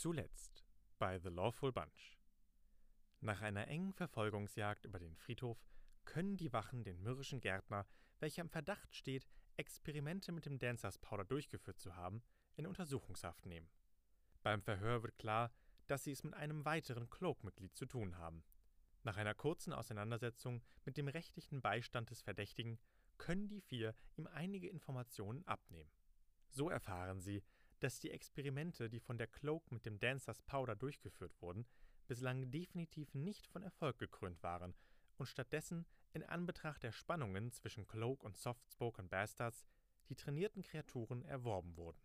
Zuletzt bei The Lawful Bunch. Nach einer engen Verfolgungsjagd über den Friedhof können die Wachen den mürrischen Gärtner, welcher im Verdacht steht, Experimente mit dem Dancers Powder durchgeführt zu haben, in Untersuchungshaft nehmen. Beim Verhör wird klar, dass sie es mit einem weiteren Cloak-Mitglied zu tun haben. Nach einer kurzen Auseinandersetzung mit dem rechtlichen Beistand des Verdächtigen können die vier ihm einige Informationen abnehmen. So erfahren sie, dass die Experimente, die von der Cloak mit dem Dancers Powder durchgeführt wurden, bislang definitiv nicht von Erfolg gekrönt waren und stattdessen in Anbetracht der Spannungen zwischen Cloak und Soft-Spoken Bastards die trainierten Kreaturen erworben wurden.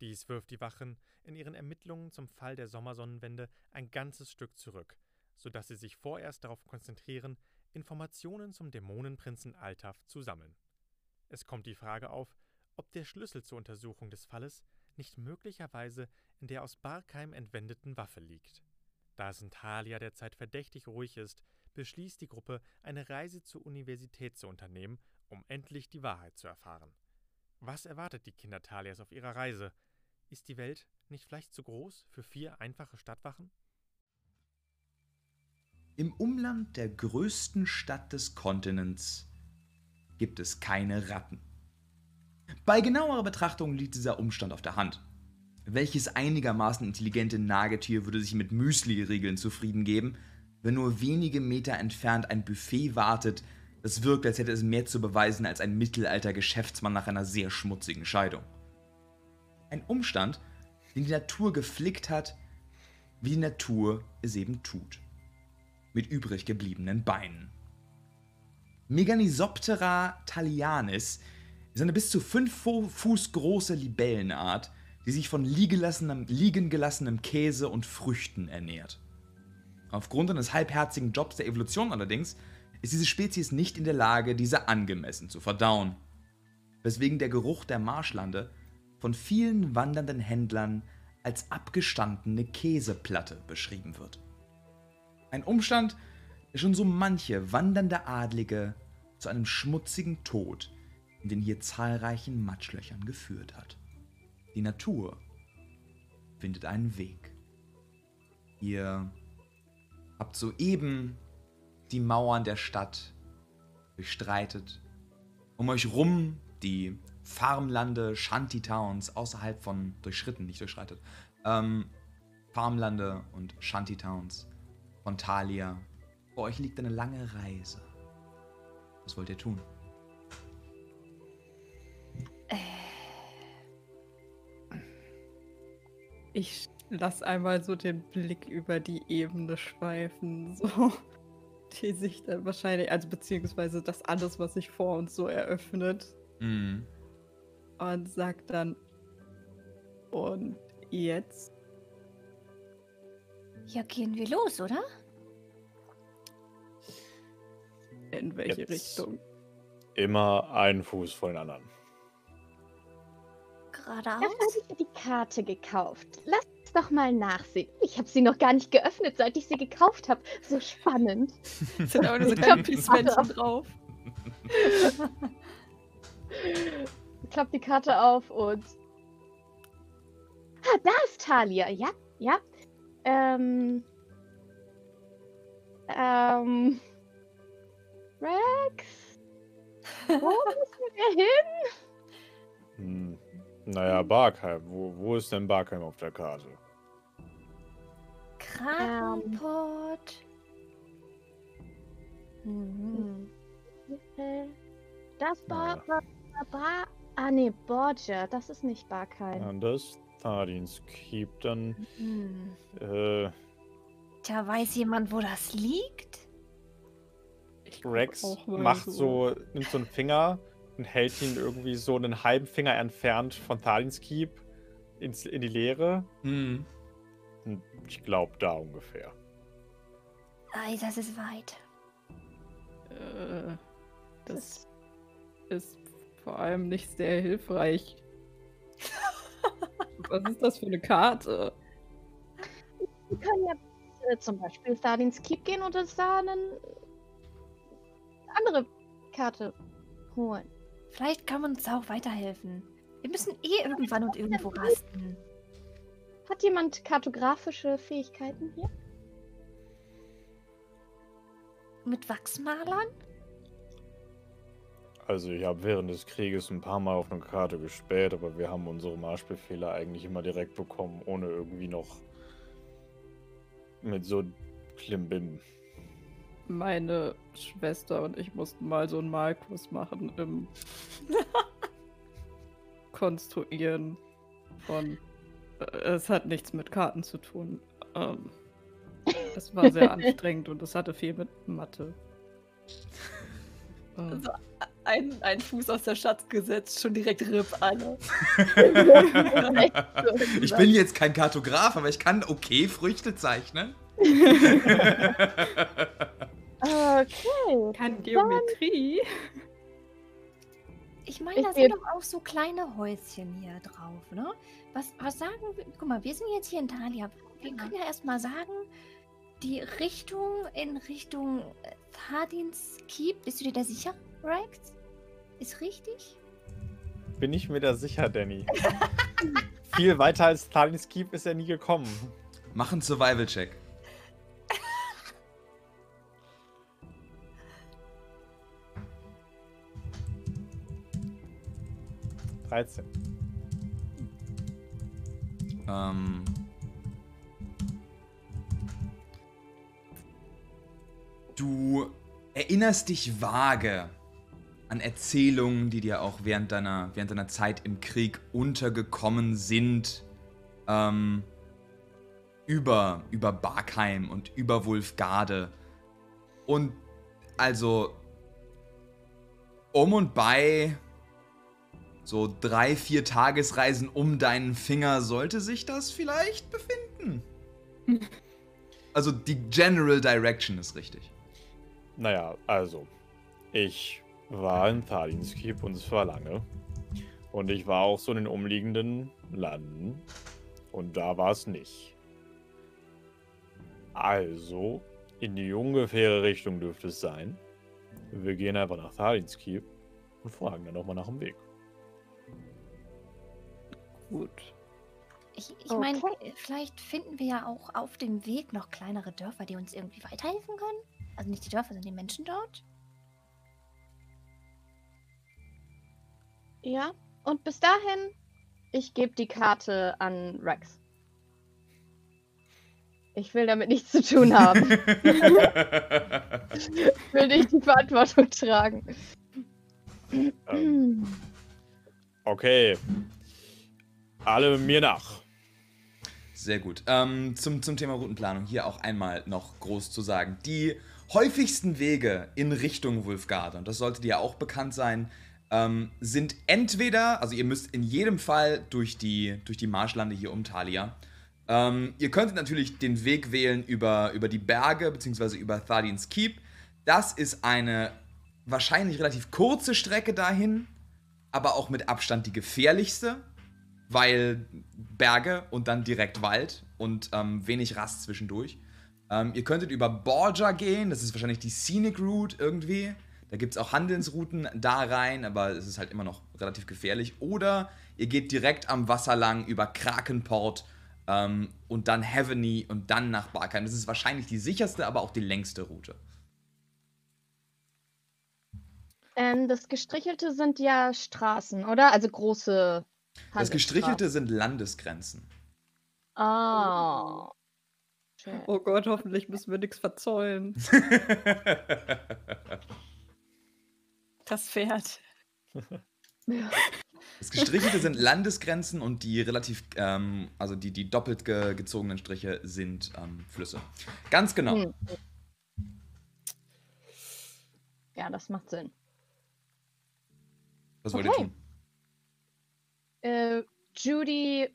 Dies wirft die Wachen in ihren Ermittlungen zum Fall der Sommersonnenwende ein ganzes Stück zurück, so dass sie sich vorerst darauf konzentrieren, Informationen zum Dämonenprinzen Altaf zu sammeln. Es kommt die Frage auf, ob der Schlüssel zur Untersuchung des Falles nicht möglicherweise in der aus Barkheim entwendeten Waffe liegt. Da es in Thalia derzeit verdächtig ruhig ist, beschließt die Gruppe, eine Reise zur Universität zu unternehmen, um endlich die Wahrheit zu erfahren. Was erwartet die Kinder Thalias auf ihrer Reise? Ist die Welt nicht vielleicht zu groß für vier einfache Stadtwachen? Im Umland der größten Stadt des Kontinents gibt es keine Ratten. Bei genauerer Betrachtung liegt dieser Umstand auf der Hand. Welches einigermaßen intelligente Nagetier würde sich mit Müsli-Riegeln zufrieden geben, wenn nur wenige Meter entfernt ein Buffet wartet, das wirkt, als hätte es mehr zu beweisen als ein mittelalter Geschäftsmann nach einer sehr schmutzigen Scheidung. Ein Umstand, den die Natur geflickt hat, wie die Natur es eben tut. Mit übrig gebliebenen Beinen. Meganisoptera thalianis ist eine bis zu 5 Fuß große Libellenart, die sich von liegen gelassenem Käse und Früchten ernährt. Aufgrund eines halbherzigen Jobs der Evolution allerdings ist diese Spezies nicht in der Lage, diese angemessen zu verdauen, weswegen der Geruch der Marschlande von vielen wandernden Händlern als abgestandene Käseplatte beschrieben wird. Ein Umstand, der schon so manche wandernde Adlige zu einem schmutzigen Tod in den hier zahlreichen Matschlöchern geführt hat. Die Natur findet einen Weg. Ihr habt soeben die Mauern der Stadt durchstreitet. Um euch rum die Farmlande, Shantytowns außerhalb von durchschritten, nicht durchschreitet. Ähm, Farmlande und Shantytowns von Thalia. Vor euch liegt eine lange Reise. Was wollt ihr tun? Ich lass einmal so den Blick über die Ebene schweifen, so die sich dann wahrscheinlich, also beziehungsweise das alles, was sich vor uns so eröffnet. Mhm. Und sag dann, und jetzt? Ja, gehen wir los, oder? In welche Jetzt. Richtung? Immer einen Fuß vor den anderen. Geradeaus? Dafür habe ich mir die Karte gekauft. Lass uns doch mal nachsehen. Ich habe sie noch gar nicht geöffnet, seit ich sie gekauft habe. So spannend. Sind hab die Pissmännchen Karte drauf. Ich klappe die Karte auf und. Ah, da ist Talia. Ja, ja. Ähm. Ähm. Rex? Wo müssen wir hin? Hm. Naja, Barkheim. Wo, wo ist denn Barkheim auf der Karte? Krakenport. Mhm. Hm. Das war. Naja. war, war ah, nee, Borgia. Das ist nicht Barkheim. Anders. Thadins Keep dann. Hm. Äh, Tja, weiß jemand, wo das liegt? Rex macht so, nimmt so einen Finger und hält ihn irgendwie so einen halben Finger entfernt von Thadins Keep ins, in die Leere. Mhm. Und Ich glaube da ungefähr. Ei, das ist weit. Äh, das ist vor allem nicht sehr hilfreich. Was ist das für eine Karte? Wir können ja äh, zum Beispiel Stardins Keep gehen und uns da eine andere Karte holen. Vielleicht kann uns auch weiterhelfen. Wir müssen eh irgendwann und irgendwo rasten. Hat jemand kartografische Fähigkeiten hier? Mit Wachsmalern? Also ich habe während des Krieges ein paar Mal auf eine Karte gespäht, aber wir haben unsere Marschbefehle eigentlich immer direkt bekommen, ohne irgendwie noch mit so Klimbim. Meine Schwester und ich mussten mal so einen Malkurs machen im Konstruieren von. äh, Es hat nichts mit Karten zu tun. Ähm, es war sehr anstrengend und es hatte viel mit Mathe. Ähm, Also, ein, ein Fuß aus der Schatz gesetzt, schon direkt RIP alle. ich bin jetzt kein Kartograf, aber ich kann okay Früchte zeichnen. Okay. Kann Geometrie. Ich meine, da sind doch auch so kleine Häuschen hier drauf, ne? Was, was sagen wir? Guck mal, wir sind jetzt hier in Thalia. Wir können ja erstmal sagen, die Richtung in Richtung äh, Thadins Keep, bist du dir da sicher, Rex? Ist richtig? Bin ich mir da sicher, Danny. Viel weiter als Stalins Keep ist er nie gekommen. Mach einen Survival-Check. 13. Ähm. Du erinnerst dich vage an Erzählungen, die dir auch während deiner, während deiner Zeit im Krieg untergekommen sind. Ähm, über, über Barkheim und über Wulfgarde. Und also um und bei so drei, vier Tagesreisen um deinen Finger sollte sich das vielleicht befinden. Also die General Direction ist richtig. Naja, also. Ich war in Thalins Keep und es war lange. Und ich war auch so in den umliegenden Landen. Und da war es nicht. Also, in die ungefähre Richtung dürfte es sein. Wir gehen einfach nach Thalins Keep und fragen dann nochmal nach dem Weg. Gut. Ich, ich meine, Okay. vielleicht finden wir ja auch auf dem Weg noch kleinere Dörfer, die uns irgendwie weiterhelfen können. Also nicht die Dörfer, sondern die Menschen dort. Ja. Und bis dahin, ich gebe die Karte an Rex. Ich will damit nichts zu tun haben. Ich will nicht die Verantwortung tragen. Ähm, okay. Alle mir nach. Sehr gut. Ähm, zum, zum Thema Routenplanung hier auch einmal noch groß zu sagen. Die häufigsten Wege in Richtung Wulfgarde, und das sollte dir auch bekannt sein, ähm, sind entweder, also ihr müsst in jedem Fall durch die, durch die Marschlande hier um Thalia. Ähm, ihr könntet natürlich den Weg wählen über, über die Berge, beziehungsweise über Thadins Keep. Das ist eine wahrscheinlich relativ kurze Strecke dahin, aber auch mit Abstand die gefährlichste weil Berge und dann direkt Wald und ähm, wenig Rast zwischendurch. Ähm, ihr könntet über Borgia gehen, das ist wahrscheinlich die Scenic Route irgendwie. Da gibt es auch Handelsrouten da rein, aber es ist halt immer noch relativ gefährlich. Oder ihr geht direkt am Wasser lang über Krakenport ähm, und dann Heavenly und dann nach Barkheim. Das ist wahrscheinlich die sicherste, aber auch die längste Route. Ähm, das Gestrichelte sind ja Straßen, oder? Also große. Das Gestrichelte sind Landesgrenzen. Ah. Schön. Oh Gott, hoffentlich müssen wir nichts verzollen. Das Pferd. Das Gestrichelte sind Landesgrenzen und die relativ, ähm, also die, die doppelt ge gezogenen Striche sind ähm, Flüsse. Ganz genau. Hm. Ja, das macht Sinn. Was wollt Okay. ihr tun? Äh, Judy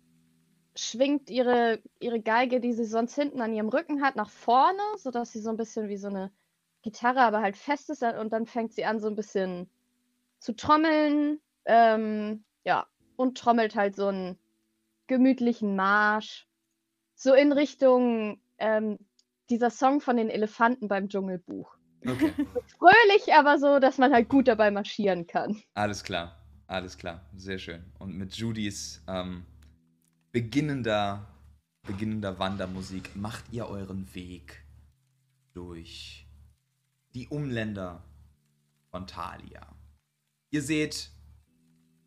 schwingt ihre, ihre Geige, die sie sonst hinten an ihrem Rücken hat, nach vorne, sodass sie so ein bisschen wie so eine Gitarre, aber halt fest ist. Und dann fängt sie an, so ein bisschen zu trommeln. Ähm, ja, und trommelt halt so einen gemütlichen Marsch. So in Richtung ähm, dieser Song von den Elefanten beim Dschungelbuch. Okay, Fröhlich, aber so, dass man halt gut dabei marschieren kann. alles klar. Alles klar. Sehr schön. Und mit Judys ähm, beginnender beginnender Wandermusik macht ihr euren Weg durch die Umländer von Thalia. Ihr seht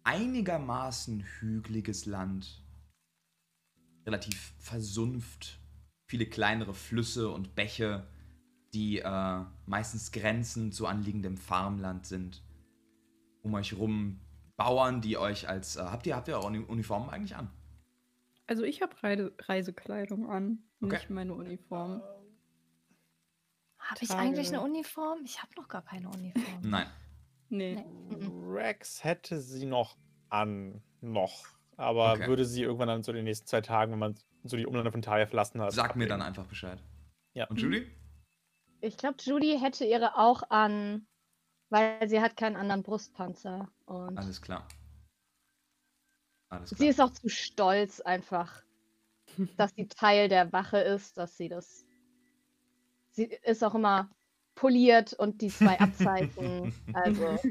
einigermaßen hügeliges Land, relativ versumpft, viele kleinere Flüsse und Bäche, die äh, meistens grenzend zu anliegendem Farmland sind. Um euch rum Bauern, die euch als. Äh, habt ihr, habt ihr auch Uni- Uniformen eigentlich an? Also ich habe Reise Reisekleidung an, Okay. nicht meine Uniform. Habe ich eigentlich eine Uniform? Ich habe noch gar keine Uniform. Nein. Nee. Nee. Rex hätte sie noch an, noch. Aber Okay. würde sie irgendwann dann so den nächsten zwei Tagen, wenn man so die Umlande von Talia verlassen hat. Sag mir dann einfach Bescheid. Ja. Und Judy? Ich glaube, Judy hätte ihre auch an, weil sie hat keinen anderen Brustpanzer. Und Alles klar. Alles sie klar. ist auch zu stolz einfach, dass sie Teil der Wache ist, dass sie das. Sie ist auch immer poliert und die zwei Abzeichen. also.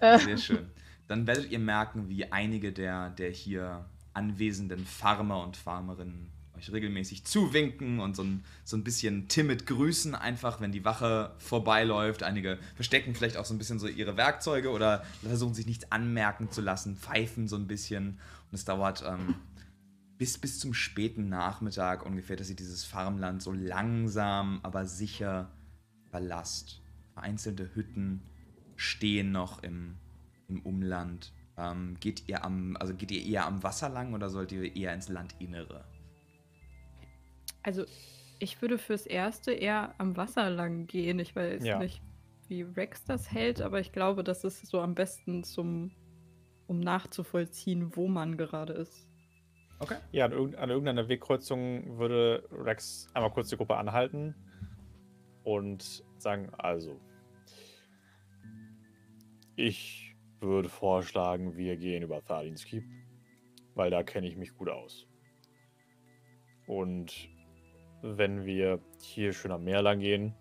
Äh, Sehr schön. Dann werdet ihr merken, wie einige der, der hier anwesenden Farmer und Farmerinnen euch regelmäßig zuwinken und so ein, so ein bisschen timid grüßen, einfach wenn die Wache vorbeiläuft. Einige verstecken vielleicht auch so ein bisschen so ihre Werkzeuge oder versuchen sich nichts anmerken zu lassen, pfeifen so ein bisschen. Und es dauert ähm, bis, bis zum späten Nachmittag ungefähr, dass ihr dieses Farmland so langsam, aber sicher verlasst. Vereinzelte Hütten stehen noch im, im Umland. Ähm, geht ihr am, also geht ihr eher am Wasser lang oder sollt ihr eher ins Landinnere? Also ich würde fürs Erste eher am Wasser lang gehen. Ich weiß Ja. nicht, wie Rex das hält, aber ich glaube, das ist so am besten zum, um nachzuvollziehen, wo man gerade ist. Okay. Ja, an, irgend, an irgendeiner Wegkreuzung würde Rex einmal kurz die Gruppe anhalten und sagen, also, ich würde vorschlagen, wir gehen über Thadins Keep, weil da kenne ich mich gut aus. Und wenn wir hier schön am Meer lang gehen,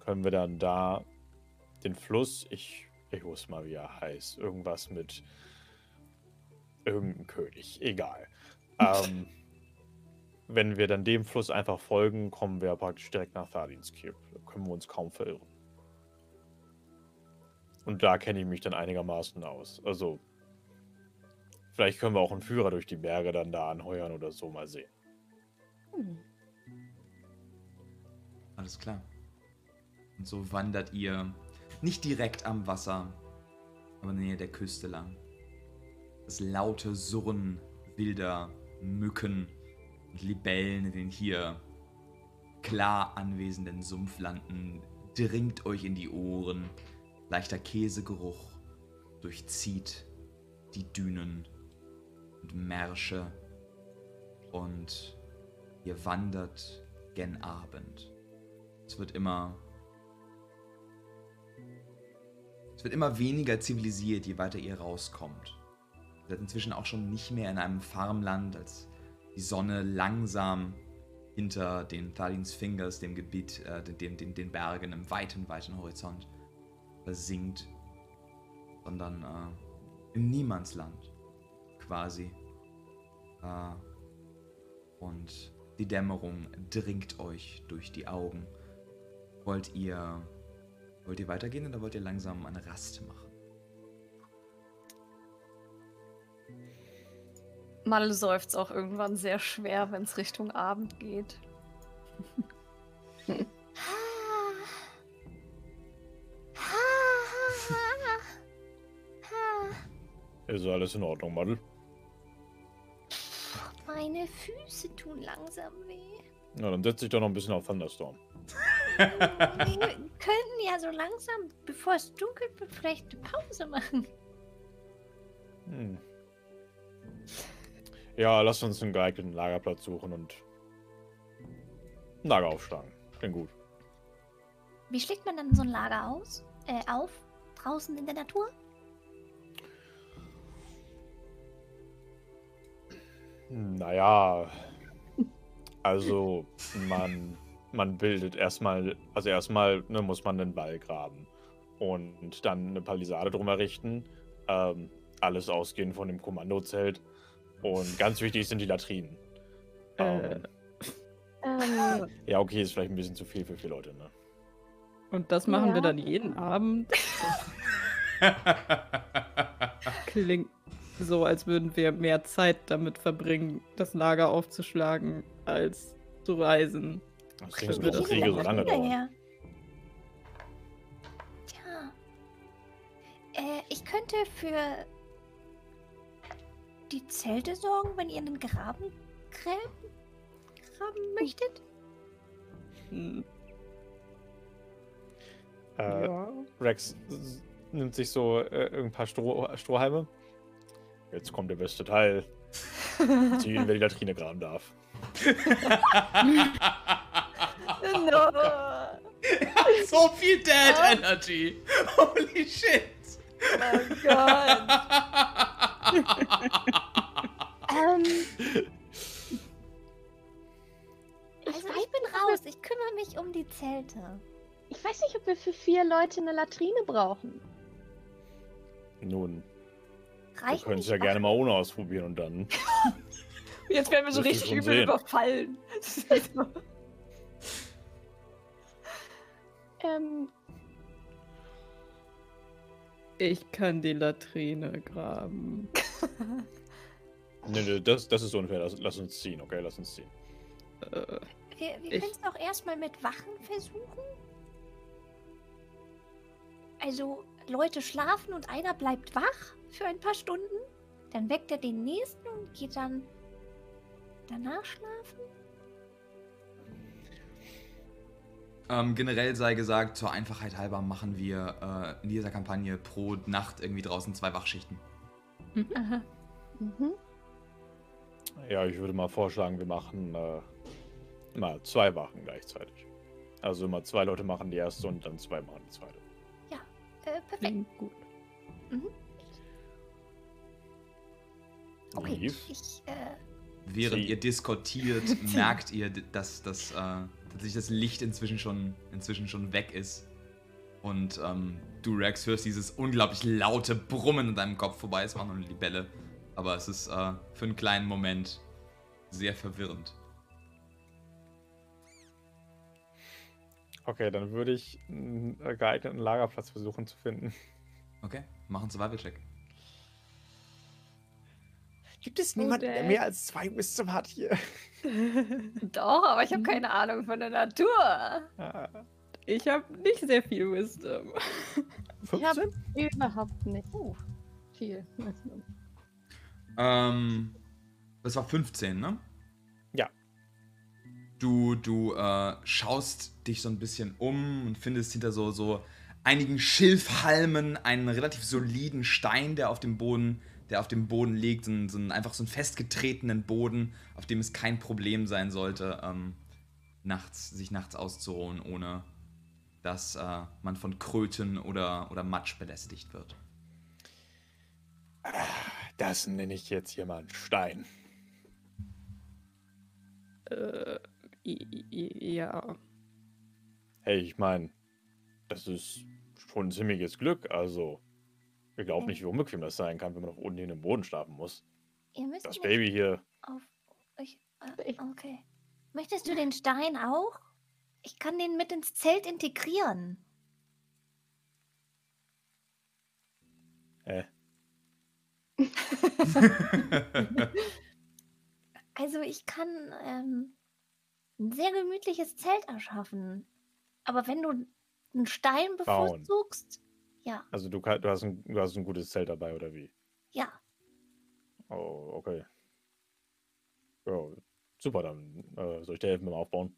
können wir dann da den Fluss, ich, ich wusste mal, wie er heißt, irgendwas mit irgendein König, egal. ähm, wenn wir dann dem Fluss einfach folgen, kommen wir praktisch direkt nach Thadins Keep. Da können wir uns kaum verirren. Und da kenne ich mich dann einigermaßen aus. Also, vielleicht können wir auch einen Führer durch die Berge dann da anheuern oder so mal sehen. hm. Alles klar. Und so wandert ihr nicht direkt am Wasser, aber in der Nähe der Küste lang. Das laute Surren wilder Mücken und Libellen in den hier klar anwesenden Sumpflanden dringt euch in die Ohren. Leichter Käsegeruch durchzieht die Dünen und Märsche und ihr wandert gen Abend. Es wird immer. Es wird immer weniger zivilisiert, je weiter ihr rauskommt. Ihr seid inzwischen auch schon nicht mehr in einem Farmland, als die Sonne langsam hinter den Thadins Fingers, dem Gebiet, äh, den, den, den Bergen im weiten, weiten Horizont versinkt, sondern äh, im Niemandsland quasi. Äh, und die Dämmerung dringt euch durch die Augen. Wollt ihr. Wollt ihr weitergehen oder wollt ihr langsam eine Rast machen? Mal seufzt auch irgendwann sehr schwer, wenn es Richtung Abend geht. Ist alles in Ordnung, Madel? Meine Füße tun langsam weh. Na, dann setz dich doch noch ein bisschen auf Thunderstorm. Wir könnten ja so langsam, bevor es dunkelt wird, vielleicht eine Pause machen. Hm. Ja, lass uns einen geeigneten Lagerplatz suchen und ein Lager aufschlagen. Klingt gut. Wie schlägt man dann so ein Lager aus? Äh, auf? Draußen in der Natur? Naja, also man, man bildet erstmal, also erstmal ne, muss man einen Wall graben und dann eine Palisade drum errichten. Ähm, alles ausgehend von dem Kommandozelt. Und ganz wichtig sind die Latrinen. Äh, Ähm, Ja, okay, ist vielleicht ein bisschen zu viel für vier Leute, ne? und das machen wir Ja. dann jeden Abend. Klingt so, als würden wir mehr Zeit damit verbringen, das Lager aufzuschlagen, als zu reisen. Das klingt so, das Kriege so lange dauern. Tja. Äh, ich könnte für die Zelte sorgen, wenn ihr einen Graben gräben, graben möchtet. Hm, Äh, ja. Rex nimmt sich so äh, ein paar Stroh, Strohhalme. Jetzt kommt der beste Teil. Ziehen, wer die Latrine graben darf. No. so viel Dead Energy. Holy shit. Oh Gott. ähm, Also ich bin raus. Ich kümmere mich um die Zelte. ich weiß nicht, ob wir für vier Leute eine Latrine brauchen. Nun, wir Reichen können es ja gerne mal ohne ausprobieren und dann. Jetzt werden wir so richtig übel sehen. überfallen. Ähm, Ich kann die Latrine graben. Nee, nee, das, das ist unfair. Lass, lass uns ziehen, okay? Lass uns ziehen. Äh, Wir, wir Ich- können es doch erstmal mit Wachen versuchen. Also, Leute schlafen und einer bleibt wach für ein paar Stunden. Dann weckt er den nächsten und geht dann danach schlafen. Ähm, generell sei gesagt, zur Einfachheit halber machen wir äh, in dieser Kampagne pro Nacht irgendwie draußen zwei Wachschichten. Aha. mhm. Ja, ich würde mal vorschlagen, wir machen äh, mal zwei Wachen gleichzeitig. Also immer zwei Leute machen die erste und dann zwei machen die zweite. Äh, perfekt. klingt gut. Okay. Lief. Ich, äh, Während Sie- ihr diskutiert, merkt ihr, dass das, äh, tatsächlich das Licht inzwischen schon, inzwischen schon weg ist. Und ähm, du, Rex, hörst dieses unglaublich laute Brummen in deinem Kopf vorbei. Es war nur eine Libelle. Aber es ist äh, für einen kleinen Moment sehr verwirrend. Okay, dann würde ich einen geeigneten Lagerplatz versuchen zu finden. Okay, mach einen Survival-Check. Gibt es niemanden, der mehr als zwei Wisdom hat hier? Doch, aber ich habe keine Ahnung von der Natur. Ah, Ich habe nicht sehr viel Wisdom. Ich habe überhaupt nicht viel. Ähm, das war 15, ne? Ja. Du, du äh, schaust dich so ein bisschen um und findest hinter so, so einigen Schilfhalmen einen relativ soliden Stein, der auf dem Boden, der auf dem Boden liegt, so, einen- so einfach so einen festgetretenen Boden, auf dem es kein Problem sein sollte, ähm, nachts, sich nachts auszuruhen, ohne dass äh, man von Kröten oder, oder Matsch belästigt wird. Das nenne ich jetzt hier mal einen Stein. Äh, ja. Hey, ich meine, das ist schon ein ziemliches Glück. Also, ich glaube nicht, wie unbequem das sein kann, wenn man auf unten in den Boden schlafen muss. ihr müsst Das Baby hier. auf. Ich, äh, okay. Möchtest du den Stein auch? Ich kann den mit ins Zelt integrieren. Äh, Also ich kann ähm, ein sehr gemütliches Zelt erschaffen. Aber wenn du einen Stein Bauen. bevorzugst, ja, also du, du, hast ein, du hast ein gutes Zelt dabei, oder wie? ja. Oh, okay. Ja, super, dann äh, soll ich dir helfen beim Aufbauen?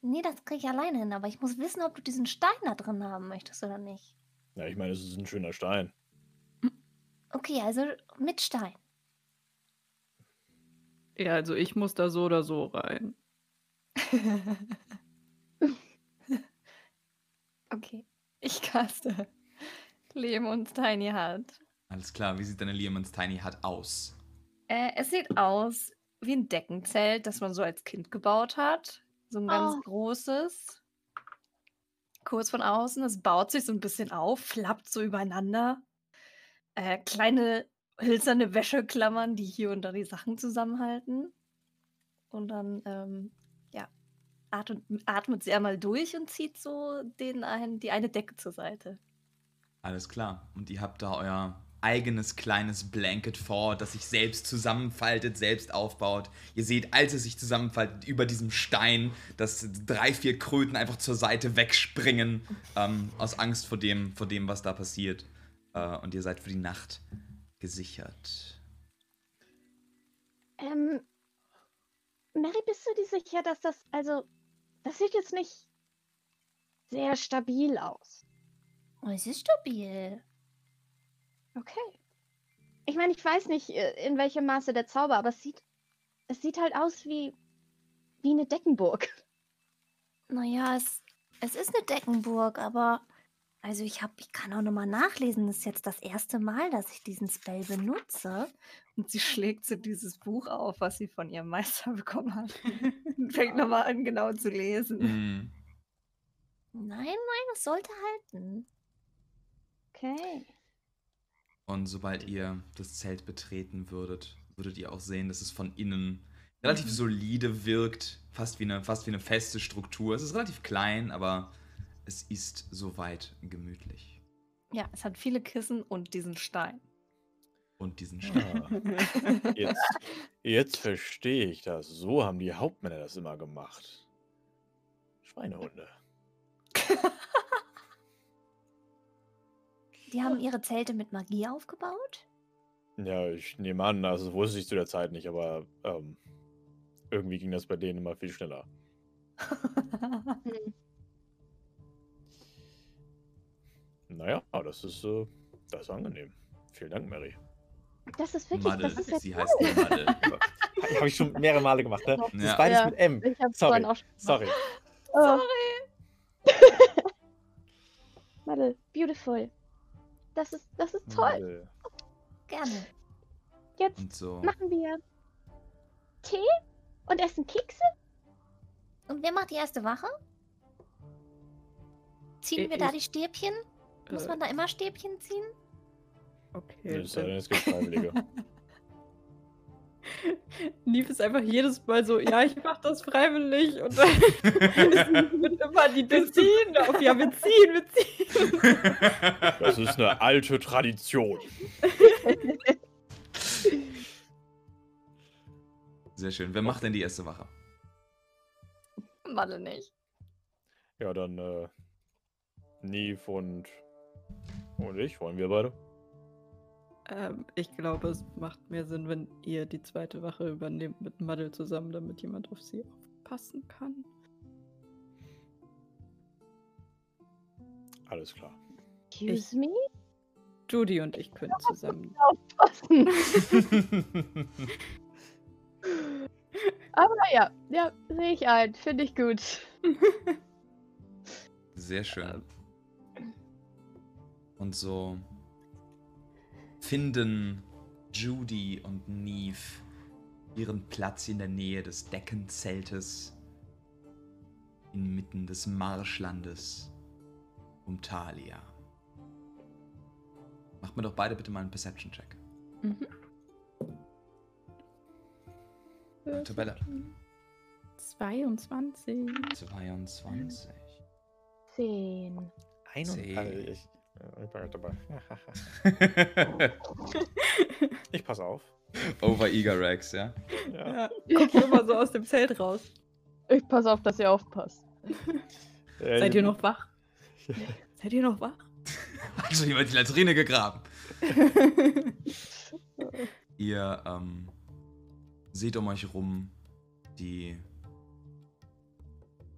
Nee, das kriege ich alleine hin, aber ich muss wissen, ob du diesen Stein da drin haben möchtest oder nicht. Ja, ich meine, es ist ein schöner Stein. Okay, also mit Stein. Ja, also ich muss da so oder so rein. okay. Ich caste Lemons Tiny Hut. Alles klar, wie sieht deine Lehmanns Tiny Hut aus? Äh, es sieht aus wie ein Deckenzelt, das man so als Kind gebaut hat. So ein ganz Oh. großes. Kurz von außen. Es baut sich so ein bisschen auf, flappt so übereinander. Äh, kleine hölzerne Wäscheklammern, die hier und da die Sachen zusammenhalten. Und dann, ähm, atmet, atmet sie einmal durch und zieht so den ein, die eine Decke zur Seite. Alles klar. Und ihr habt da euer eigenes kleines Blanket vor, das sich selbst zusammenfaltet, selbst aufbaut. Ihr seht, als es sich zusammenfaltet, über diesem Stein, dass drei, vier Kröten einfach zur Seite wegspringen, ähm, aus Angst vor dem, vor dem, was da passiert. Äh, und ihr seid für die Nacht gesichert. Ähm, Mary, bist du dir sicher, dass das, also, das sieht jetzt nicht sehr stabil aus. Oh, es ist stabil. Okay. Ich meine, ich weiß nicht, äh, in welchem Maße der Zauber, aber es sieht, es sieht halt aus wie, wie eine Deckenburg. Naja, es, es ist eine Deckenburg, aber also ich hab, ich kann auch nochmal nachlesen. Das ist jetzt das erste Mal, dass ich diesen Spell benutze. Und sie schlägt so dieses Buch auf, was sie von ihrem Meister bekommen hat. und fängt nochmal an, genau zu lesen. Mhm. Nein, nein, es sollte halten. Okay. Und sobald ihr das Zelt betreten würdet, würdet ihr auch sehen, dass es von innen relativ solide wirkt, fast wie eine, fast wie eine feste Struktur. Es ist relativ klein, aber es ist soweit gemütlich. Ja, es hat viele Kissen und diesen Stein. Und diesen Stein. Ah, jetzt, jetzt verstehe ich das. So haben die Hauptmänner das immer gemacht. Schweinehunde. Die haben ihre Zelte mit Magie aufgebaut? Ja, ich nehme an, also das wusste ich zu der Zeit nicht, aber ähm, irgendwie ging das bei denen immer viel schneller. Naja, aber das ist, äh, das ist angenehm. Vielen Dank, Mary. Das ist wirklich, Madel, das ist ja sie heißt nur Madel. Habe ich schon mehrere Male gemacht, ne? Das Ja. ist beides Ja, mit M. Ich hab's Sorry, vorhin auch schon sorry. gemacht. Oh. Madel, beautiful. Das ist, das ist toll. Madel. Gerne. Jetzt Und so. machen wir Tee und essen Kekse. Und wer macht die erste Wache? Ziehen wir da Ich- die Stäbchen? Muss man da immer Stäbchen ziehen? Okay. Es sei denn, dann- es gibt Freiwillige. Lief ist einfach jedes Mal so, ja, ich mach das freiwillig und dann wird immer die wir ziehen auf, ja, wir ziehen, wir ziehen. Das ist eine alte Tradition. Sehr schön. Wer macht denn die erste Wache? Malle nicht. Ja, dann äh, Neve und, und ich, wollen wir beide? Ähm, ich glaube, es macht mehr Sinn, wenn ihr die zweite Wache übernehmt mit Madel zusammen, damit jemand auf sie aufpassen kann. Alles klar. Excuse me? Judy und ich können zusammen. Aufpassen. Aber ja, ja, sehe ich ein. Finde ich gut. Sehr schön. Und so finden Judy und Neve ihren Platz in der Nähe des Deckenzeltes inmitten des Marschlandes um Thalia. Macht mir doch beide bitte mal einen Perception-Check. Mhm. Tabelle. 22. 22. Zehn. Ein und Zehn. also ich, ja, ich bin mit dabei. ich pass auf. Over Eager Rex, ja? Ja. Ja, guckt immer so aus dem Zelt raus. Ich pass auf, dass ihr aufpasst. Äh, Seid ihr noch wach? Seid ihr noch wach? Hat schon jemand die Latrine gegraben? Ihr ähm, seht um euch rum die,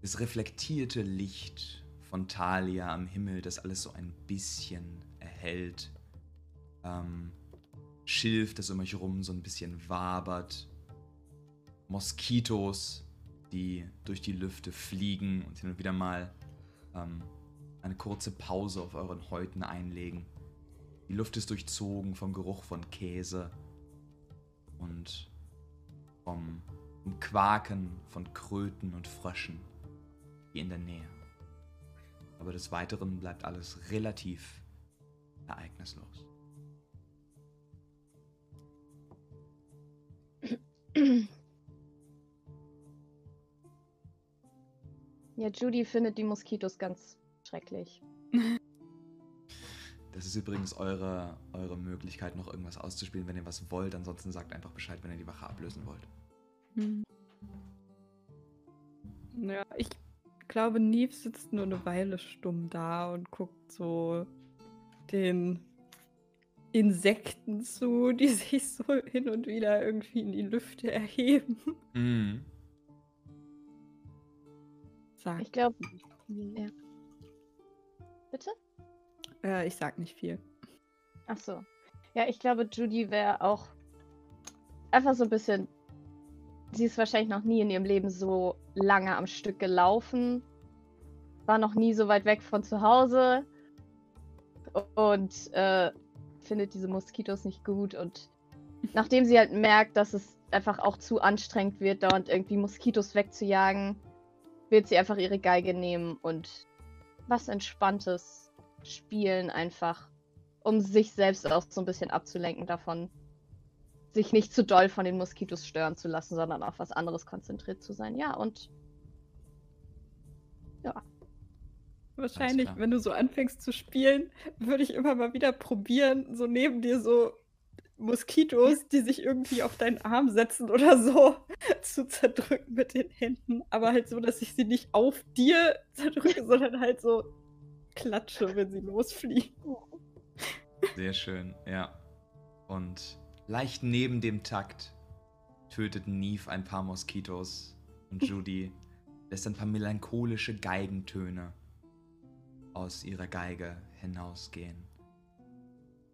das reflektierte Licht von Thalia am Himmel, das alles so ein bisschen erhellt. Ähm, Schilf, das um euch rum so ein bisschen wabert. Moskitos, die durch die Lüfte fliegen und hin und wieder mal ähm, eine kurze Pause auf euren Häuten einlegen. Die Luft ist durchzogen vom Geruch von Käse und vom, vom Quaken von Kröten und Fröschen hier in der Nähe. Aber des Weiteren bleibt alles relativ ereignislos. Ja, Judy findet die Moskitos ganz schrecklich. Das ist übrigens eure, eure Möglichkeit, noch irgendwas auszuspielen, wenn ihr was wollt. Ansonsten sagt einfach Bescheid, wenn ihr die Wache ablösen wollt. Hm. Ja, ich glaube, Neve sitzt nur eine Weile stumm da und guckt so den Insekten zu, die sich so hin und wieder irgendwie in die Lüfte erheben. Mhm. Sag, Ich glaube. Ja. Bitte? äh, ich sag nicht viel. Ach so. Ja, ich glaube, Judy wäre auch einfach so ein bisschen. Sie ist wahrscheinlich noch nie in ihrem Leben so lange am Stück gelaufen. War noch nie so weit weg von zu Hause. Und äh, findet diese Moskitos nicht gut. Und nachdem sie halt merkt, dass es einfach auch zu anstrengend wird, dauernd irgendwie Moskitos wegzujagen, wird sie einfach ihre Geige nehmen und was Entspanntes spielen einfach um sich selbst auch so ein bisschen abzulenken davon, sich nicht zu doll von den Moskitos stören zu lassen, sondern auf was anderes konzentriert zu sein. Ja, und Wahrscheinlich, klar. wenn du so anfängst zu spielen, würde ich immer mal wieder probieren, so neben dir so Moskitos, die sich irgendwie auf deinen Arm setzen oder so, zu zerdrücken mit den Händen. Aber halt so, dass ich sie nicht auf dir zerdrücke, sondern halt so klatsche, wenn sie losfliegen. Sehr schön, ja. Und leicht neben dem Takt tötet Neve ein paar Moskitos und Judy lässt ein paar melancholische Geigentöne aus ihrer Geige hinausgehen.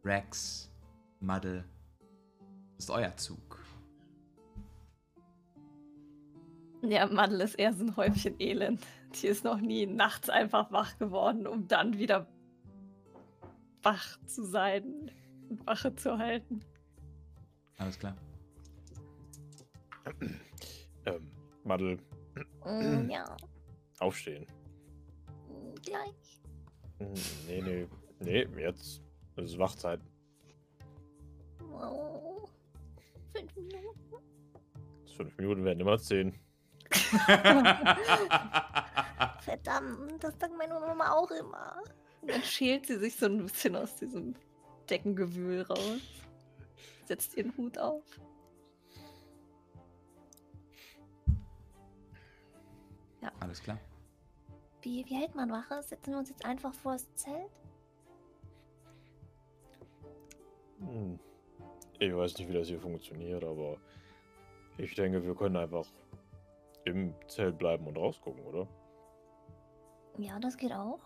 Rex, Muddle, ist euer Zug. Ja, Madel ist eher so ein Häufchen Elend. Die ist noch nie nachts einfach wach geworden, um dann wieder wach zu sein und Wache zu halten. Alles klar. Ähm, Madel, Mm, ja, aufstehen. mm, gleich. Hm, Nee, nee, nee, jetzt. Es ist Wachzeit. Oh, fünf Minuten. Fünf Minuten werden immer zehn. Verdammt, das sagt meine Mama auch immer. Und dann schält sie sich so ein bisschen aus diesem Deckengewühl raus. Setzt ihren Hut auf. Alles klar. Wie, wie hält man Wache? Setzen wir uns jetzt einfach vor das Zelt? Hm. Ich weiß nicht, wie das hier funktioniert, aber ich denke, wir können einfach im Zelt bleiben und rausgucken, oder? Ja, das geht auch.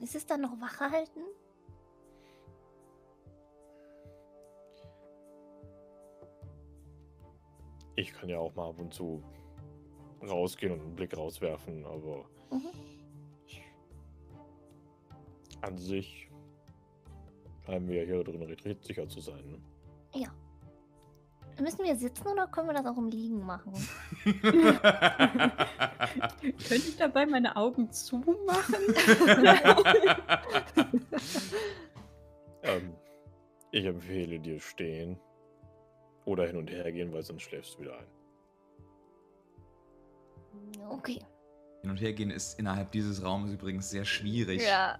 Ist es dann noch Wache halten? Ich kann ja auch mal ab und zu rausgehen und einen Blick rauswerfen, aber Mhm. an sich scheinen wir hier drin recht sicher zu sein. Ne? Ja. Müssen wir sitzen oder können wir das auch im Liegen machen? Könnte ich dabei meine Augen zumachen? Ähm, ich empfehle dir stehen oder hin und her gehen, weil sonst schläfst du wieder ein. Okay. Hin und her gehen ist innerhalb dieses Raumes übrigens sehr schwierig. Ja,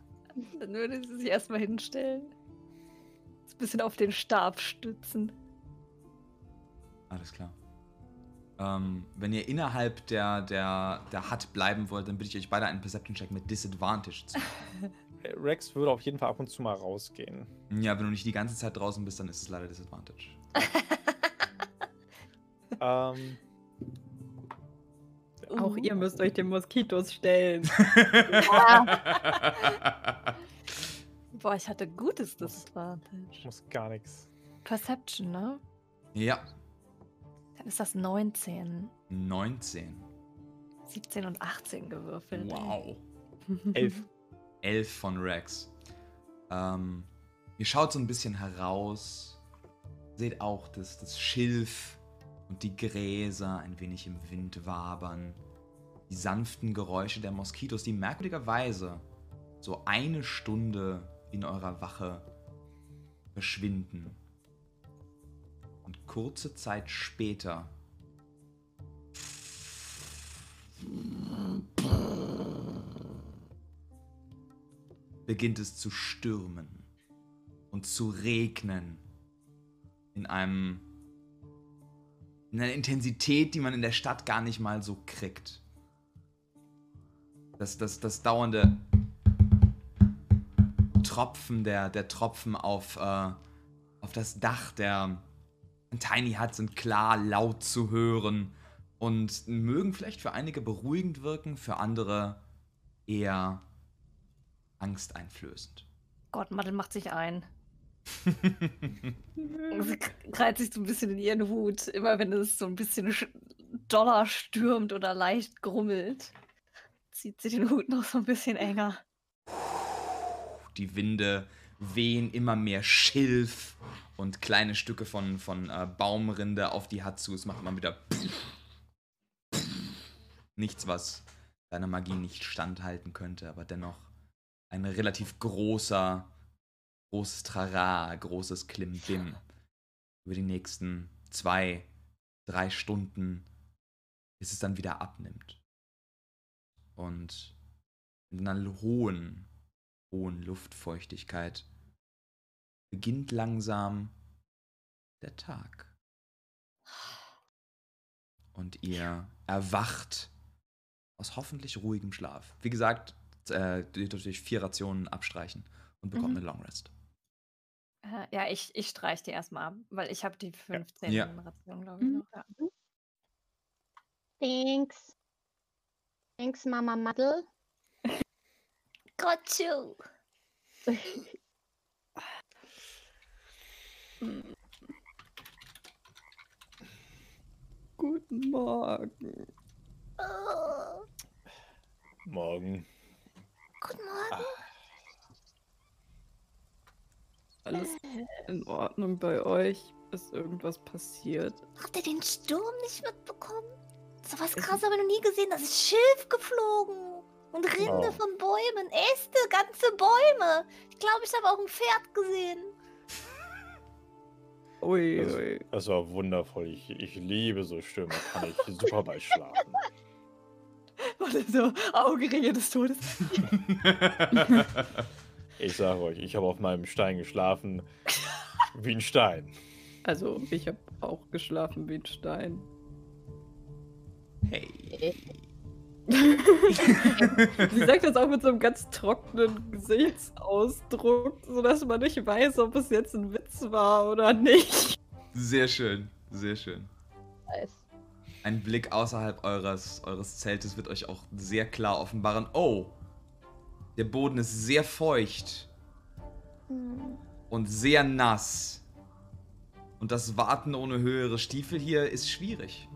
dann würde sie sich erstmal hinstellen. Ein bisschen auf den Stab stützen. Alles klar. Ähm, wenn ihr innerhalb der, der, der Hut bleiben wollt, dann bitte ich euch beide einen Perception-Check mit Disadvantage zu machen. Äh, Rex würde auf jeden Fall ab und zu mal rausgehen. Ja, wenn du nicht die ganze Zeit draußen bist, dann ist es leider Disadvantage. ähm, Auch ihr müsst euch den Moskitos stellen. Boah, ich hatte gutes Disadvantage. muss gar nichts. Perception, ne? ja, Dann ist das 19. 19. 17 und 18 gewürfelt. Wow. Elf. 11 von Rex. Ähm, ihr schaut so ein bisschen heraus, seht auch das, das Schilf und die Gräser ein wenig im Wind wabern. Die sanften Geräusche der Moskitos, die merkwürdigerweise so eine Stunde in eurer Wache verschwinden. Und kurze Zeit später beginnt es zu stürmen und zu regnen in einem in einer Intensität, die man in der Stadt gar nicht mal so kriegt. Das, das, das dauernde Tropfen, der, der Tropfen auf, äh, auf das Dach der Tiny Hut sind klar laut zu hören und mögen vielleicht für einige beruhigend wirken, für andere eher angsteinflößend. Gott, Madel macht sich ein. Sie krallt sich so ein bisschen in ihren Hut, immer wenn es so ein bisschen sch- doller stürmt oder leicht grummelt. Zieht sie den Hut noch so ein bisschen enger. Die Winde wehen immer mehr Schilf und kleine Stücke von, von äh, Baumrinde auf die Hut zu. Es macht immer wieder nichts, was deiner Magie nicht standhalten könnte, aber dennoch ein relativ großer, großes Trara, großes Klimbim über die nächsten zwei, drei Stunden, bis es dann wieder abnimmt. Und in einer hohen, hohen Luftfeuchtigkeit beginnt langsam der Tag. Und ihr erwacht aus hoffentlich ruhigem Schlaf. Wie gesagt, äh, ihr dürft euch vier Rationen abstreichen und bekommt Mhm. eine Long Rest. Äh, ja, ich, ich streich die erstmal ab, weil ich habe die 15 Ja. Rationen, glaube ich, Mhm. noch. Ja. Thanks. Thanks, Mama Muddle. Got you. Guten Morgen. Oh, Morgen. guten Morgen. Alles in Ordnung bei euch? Ist irgendwas passiert? Habt ihr den Sturm nicht mitbekommen? So was Es- krass habe ich noch nie gesehen. Das ist Schilf geflogen. Und Rinde Oh. von Bäumen, Äste, ganze Bäume. Ich glaube, ich habe auch ein Pferd gesehen. Ui, Das, ui. das war wundervoll. Ich, ich liebe so Stürme. Kann ich super bei schlafen. Warte, so Augenringe des Todes. Ich sage euch, ich habe auf meinem Stein geschlafen wie ein Stein. Also, ich habe auch geschlafen wie ein Stein. hey. Sie sagt das auch mit so einem ganz trockenen Gesichtsausdruck, sodass man nicht weiß, ob es jetzt ein Witz war oder nicht. Sehr schön, sehr schön. Nice. Ein Blick außerhalb eures, eures Zeltes wird euch auch sehr klar offenbaren. Oh, der Boden ist sehr feucht und sehr nass. Und das Warten ohne höhere Stiefel hier ist schwierig.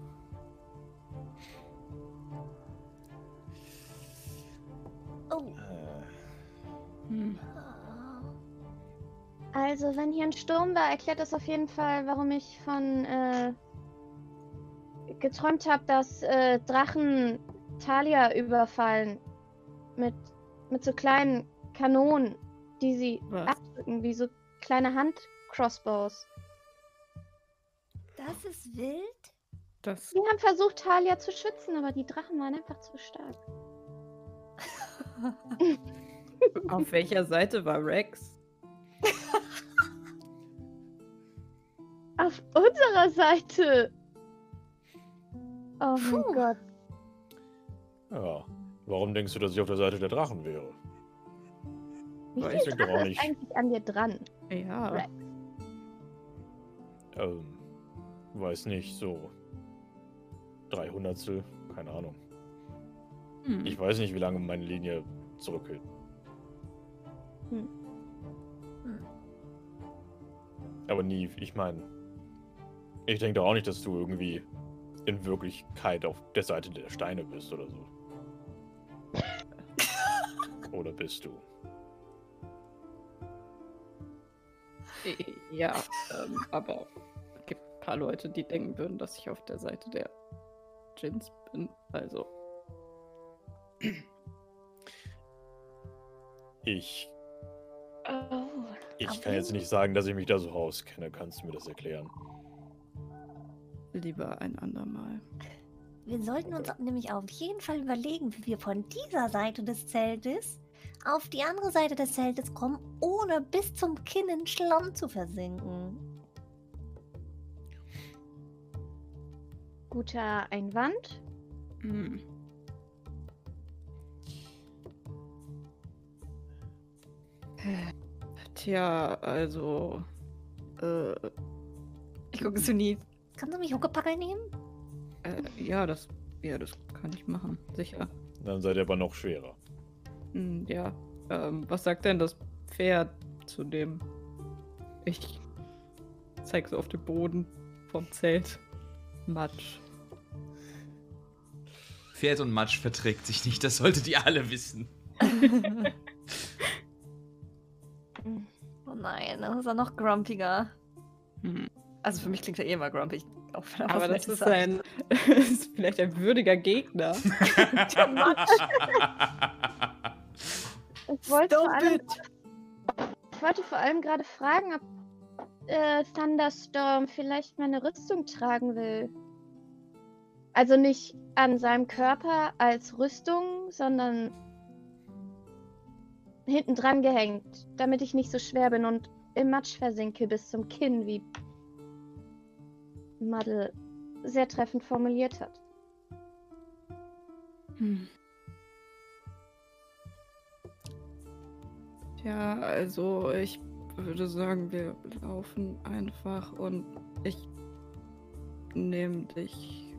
Oh. Äh, Hm. Also, wenn hier ein Sturm war, erklärt das auf jeden Fall, warum ich von äh, geträumt habe, dass äh, Drachen Talia überfallen mit, mit so kleinen Kanonen, die sie Was? abdrücken, wie so kleine Hand-Crossbows. Das ist wild. Das Sie haben versucht, Talia zu schützen, aber die Drachen waren einfach zu stark. auf welcher Seite war Rex? Auf unserer Seite! Oh mein Puh. Gott. ja. Warum denkst du, dass ich auf der Seite der Drachen wäre? Wie viel ich doch auch Drache ist nicht. eigentlich an dir dran? Ja. Rex. Ähm, weiß nicht, so 300 keine Ahnung. Hm. Ich weiß nicht, wie lange meine Linie zurückgeht. Hm. Hm. Aber nie, ich meine, ich denke doch auch nicht, dass du irgendwie in Wirklichkeit auf der Seite der Steine bist oder so. Oder bist du? Ja, ähm, aber es gibt ein paar Leute, die denken würden, dass ich auf der Seite der Jins bin. Also, Ich, Oh. ich kann jetzt nicht sagen, dass ich mich da so auskenne. Kannst du mir das erklären? lieber ein andermal. Wir sollten uns nämlich auf jeden Fall überlegen, wie wir von dieser Seite des Zeltes auf die andere Seite des Zeltes kommen, ohne bis zum Kinn in Schlamm zu versinken. Guter Einwand. Hm. Tja, also. Äh, Ich gucke zu nie. Kannst du mich Huckepacker nehmen? Äh, ja, das, ja, das kann ich machen, sicher. Dann seid ihr aber noch schwerer. Hm, ja. Ähm, was sagt denn das Pferd zu dem? Ich zeig so auf den Boden vom Zelt. Matsch. Pferd und Matsch verträgt sich nicht, das solltet ihr alle wissen. Oh nein, das ist er noch grumpiger. Hm. Also für mich klingt er eh immer grumpy. Auch wenn er Aber was das ist ein, ist vielleicht ein würdiger Gegner. Ich wollte, allem, ich wollte vor allem gerade fragen, ob äh, Thunderstorm vielleicht meine Rüstung tragen will. Also nicht an seinem Körper als Rüstung, sondern hinten dran gehängt, damit ich nicht so schwer bin und im Matsch versinke bis zum Kinn, wie Madel sehr treffend formuliert hat. Hm. Ja, also ich würde sagen, wir laufen einfach und ich nehme dich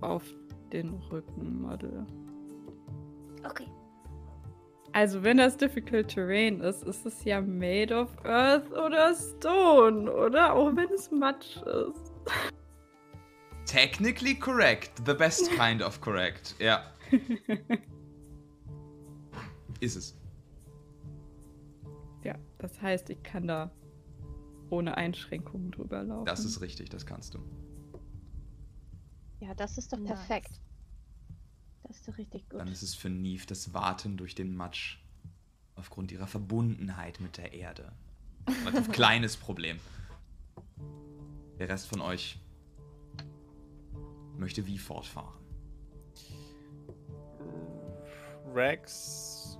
auf den Rücken, Madel. Okay. Also wenn das Difficult Terrain ist, ist es ja made of Earth oder Stone, oder? Auch wenn es Matsch ist. Technically correct. The best kind of correct. Ja. Ist es. Ja, das heißt, ich kann da ohne Einschränkungen drüber laufen. Das ist richtig, das kannst du. Ja, das ist doch Nice. perfekt. Das ist doch richtig gut. Dann ist es für Neve das Warten durch den Matsch. Aufgrund ihrer Verbundenheit mit der Erde. Relativ kleines Problem. Der Rest von euch möchte wie fortfahren. Rex.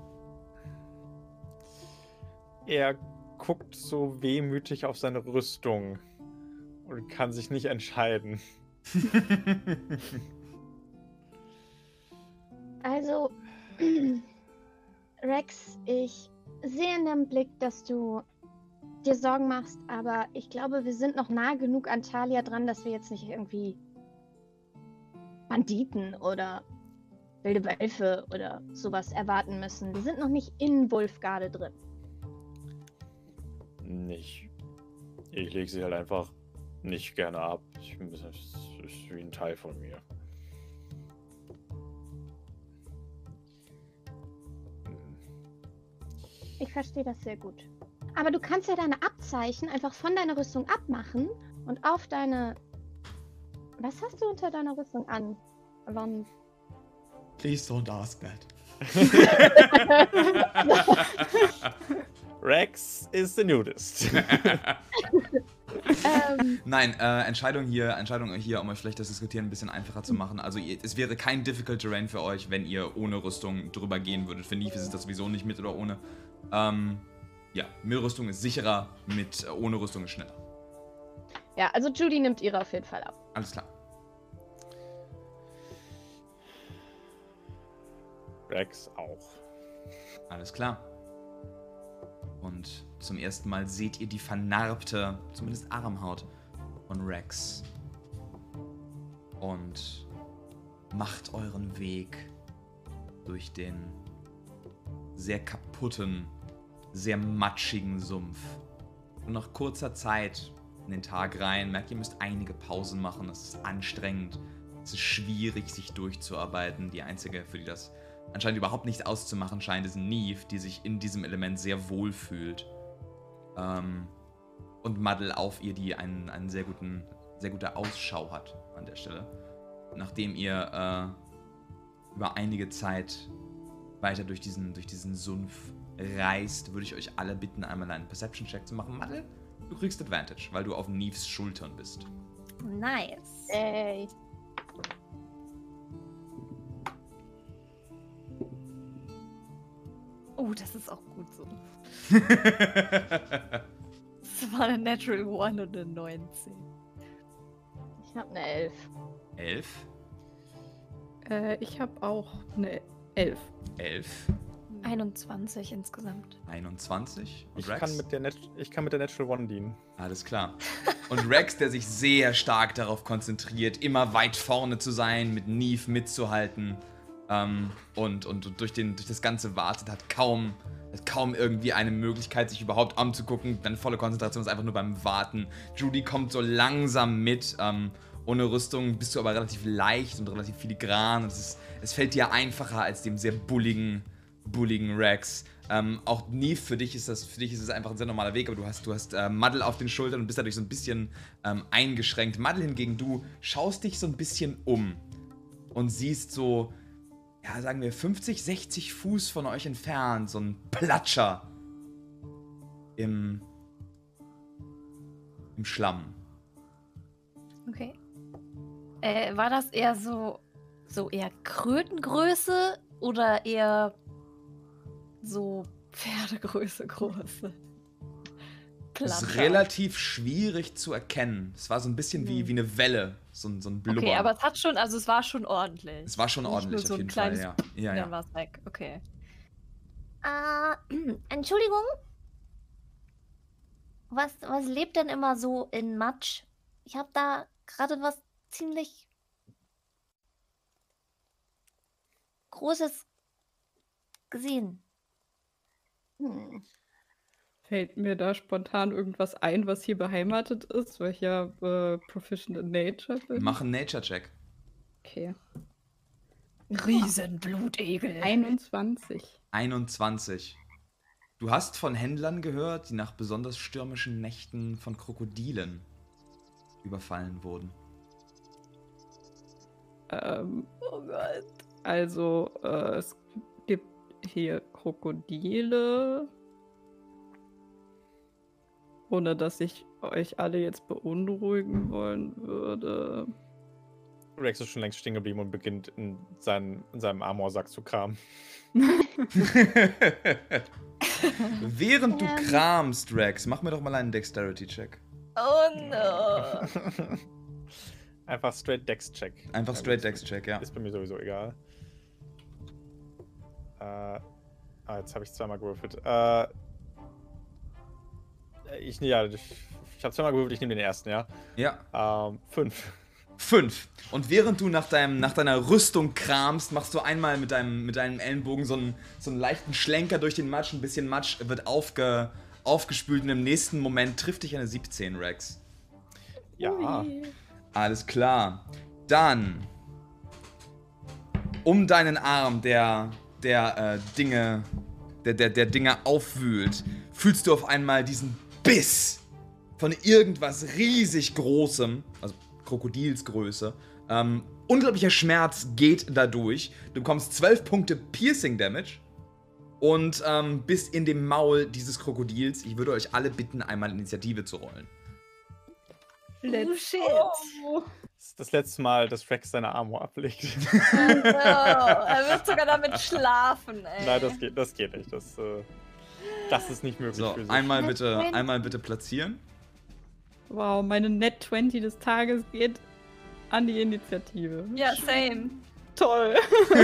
Er guckt so wehmütig auf seine Rüstung und kann sich nicht entscheiden. Also, Rex, ich sehe in deinem Blick, dass du dir Sorgen machst, aber ich glaube, wir sind noch nah genug an Talia dran, dass wir jetzt nicht irgendwie Banditen oder wilde Wölfe oder sowas erwarten müssen. Wir sind noch nicht in Wulfgarde drin. Nicht. Ich lege sie halt einfach nicht gerne ab. Ich, das ist wie ein Teil von mir. Ich verstehe das sehr gut. Aber du kannst ja deine Abzeichen einfach von deiner Rüstung abmachen und auf deine. Was hast du unter deiner Rüstung an? Wann? Please don't ask that. Rex is the nudist. ähm, Nein, äh, Entscheidung hier, Entscheidung hier, um euch vielleicht das Diskutieren ein bisschen einfacher zu machen. Also ihr, es wäre kein Difficult Terrain für euch, wenn ihr ohne Rüstung drüber gehen würdet. Für Neve ist es das sowieso nicht mit oder ohne. Ähm, ja, mit Rüstung ist sicherer, mit äh, ohne Rüstung ist schneller. ja, also Judy nimmt ihre auf jeden Fall ab. Alles klar. Rex auch. Alles klar. Und zum ersten Mal seht ihr die vernarbte, zumindest Armhaut von Rex. Und macht euren Weg durch den sehr kaputten, sehr matschigen Sumpf. Und nach kurzer Zeit in den Tag rein merkt ihr, müsst einige Pausen machen. Es ist anstrengend. Es ist schwierig, sich durchzuarbeiten. Die einzige, für die das anscheinend überhaupt nichts auszumachen scheint, ist Neve, die sich in diesem Element sehr wohl fühlt. Ähm, und Muddle auf ihr, die einen, einen sehr guten, sehr gute Ausschau hat an der Stelle. Nachdem ihr äh, über einige Zeit weiter durch diesen, durch diesen Sumpf reist, würde ich euch alle bitten, einmal einen Perception-Check zu machen. Muddle, du kriegst Advantage, weil du auf Neves Schultern bist. Nice. Ey. Oh, das ist auch gut so. Das war eine Natural One und eine 19. Ich habe eine Elf. Elf. Äh, ich habe auch eine 11. Elf. 21 insgesamt. 21. Und Ich Rex? kann, mit der ich kann mit der Natural One dienen. Alles klar. Und Rex, der sich sehr stark darauf konzentriert, immer weit vorne zu sein, mit Neve mitzuhalten ähm, und, und, und durch, den, durch das Ganze wartet, hat kaum, hat kaum irgendwie eine Möglichkeit, sich überhaupt anzugucken. Dann volle Konzentration ist einfach nur beim Warten. Judy kommt so langsam mit. Ähm, ohne Rüstung bist du aber relativ leicht und relativ filigran. Und es, ist, es fällt dir einfacher als dem sehr bulligen, bulligen Rex. Ähm, auch Neve, für dich ist das, für dich ist es einfach ein sehr normaler Weg, aber du hast, du hast äh, Muddle auf den Schultern und bist dadurch so ein bisschen ähm, eingeschränkt. Muddle hingegen, du schaust dich so ein bisschen um und siehst so, ja, sagen wir 50, 60 Fuß von euch entfernt, so ein Platscher im, im Schlamm. Okay. Äh, war das eher so, so eher Krötengröße oder eher so Pferdegröße große? Das ist relativ schwierig zu erkennen. Es war so ein bisschen wie, Hm. wie eine Welle, so, ein- so ein Blubber. Okay, aber es hat schon, also es war schon ordentlich. es war schon nicht ordentlich so auf ein jeden Fall, kleines ja. Ja, Dann ja. war es weg. Okay. Äh, Entschuldigung. Was, was lebt denn immer so in Matsch? Ich habe da gerade was ziemlich Großes gesehen. Hm. Fällt mir da spontan irgendwas ein, was hier beheimatet ist, weil ich ja äh, Proficient in Nature bin? Mach einen Nature-Check. Okay. Riesenblutegel. 21. 21. Du hast von Händlern gehört, die nach besonders stürmischen Nächten von Krokodilen überfallen wurden. Ähm, Oh Gott. also, äh, es gibt hier Krokodile. Ohne dass ich euch alle jetzt beunruhigen wollen würde. Rex ist schon längst stehen geblieben und beginnt in, seinen, in seinem Armorsack zu kramen. Während du Ähm. kramst, Rex, mach mir doch mal einen Dexterity-Check. Oh no. Einfach straight Dex-Check. Einfach Ja, straight Dex-Check, ja. Ist bei mir sowieso egal. Äh, ah, jetzt habe ich zweimal gewürfelt. Äh, ich, ja, ich, ich habe zweimal gewürfelt, ich nehme den ersten, ja. Ja. Ähm, fünf. Fünf. Und während du nach, deinem, nach deiner Rüstung kramst, machst du einmal mit deinem, mit deinem Ellenbogen so einen, so einen leichten Schlenker durch den Matsch. Ein bisschen Matsch wird aufge, aufgespült und im nächsten Moment trifft dich eine 17, Rex. Ja. Ui. Alles klar. Dann um deinen Arm, der, der äh, Dinge, der, der, der Dinge aufwühlt, fühlst du auf einmal diesen Biss von irgendwas riesig Großem, also Krokodilsgröße. Ähm, unglaublicher Schmerz geht dadurch. Du bekommst 12 Punkte Piercing Damage und ähm, bist in dem Maul dieses Krokodils. Ich würde euch alle bitten, einmal Initiative zu rollen. Oh Let's shit. go. Das ist das letzte Mal, dass Rex seine Armor ablegt. Oh, no. Er wird sogar damit schlafen, ey. Nein, das geht, das geht nicht. Das, äh, das ist nicht möglich So, für sie. einmal bitte, einmal bitte platzieren. Wow, meine Net 20 des Tages geht an die Initiative. Ja, same. Toll.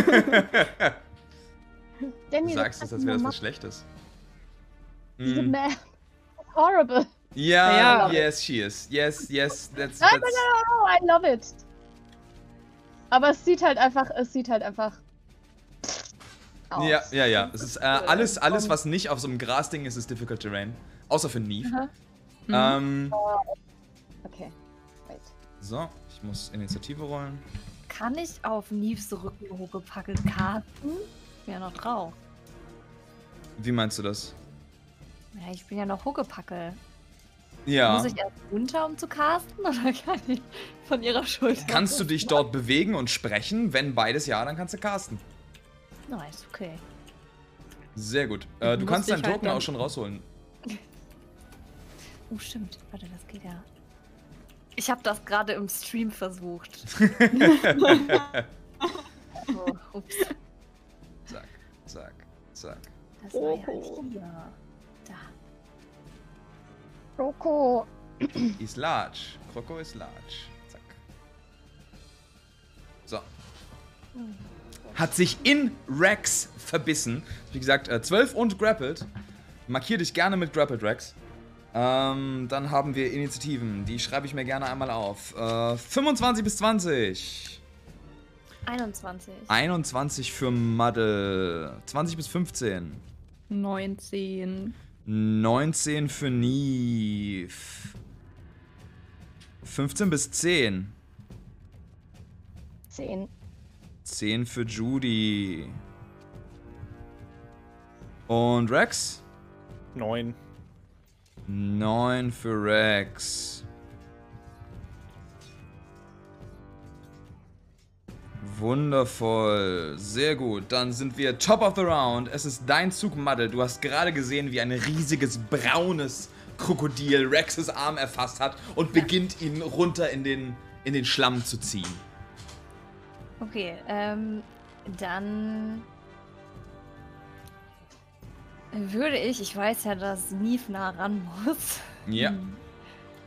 Danny, Du sagst es, als wäre das was Schlechtes. Diese Mm. Man. Horrible. Ja, Ja. yes, she is. Yes, yes, that's, Nein, that's Oh, I love it. Aber es sieht halt einfach, es sieht halt einfach. Aus. Ja, ja, ja. Es ist äh, alles, alles, was nicht auf so einem Grasding ist, ist Difficult Terrain. Außer für Neve. Aha. Ähm, Okay. Wait. so, ich muss Initiative rollen. Kann ich auf Neves Rücken hochgepackelt casten? Ja, noch drauf. Wie meinst du das? Ja, ich bin ja noch Huckepackelt. Ja. Muss ich erst runter, um zu casten? Oder kann ich von ihrer Schulter? Kannst du dich dort bewegen und sprechen? Wenn beides ja, dann kannst du casten. Nice, okay. Sehr gut. Äh, Du kannst deinen halt Token auch schon rausholen. Oh, stimmt. Warte, das geht ja. Ich habe das gerade im Stream versucht. Oh, ups. zack, zack, zack. Das war ja Oh. hier. Da. Roko. Ist large. Kroko ist large. Zack. So. Hat sich in Rex verbissen. Wie gesagt, äh, 12 und grappled. Markier dich gerne mit Grappled Rex. Ähm, dann haben wir Initiativen. Die schreibe ich mir gerne einmal auf. Äh, 25 bis 20. 21. 21 für Muddle. 20 bis 15. 19. 19 für Neve. 15 bis 10. 10. 10 für Judy. Und Rex? Neun. 9 für Rex. Wundervoll. Sehr gut. Dann sind wir top of the round. Es ist dein Zug, Muddle. Du hast gerade gesehen, wie ein riesiges braunes Krokodil Rexes Arm erfasst hat und beginnt ihn runter in den, in den Schlamm zu ziehen. Okay, ähm, dann würde ich, ich weiß ja, dass Neve nah ran muss, Ja,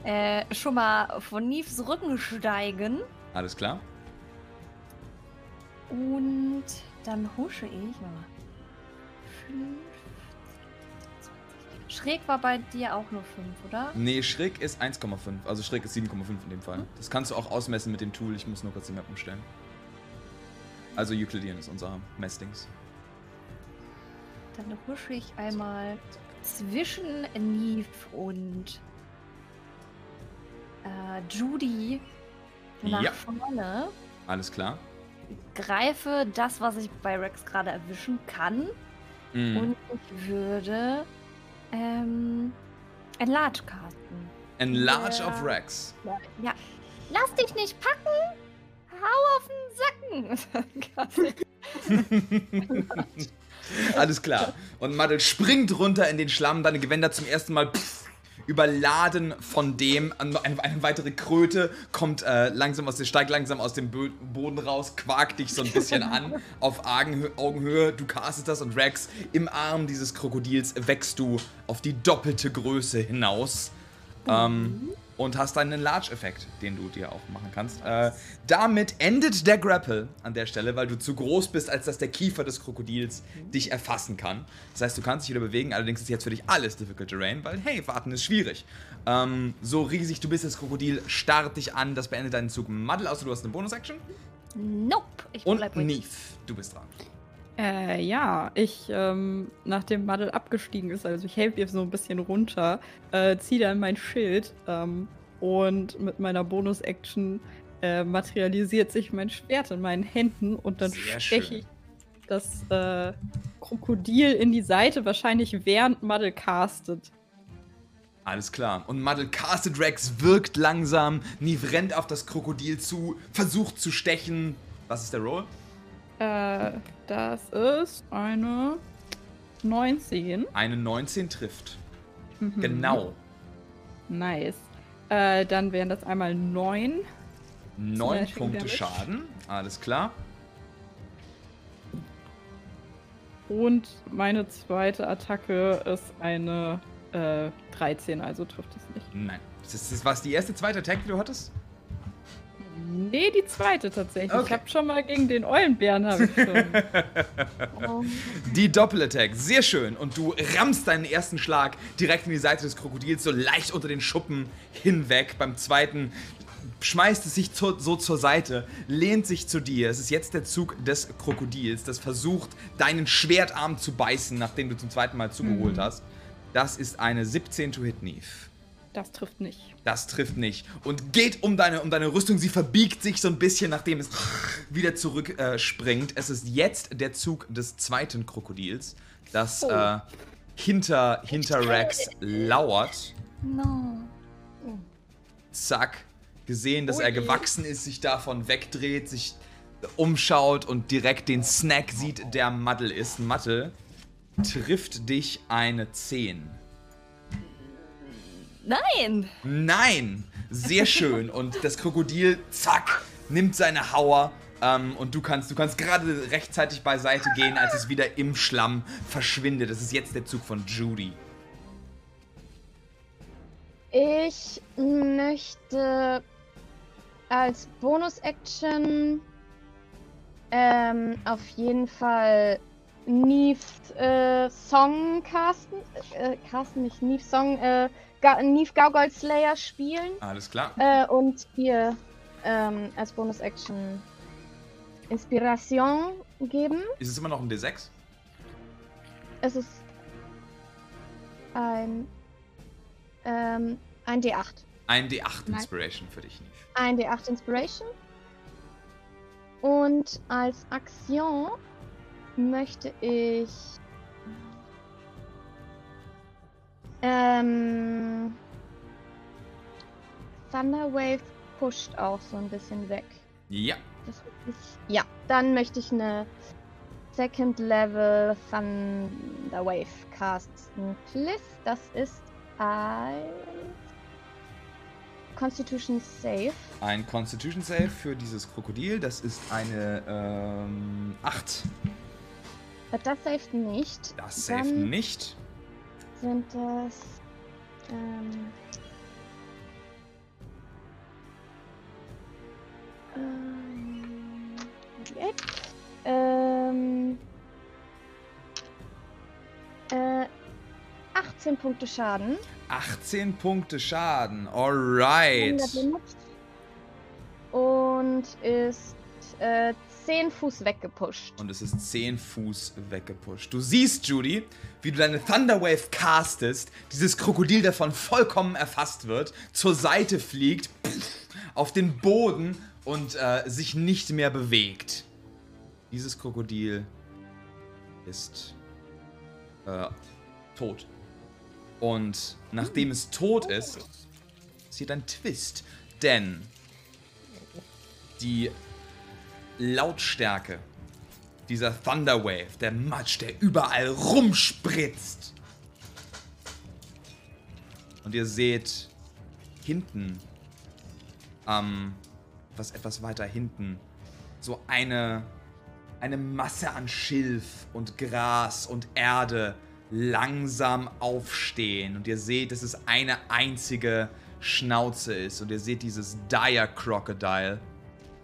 äh, schon mal von Neves Rücken steigen alles klar. Und dann husche ich mal. Schräg war bei dir auch nur 5, oder? Nee, schräg ist 1,5. Also schräg ist 7,5 in dem Fall. Das kannst du auch ausmessen mit dem Tool. Ich muss nur kurz die Map umstellen. Also Euclidean ist unser Messdings. Dann husche ich einmal zwischen Neve und äh, Judy nach Ja. vorne. Alles klar. Greife das, was ich bei Rex gerade erwischen kann. Mhm. Und ich würde ähm, Enlarge casten. Enlarge Ja. of Rex. Ja. Lass dich nicht packen! Hau auf den Sacken! Alles klar. Und Muddle springt runter in den Schlamm, deine Gewänder zum ersten Mal pff, überladen von dem. Eine, eine weitere Kröte kommt äh, langsam aus dem, steigt langsam aus dem Bö Boden raus, quakt dich so ein bisschen an auf Augenhö Augenhöhe. Du castest das und Rex, im Arm dieses Krokodils wächst du auf die doppelte Größe hinaus. Ähm, und hast einen Enlarge-Effekt, den du dir auch machen kannst. Äh, damit endet der Grapple an der Stelle, weil du zu groß bist, als dass der Kiefer des Krokodils dich erfassen kann. Das heißt, du kannst dich wieder bewegen, allerdings ist jetzt für dich alles Difficult Terrain, weil, hey, warten ist schwierig. Ähm, so riesig du bist, das Krokodil starrt dich an, das beendet deinen Zug. Muddle, außer du hast eine Bonus-Action. nope! Ich Und bleib ruhig. Neve, du bist dran. Äh, ja, ich, ähm, nachdem Muddle abgestiegen ist, also ich helfe ihr so ein bisschen runter, äh, ziehe dann mein Schild ähm, und mit meiner Bonus-Action äh, materialisiert sich mein Schwert in meinen Händen und dann Sehr steche ich das äh, Krokodil in die Seite, wahrscheinlich während Muddle castet. Alles klar. Und Muddle castet Rex, wirkt langsam. Neve rennt auf das Krokodil zu, versucht zu stechen. Was ist der Roll? Äh, das ist eine 19. Eine 19 trifft. Mhm. Genau. Nice. Äh, dann wären das einmal 9. 9 Slashing Punkte. Schaden. Alles klar. Und meine zweite Attacke ist eine äh, 13, also trifft es nicht. Nein. Das ist, das was die erste, zweite Attack, die du hattest? Nee, die zweite tatsächlich. Okay. Ich habe schon mal gegen den Eulenbären habe ich schon. Oh, Die Doppelattack. Sehr schön. Und du rammst deinen ersten Schlag direkt in die Seite des Krokodils, so leicht unter den Schuppen hinweg. Beim zweiten schmeißt es sich zu, so zur Seite, lehnt sich zu dir. Es ist jetzt der Zug des Krokodils, das versucht, deinen Schwertarm zu beißen, nachdem du zum zweiten Mal zugeholt hast. Das ist eine 17 to hit Neve. Das trifft nicht. Das trifft nicht. Und geht um deine, um deine Rüstung. Sie verbiegt sich so ein bisschen, nachdem es wieder zurück äh. Es ist jetzt der Zug des zweiten Krokodils, das äh, hinter, hinter Rex lauert. no. Zack. Gesehen, dass er gewachsen ist, sich davon wegdreht, sich umschaut und direkt den Snack sieht, der Muddle ist. Muddle trifft dich eine 10. Nein! Nein! Sehr schön. Und das Krokodil, zack, nimmt seine Hauer Ähm, und du kannst, du kannst gerade rechtzeitig beiseite gehen, als es wieder im Schlamm verschwindet. Das ist jetzt der Zug von Judy. Ich möchte als Bonus-Action ähm, auf jeden Fall Neve äh, Song casten. Äh, casten nicht Neve Song, äh, Ga Neve Gargoyle Slayer spielen. Alles klar. Äh, und hier ähm, als Bonus-Action Inspiration geben. Ist es immer noch ein D6? Es ist ein, ähm, ein D8. Ein D8 Nein. Inspiration für dich, Neve. Ein D8 Inspiration. Und als Aktion möchte ich ähm, Thunderwave pusht auch so ein bisschen weg. Ja. Ist, ja, dann möchte ich eine Second Level Thunderwave casten. Cliff, das ist ein Constitution Save. Ein Constitution Save für dieses Krokodil. Das ist eine ähm, 8. Das saved nicht. Das saved Dann nicht. Sind das ähm, ähm, okay. ähm, äh, 18 Punkte Schaden. 18 Punkte Schaden. Alright. 100 Limit. Und ist äh, 10 Fuß weggepusht. Und es ist 10 Fuß weggepusht. Du siehst, Judy, wie du deine Thunderwave castest, dieses Krokodil davon vollkommen erfasst wird, zur Seite fliegt, auf den Boden und äh, sich nicht mehr bewegt. Dieses Krokodil ist äh, tot. Und nachdem es tot ist, passiert ein Twist. Denn die Lautstärke dieser Thunderwave, der Matsch, der überall rumspritzt. Und ihr seht hinten, ähm, was etwas weiter hinten, so eine, eine Masse an Schilf und Gras und Erde langsam aufstehen. Und ihr seht, dass es eine einzige Schnauze ist. Und ihr seht dieses Dire Crocodile.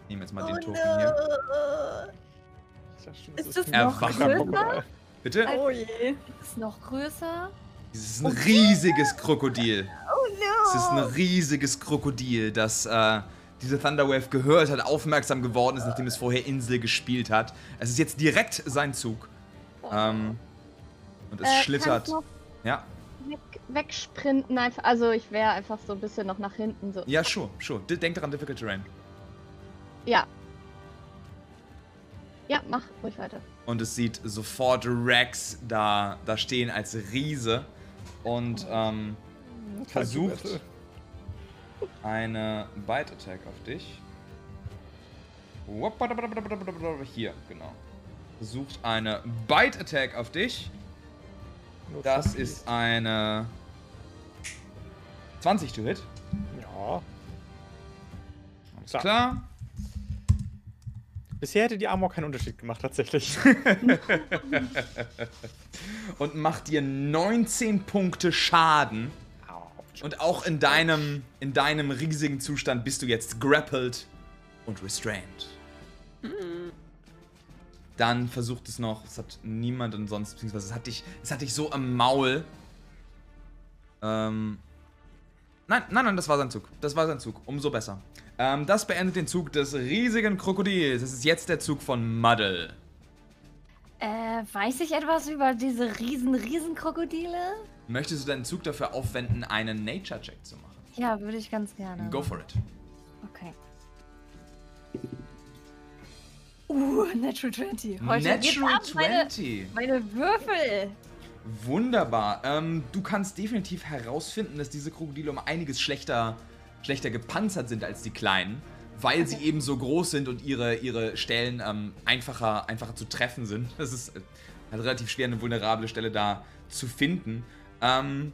Ich nehme jetzt mal den Token hier. Ist das Er noch größer? Bitte? Oh je. Ist noch größer? Es ist ein riesiges Krokodil. Oh no! Es ist ein riesiges Krokodil, das äh, diese Thunderwave gehört hat, aufmerksam geworden ist, nachdem es vorher Insel gespielt hat. Es ist jetzt direkt sein Zug. Ähm, und es Äh, schlittert. Ja, weg, wegsprinten einfach. Also ich wäre einfach so ein bisschen noch nach hinten so. ja, sure, sure. Denk daran, Difficult Terrain. Ja. Ja, mach ruhig weiter. Und es sieht sofort Rex da, da stehen als Riese und ähm, versucht eine Bite Attack auf dich. Hier, genau. Versucht eine Bite Attack auf dich. Das ist eine 20 to hit. Ja. Alles So. klar. Bisher hätte die Armor keinen Unterschied gemacht, tatsächlich. Und macht dir 19 Punkte Schaden. Und auch in deinem, in deinem riesigen Zustand bist du jetzt grappled und restrained. Dann versucht es noch, es hat niemanden sonst, beziehungsweise es hat dich, es hat dich so am Maul. Ähm. Nein, nein, nein, das war sein Zug. Das war sein Zug. Umso besser. Ähm, das beendet den Zug des riesigen Krokodils. Es ist jetzt der Zug von Muddle. Äh, weiß ich etwas über diese riesen, riesen Krokodile? Möchtest du deinen Zug dafür aufwenden, einen Nature-Check zu machen? Ja, würde ich ganz gerne. Go for it. Okay. Uh, Natural 20. Heute Natural ab, meine, 20. meine Würfel. Wunderbar. Ähm, du kannst definitiv herausfinden, dass diese Krokodile um einiges schlechter, schlechter gepanzert sind als die kleinen, weil sie eben so groß sind und ihre, ihre Stellen ähm, einfacher, einfacher zu treffen sind. Das ist äh, halt relativ schwer, eine vulnerable Stelle da zu finden. Ähm,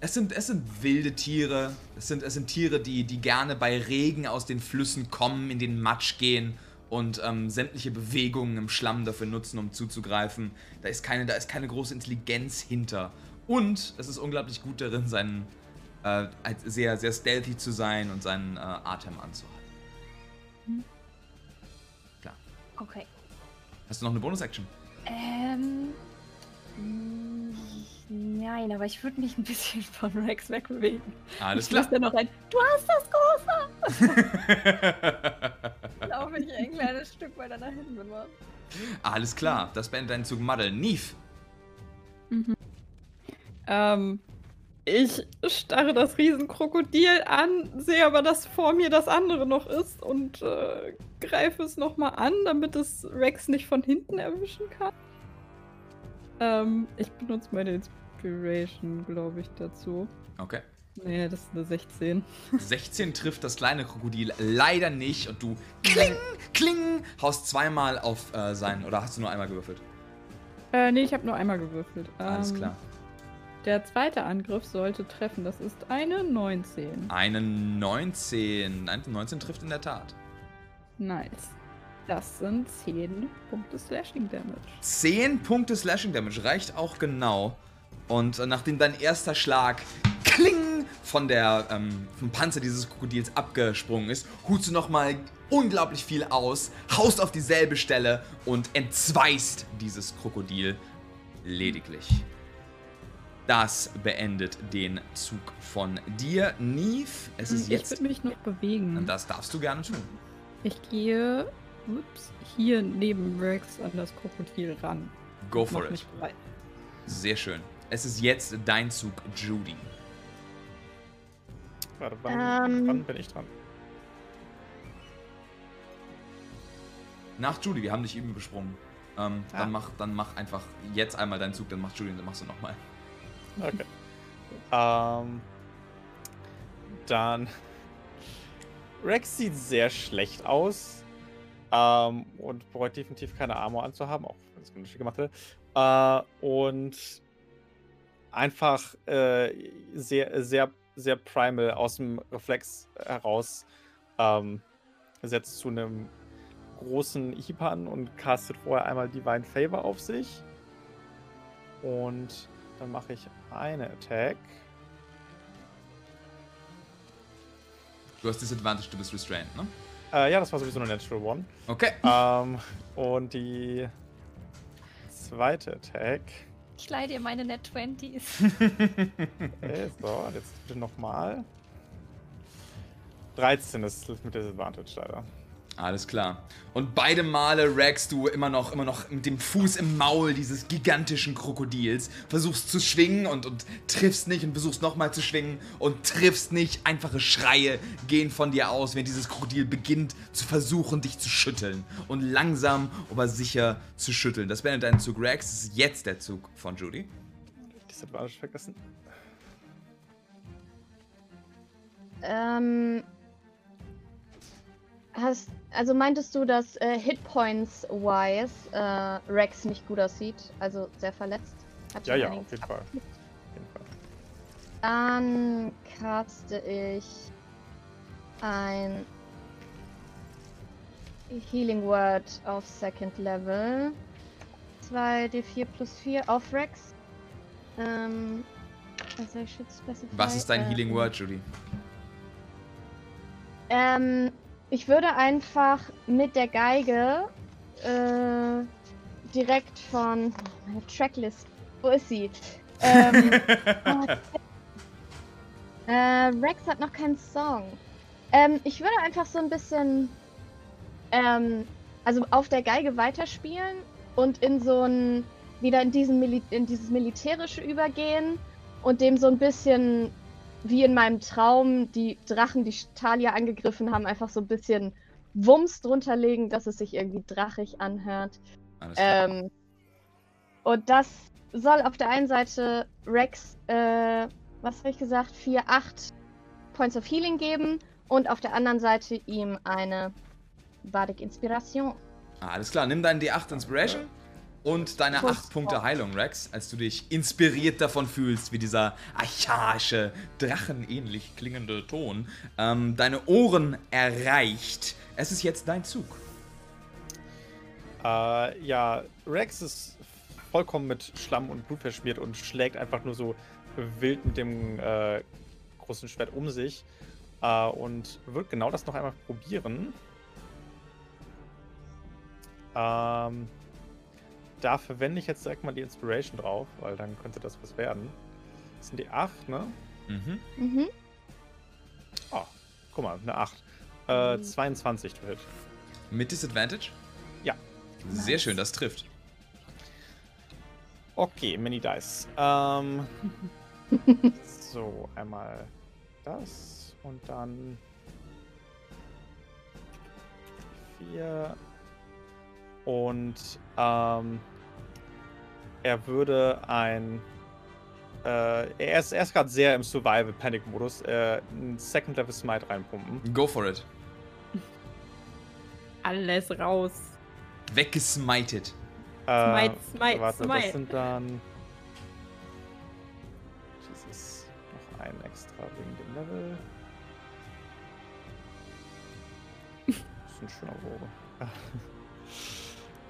es sind, es sind wilde Tiere. Es sind, es sind Tiere, die, die gerne bei Regen aus den Flüssen kommen, in den Matsch gehen und ähm, sämtliche Bewegungen im Schlamm dafür nutzen, um zuzugreifen. Da ist keine, da ist keine große Intelligenz hinter. Und es ist unglaublich gut darin, seinen äh, sehr, sehr stealthy zu sein und seinen äh, Atem anzuhalten. Klar. Okay. Hast du noch eine Bonus-Action? Ähm. Nein, aber ich würde mich ein bisschen von Rex wegbewegen. Alles ich klar. lasse ja noch ein. Du hast das große! Auch wenn ich ein kleines Stück weiter nach hinten bin. Mann. Alles klar, das beendet deinen Zug Muddle. Nief, Ähm, ich starre das Riesenkrokodil an, sehe aber, dass vor mir das andere noch ist und äh, greife es nochmal an, damit es Rex nicht von hinten erwischen kann. Ähm, ich benutze meine Inspiration, glaube ich, dazu. Okay. Nee, das ist eine 16. 16 trifft das kleine Krokodil leider nicht und du kling, kling, haust zweimal auf äh, seinen. Oder hast du nur einmal gewürfelt? Äh, nee, ich habe nur einmal gewürfelt. Alles Ähm, klar. Der zweite Angriff sollte treffen. Das ist eine 19. Eine 19. Nein, 19 trifft in der Tat. Nice. Das sind 10 Punkte Slashing Damage. 10 Punkte Slashing Damage reicht auch genau. Und äh, nachdem dein erster Schlag kling von der, ähm, vom Panzer dieses Krokodils abgesprungen ist, holst du nochmal unglaublich viel aus, haust auf dieselbe Stelle und entzweist dieses Krokodil lediglich. Das beendet den Zug von dir, Neve. Es ist ich jetzt. würde mich noch bewegen. Und das darfst du gerne tun. Ich gehe ups, hier neben Rex an das Krokodil ran. Go Mach for it. mich bereit. Sehr schön. Es ist jetzt dein Zug, Judy. Warte, wann, Ähm. wann bin ich dran? Nach Judy, wir haben dich eben besprungen. Ähm, Ah. dann, mach, dann mach einfach jetzt einmal deinen Zug, dann macht und dann machst du nochmal. Okay. ähm, dann. Rex sieht sehr schlecht aus. Ähm, und bereut definitiv keine Armor anzuhaben, auch wenn es wunderschön gemacht wird. Äh, und einfach äh, sehr, sehr, sehr primal aus dem Reflex heraus ähm, setzt zu einem großen Hieb an und castet vorher einmal Divine Favor auf sich. Und dann mache ich eine Attack. Du hast Disadvantage, du bist restrained, ne? Äh, ja, das war sowieso eine Natural One. Okay. ähm, und die zweite Attack. Ich leih dir meine Net 20s. Okay, so, und jetzt bitte nochmal. 13 ist mit Disadvantage leider. Alles klar. Und beide Male Rex, du immer noch, immer noch mit dem Fuß im Maul dieses gigantischen Krokodils, versuchst zu schwingen und, und triffst nicht und versuchst nochmal zu schwingen und triffst nicht. Einfache Schreie gehen von dir aus, wenn dieses Krokodil beginnt zu versuchen, dich zu schütteln. Und langsam, aber sicher zu schütteln. Das wäre dein Zug, Rex. Das ist jetzt der Zug von Judy. Disadvantage vergessen. Ähm, hast, also meintest du, dass äh, Hitpoints-wise äh, Rex nicht gut aussieht? Also sehr verletzt? Hat Ja, ja, auf jeden Fall. Auf jeden Fall. Dann caste ich ein Healing Word auf Second Level. 2d4 plus 4 auf Rex. Ähm, also ich Was ist dein äh, Healing Word, Judy? Ähm, ich würde einfach mit der Geige äh, direkt von meine Tracklist. Wo ist sie? Ähm, oh, äh, Rex hat noch keinen Song. Ähm, ich würde einfach so ein bisschen ähm, also auf der Geige weiterspielen und in so ein wieder in diesen Mili in dieses militärische übergehen und dem so ein bisschen wie in meinem Traum die Drachen, die Talia angegriffen haben, einfach so ein bisschen Wumms drunter legen, dass es sich irgendwie drachig anhört. Alles klar. Ähm, und das soll auf der einen Seite Rex, äh, was habe ich gesagt, 4, 8 Points of Healing geben und auf der anderen Seite ihm eine Bardic Inspiration. Alles klar, nimm deinen D8 Inspiration und deine Plus 8 Punkte. Heilung, Rex, als du dich inspiriert davon fühlst, wie dieser archaische, drachenähnlich klingende Ton ähm, deine Ohren erreicht. Es ist jetzt dein Zug. Äh, ja, Rex ist vollkommen mit Schlamm und Blut verschmiert und schlägt einfach nur so wild mit dem äh, großen Schwert um sich. Äh, und wird genau das noch einmal probieren. Ähm, da verwende ich jetzt direkt mal die Inspiration drauf, weil dann könnte das was werden. Das sind die 8, ne? Mhm. Mhm. Oh, guck mal, eine 8. Äh, 22 to hit. Mit Disadvantage? Ja. Sehr Nice. schön, das trifft. Okay, Mini Dice. Ähm, so, einmal das und dann vier. Und ähm, er würde ein. Äh, er ist, er ist gerade sehr im Survival-Panic-Modus. Äh, ein Second-Level Smite reinpumpen. Go for it. Alles raus. Weggesmited. Äh, Smite, smite, warte, smite. das sind dann. Jesus, noch ein extra wegen dem Level. Das ist ein schöner Bogen.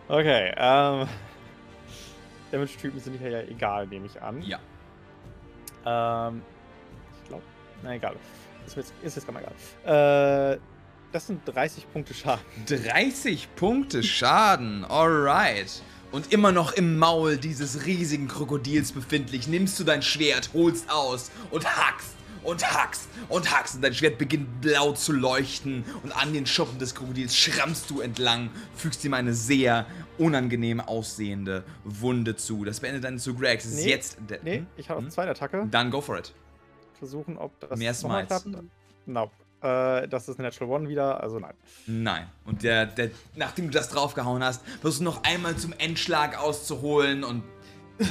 Okay, ähm. Damage-Typen sind hier ja egal, nehme ich an. Ja. Ähm. Ich glaube. Na egal. Ist jetzt, ist jetzt gar mal egal. Äh. Das sind 30 Punkte Schaden. 30 Punkte Schaden. Alright. Und immer noch im Maul dieses riesigen Krokodils befindlich, nimmst du dein Schwert, holst aus und hackst und hackst und hackst. Und dein Schwert beginnt blau zu leuchten. Und an den Schuppen des Krokodils schrammst du entlang, fügst ihm eine sehr unangenehm aussehende Wunde zu. Das beendet deinen Zug, Rex. Es ist Nee, jetzt der. Nee, Hm? ich habe Hm? zweite Attacke. Dann go for it. Versuchen, ob das Mehr Smites. Nope. Äh, das ist Natural One wieder, also nein. Nein. Und der, der, nachdem du das draufgehauen hast, wirst du noch einmal zum Endschlag auszuholen und äh,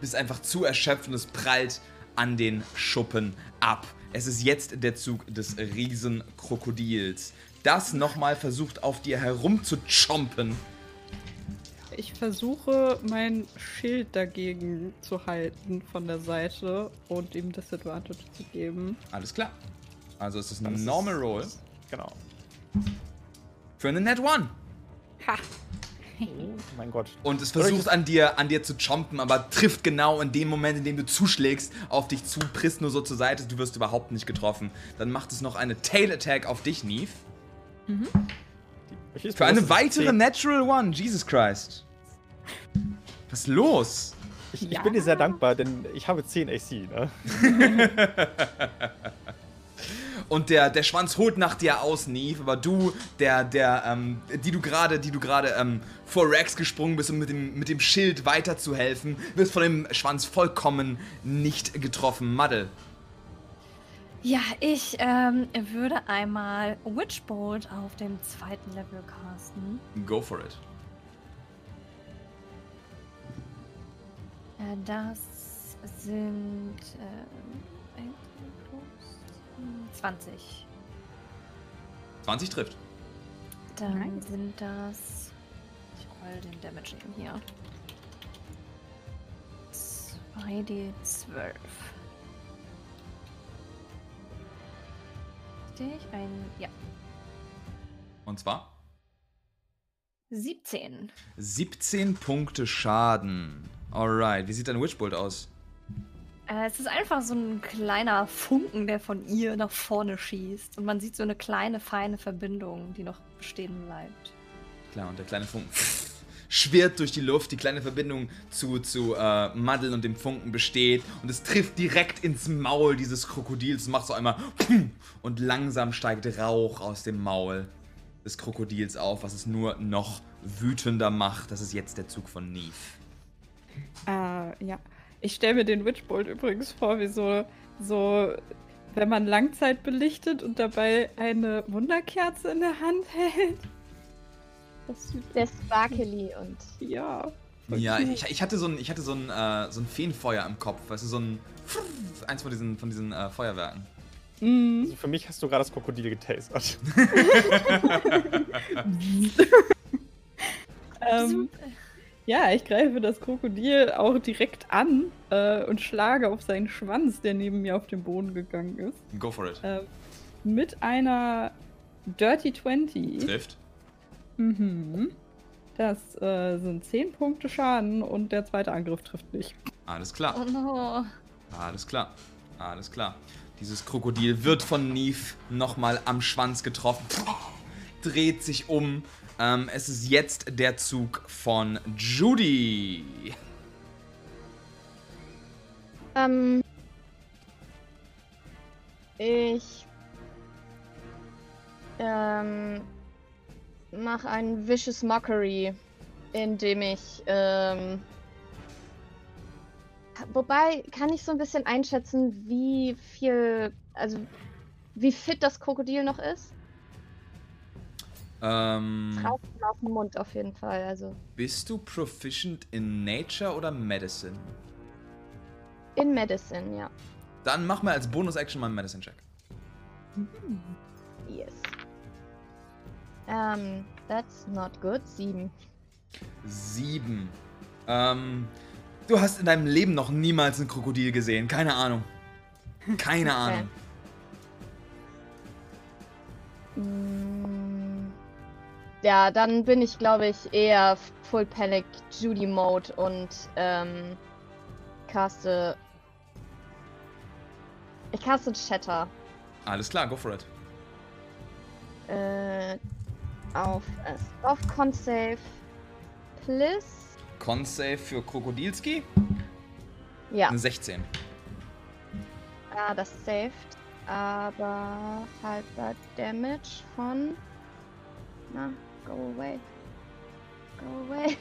bist einfach zu erschöpft und es prallt an den Schuppen ab. Es ist jetzt der Zug des Riesenkrokodils. Das nochmal versucht auf dir herumzuchompen. Ich versuche, mein Schild dagegen zu halten von der Seite und ihm Disadvantage zu geben. Alles klar. Also es ist ein es- Normal Roll Genau. für eine Net One. Ha! Oh mein Gott. Und es versucht an dir, an dir zu chompen, aber trifft genau in dem Moment, in dem du zuschlägst, auf dich zu, prisst nur so zur Seite, du wirst überhaupt nicht getroffen. Dann macht es noch eine Tail Attack auf dich, Neve. Ist Für eine weitere Natural One, Jesus Christ. Was ist los? Ich, ich bin dir sehr dankbar, denn ich habe 10 AC, ne? Und der, der Schwanz holt nach dir aus, Neve, aber du, der, der, ähm, die du gerade, die du gerade ähm, vor Rex gesprungen bist, um mit dem, mit dem Schild weiterzuhelfen, wirst von dem Schwanz vollkommen nicht getroffen. Muddle. Ja, ich ähm, würde einmal Witchbolt auf dem zweiten Level casten. Go for it. Äh, das sind ähm, hm, 20. 20 trifft. Dann Nice. sind das. Ich roll den Damage eben hier. 2d12. Richtig? Ein. Ja. Und zwar 17. 17 Punkte Schaden. Alright, wie sieht dein Witchbolt aus? Äh, es ist einfach so ein kleiner Funken, der von ihr nach vorne schießt. Und man sieht so eine kleine, feine Verbindung, die noch bestehen bleibt. Klar, und der kleine Funken schwirrt durch die Luft. Die kleine Verbindung zu, zu äh, Muddle und dem Funken besteht. Und es trifft direkt ins Maul dieses Krokodils. Und macht so einmal und langsam steigt Rauch aus dem Maul des Krokodils auf, was es nur noch wütender macht. Das ist jetzt der Zug von Neve. Äh, ja. Ich stelle mir den Witchbolt übrigens vor, wie so, so, wenn man Langzeit belichtet und dabei eine Wunderkerze in der Hand hält. Das Der Sparkly und. ja. voll Ja, ich, ich hatte so ein, ich hatte so ein, äh, so ein Feenfeuer im Kopf. Weißt du, so ein. Eins von diesen, von diesen äh, Feuerwerken. Mhm. Also für mich hast du gerade das Krokodil getasert. ähm, ja, ich greife das Krokodil auch direkt an äh, und schlage auf seinen Schwanz, der neben mir auf den Boden gegangen ist. Go for it. Äh, mit einer Dirty 20. Trifft. Mhm. Das äh, sind 10 Punkte Schaden und der zweite Angriff trifft nicht. Alles klar. Oh no. Alles klar. Alles klar. Dieses Krokodil wird von Neve nochmal am Schwanz getroffen. Dreht sich um. Ähm, es ist jetzt der Zug von Judy. Ähm. Ich. Ähm. Mach einen Vicious Mockery, indem ich. Ähm, wobei, kann ich so ein bisschen einschätzen, wie viel. Also, wie fit das Krokodil noch ist? Ähm, Draußen auf dem Mund auf jeden Fall. Also, bist du proficient in Nature oder Medicine? in Medicine, ja. Dann mach mal als Bonus-Action mal einen Medicine-Check. Yes. Ähm, that's not good. Sieben. Sieben. Ähm, du hast in deinem Leben noch niemals ein Krokodil gesehen. Keine Ahnung. Keine Okay. Ahnung. Mm, Ja, dann bin ich, glaube ich, eher Full Panic Judy Mode und ähm, caste. Ich caste Shatter. Alles klar, go for it. Äh, auf, äh, auf Con Save. Plus. Con-Save für Krokodilski? Ja, Eine 16. ah, das saved. Aber halber Damage von. Na, go away. Go away.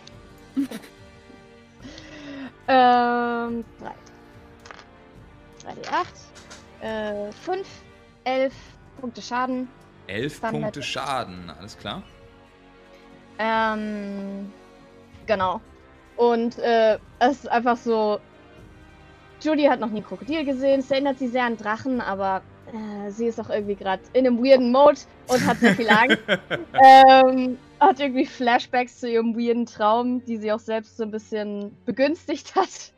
ähm, 3. 3d8. Äh, 5. 11 Punkte Schaden. 11 Dann Punkte Schaden, alles klar. Ähm, genau. Und äh, es ist einfach so. Judy hat noch nie ein Krokodil gesehen. Es erinnert sie sehr an Drachen, aber äh, sie ist auch irgendwie gerade in einem weirden Mode und hat sehr viel Angst. ähm, hat irgendwie Flashbacks zu ihrem weirden Traum, die sie auch selbst so ein bisschen begünstigt hat.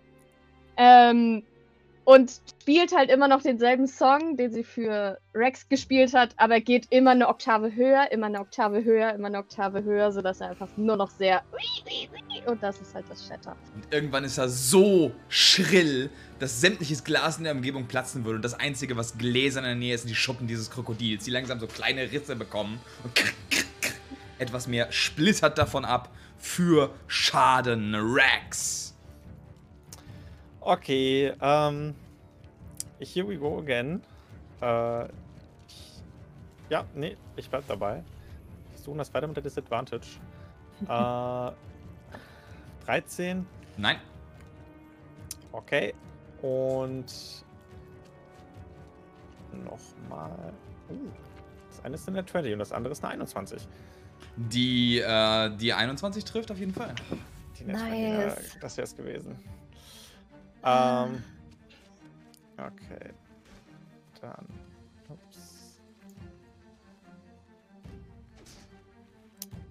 Ähm, und spielt halt immer noch denselben Song, den sie für Rex gespielt hat, aber geht immer eine Oktave höher, immer eine Oktave höher, immer eine Oktave höher, sodass er einfach nur noch sehr. Und das ist halt das Shatter. Und irgendwann ist er so schrill, dass sämtliches Glas in der Umgebung platzen würde. Und das Einzige, was Gläser in der Nähe ist, sind die Schuppen dieses Krokodils, die langsam so kleine Risse bekommen. Und krr, krr, krr, etwas mehr splittert davon ab für Schaden. Rex. Okay, ähm. Here we go again. Äh. Ich, ja, nee, ich bleib dabei. Ich suche das weiter mit der Disadvantage. äh. 13. Nein. Okay. Und. Nochmal. Uh, das eine ist eine 20 und das andere ist eine 21. Die, äh, die 21 trifft auf jeden Fall. Die Net 20, Nice. äh, das wäre es gewesen. Ähm. Okay. Dann. Ups.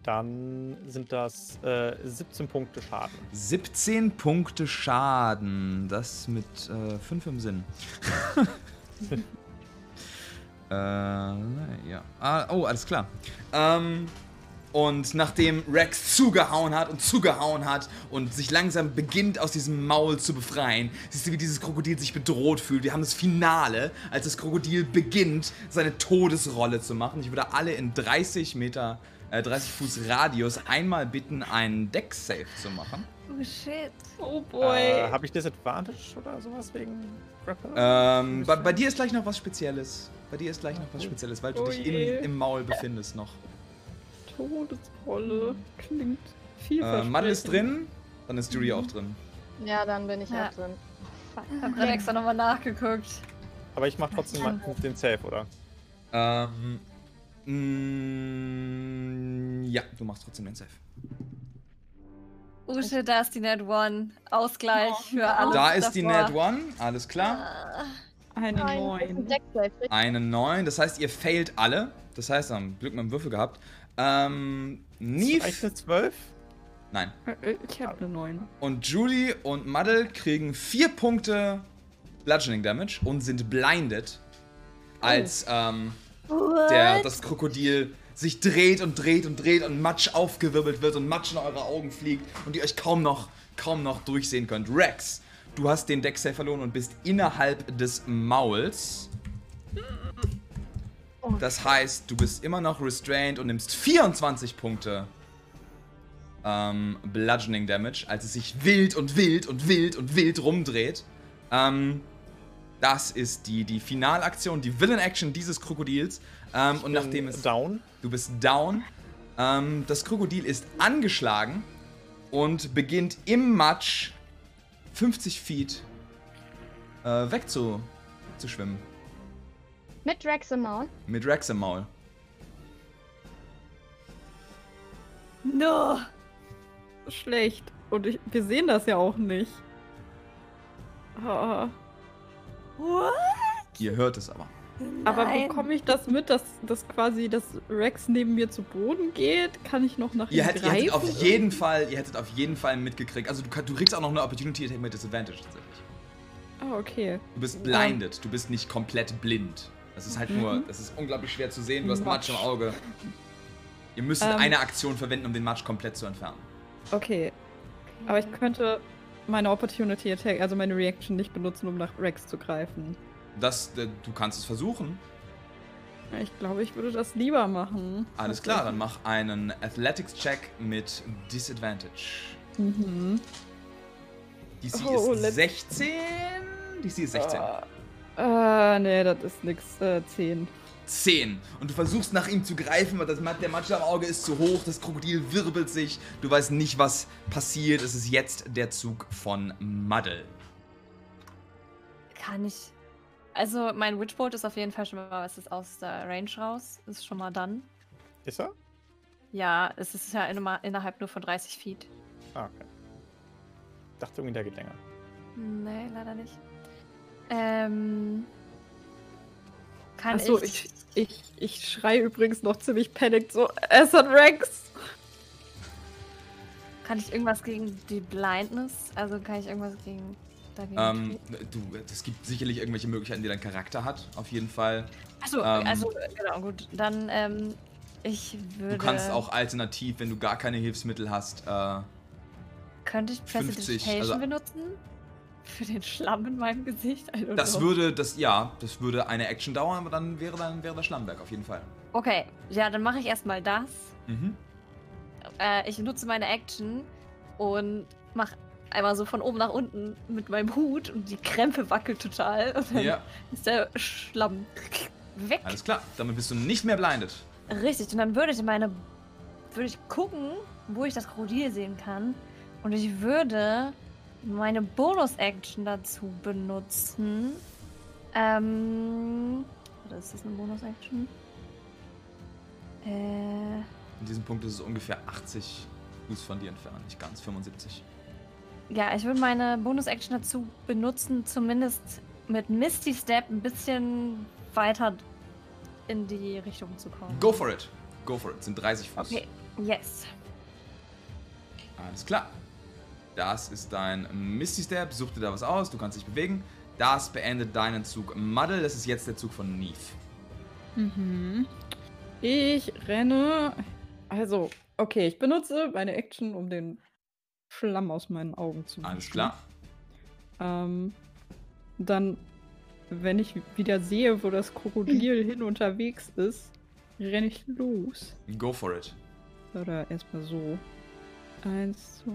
Dann sind das äh, 17 Punkte Schaden. 17 Punkte Schaden. Das mit äh, 5 im Sinn. äh, ja. Ah, oh, alles klar. Ähm, und nachdem Rex zugehauen hat und zugehauen hat und sich langsam beginnt aus diesem Maul zu befreien, siehst du, wie dieses Krokodil sich bedroht fühlt. Wir haben das Finale, als das Krokodil beginnt, seine Todesrolle zu machen. Ich würde alle in 30 Meter, äh, 30 Fuß Radius einmal bitten, einen Deck-Save zu machen. Oh shit. Oh Äh, Habe ich Disadvantage oder sowas wegen Grapple? Ähm, bei, bei dir ist gleich noch was Spezielles. Bei dir ist gleich noch was Spezielles, weil du Oh dich im, im Maul befindest noch. Todesrolle. Klingt Äh, vielversprechend. Mann ist drin, dann ist Judy auch drin. Ja, dann bin ich Ja. auch drin. Fuck. Hab grad extra nochmal nachgeguckt. Aber ich mache trotzdem mal den Save, oder? Ähm, mm, ja, du machst trotzdem den Save. Usche, da ist die Net One. Ausgleich für alles. Da ist die Net davor. One, alles klar. Ah, Eine Nein, das ist ein 9. Decksave, richtig? Eine 9, das heißt, ihr failt alle. Das heißt, am Glück mit dem Würfel gehabt. Ähm, Reicht Neve, eine 12? nein. Äh, Ich habe eine 9. Und Judy und Muddle kriegen vier Punkte Bludgeoning Damage und sind blinded, als ähm, der, das Krokodil sich dreht und dreht und dreht und Matsch aufgewirbelt wird und Matsch in eure Augen fliegt und ihr euch kaum noch, kaum noch durchsehen könnt. Rex, du hast den Deck verloren und bist innerhalb des Mauls. Das heißt, du bist immer noch restrained und nimmst 24 Punkte ähm, Bludgeoning Damage, als es sich wild und wild und wild und wild rumdreht. Ähm, das ist die, die Finalaktion, die Villain-Action dieses Krokodils. Ähm, und nachdem es. Down. Du bist down. Ähm, das Krokodil ist angeschlagen und beginnt im Matsch 50 Feet äh, wegzuschwimmen. Mit Rex im Maul. Mit Rex im Maul. No. Schlecht. Und ich, wir sehen das ja auch nicht. Ah. What? Ihr hört es aber. Aber Nein. bekomme ich das mit, dass, dass quasi das Rex neben mir zu Boden geht? Kann ich noch nach ihm Ihr hättet, ihr greifen? hättet auf jeden Fall, ihr hättet auf jeden Fall mitgekriegt. Also du, du kriegst auch noch eine Opportunity Attack mit Disadvantage tatsächlich. Ah, okay. Du bist blinded, du bist nicht komplett blind. Das ist halt nur, das ist unglaublich schwer zu sehen. Du hast Matsch im Auge. Ihr müsst Ähm. eine Aktion verwenden, um den Matsch komplett zu entfernen. Okay. Aber ich könnte meine Opportunity Attack, also meine Reaction nicht benutzen, um nach Rex zu greifen. Das, äh, du kannst es versuchen. Ich glaube, ich würde das lieber machen. Alles klar, dann mach einen Athletics-Check mit Disadvantage. Mhm. DC Oh, ist let's- 16. DC ist 16. Äh, nee, das ist nix. Äh, 10. 10. Und du versuchst nach ihm zu greifen, aber das, der Matsch am Auge ist zu hoch, das Krokodil wirbelt sich. Du weißt nicht, was passiert. Es ist jetzt der Zug von Muddle. Kann ich. Also, mein Witchbolt ist auf jeden Fall schon mal, was ist aus der Range raus. Ist schon mal dann. Ist er? Ja, es ist ja innerma- innerhalb nur von 30 Feet. Ah, okay. Dachte irgendwie, der geht länger. Nee, leider nicht. Ähm. Kann Achso, ich. ich, ich, ich schrei übrigens noch ziemlich panicked so, es hat Rex! Kann ich irgendwas gegen die Blindness? Also kann ich irgendwas gegen dagegen Ähm, du, es gibt sicherlich irgendwelche Möglichkeiten, die dein Charakter hat, auf jeden Fall. Achso, ähm, also genau, gut. Dann, ähm, ich würde. Du kannst auch alternativ, wenn du gar keine Hilfsmittel hast, äh, Könnte ich 50, Prestidigitation also- benutzen? Für den Schlamm in meinem Gesicht? Das würde, das, ja, das würde eine Action dauern, aber dann wäre dann wäre der Schlammberg auf jeden Fall. Okay, ja, dann mache ich erstmal das. Mhm. Äh, ich nutze meine Action und mache einmal so von oben nach unten mit meinem Hut und die Krempe wackelt total. Und dann Ja, ist der Schlamm weg. alles klar. Damit bist du nicht mehr blinded. Richtig, und dann würde ich meine. Würde ich gucken, wo ich das Krokodil sehen kann. Und ich würde meine Bonus-Action dazu benutzen. Ähm. Oder ist das eine Bonus-Action? Äh. In diesem Punkt ist es ungefähr 80 Fuß von dir entfernt, nicht ganz, 75. Ja, ich würde meine Bonus-Action dazu benutzen, zumindest mit Misty Step ein bisschen weiter in die Richtung zu kommen. Go for it. Go for it. Sind 30 Fuß. Okay, yes. Alles klar. Das ist dein Misty Step. Such dir da was aus. Du kannst dich bewegen. Das beendet deinen Zug Muddle. Das ist jetzt der Zug von Neve. Mhm. Ich renne. Also, okay, ich benutze meine Action, um den Schlamm aus meinen Augen zu Alles wischen. klar. Ähm, dann, wenn ich wieder sehe, wo das Krokodil hin unterwegs ist, renne ich los. Go for it. Oder erstmal so. Eins, zwei,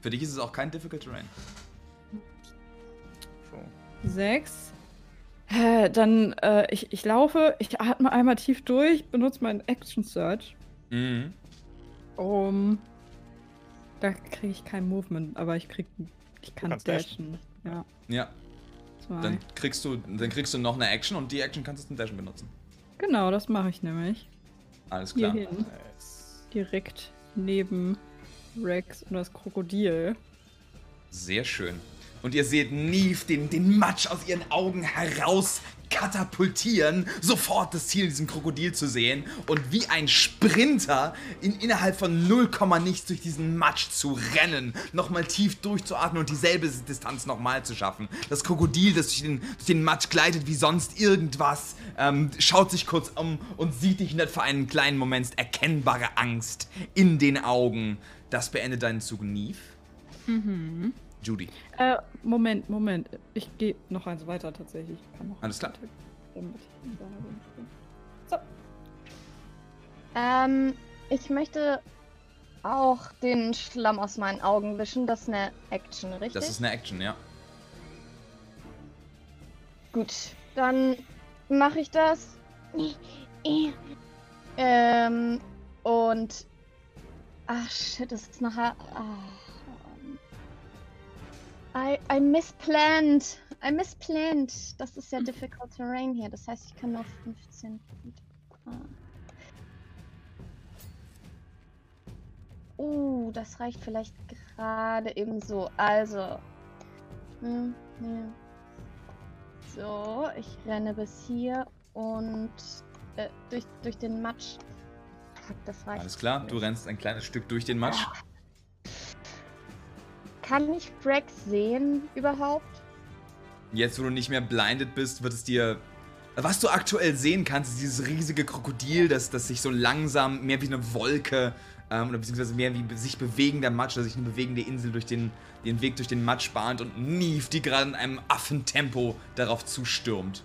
Für dich ist es auch kein Difficult Terrain. So. sechs. Äh, Dann, äh, ich, ich laufe, ich atme einmal tief durch, benutze meinen Action Search, Mhm. um. Da kriege ich kein Movement, aber ich krieg. Ich kann dashen. Ja, Ja, zwei. dann kriegst, du, dann kriegst du noch eine Action und die Action kannst du zum Dashen benutzen. Genau, das mache ich nämlich. Alles Hier klar. hin. Nice. Direkt neben Rex und das Krokodil. Sehr schön. und ihr seht Neve den, den Matsch aus ihren Augen heraus katapultieren, sofort das Ziel in diesem Krokodil zu sehen und wie ein Sprinter in, innerhalb von 0, nichts durch diesen Matsch zu rennen, nochmal tief durchzuatmen und dieselbe Distanz nochmal zu schaffen. Das Krokodil, das durch den, durch den Matsch gleitet wie sonst irgendwas, ähm, schaut sich kurz um und sieht dich nicht für einen kleinen Moment erkennbare Angst in den Augen. Das beendet deinen Zug, Neve. Mhm. Judy. Äh, Moment, Moment. Ich gehe noch eins weiter tatsächlich. Ich kann noch Alles klar. bin. Ähm, ich möchte auch den Schlamm aus meinen Augen wischen. Das ist eine Action, richtig? Das ist eine Action, ja. Gut, dann mache ich das. Ähm, und. Ach shit, das ist nachher. Ah. I, I misplanned. I misplanned. Das ist ja difficult terrain hier. Das heißt, ich kann nur 15 Feet. fahren. Uh, das reicht vielleicht gerade eben so. Also. Hm, hm. So, ich renne bis hier und äh, durch, durch den Matsch. Das reicht. Alles klar, du rennst ein kleines Stück durch den Matsch. Kann ich Rex sehen überhaupt? Jetzt, wo du nicht mehr blinded bist, wird es dir. Was du aktuell sehen kannst, ist dieses riesige Krokodil, das, das sich so langsam mehr wie eine Wolke ähm, oder beziehungsweise mehr wie sich bewegender Matsch, oder sich eine bewegende Insel durch den, den Weg durch den Matsch bahnt und Neve, die gerade in einem Affentempo darauf zustürmt.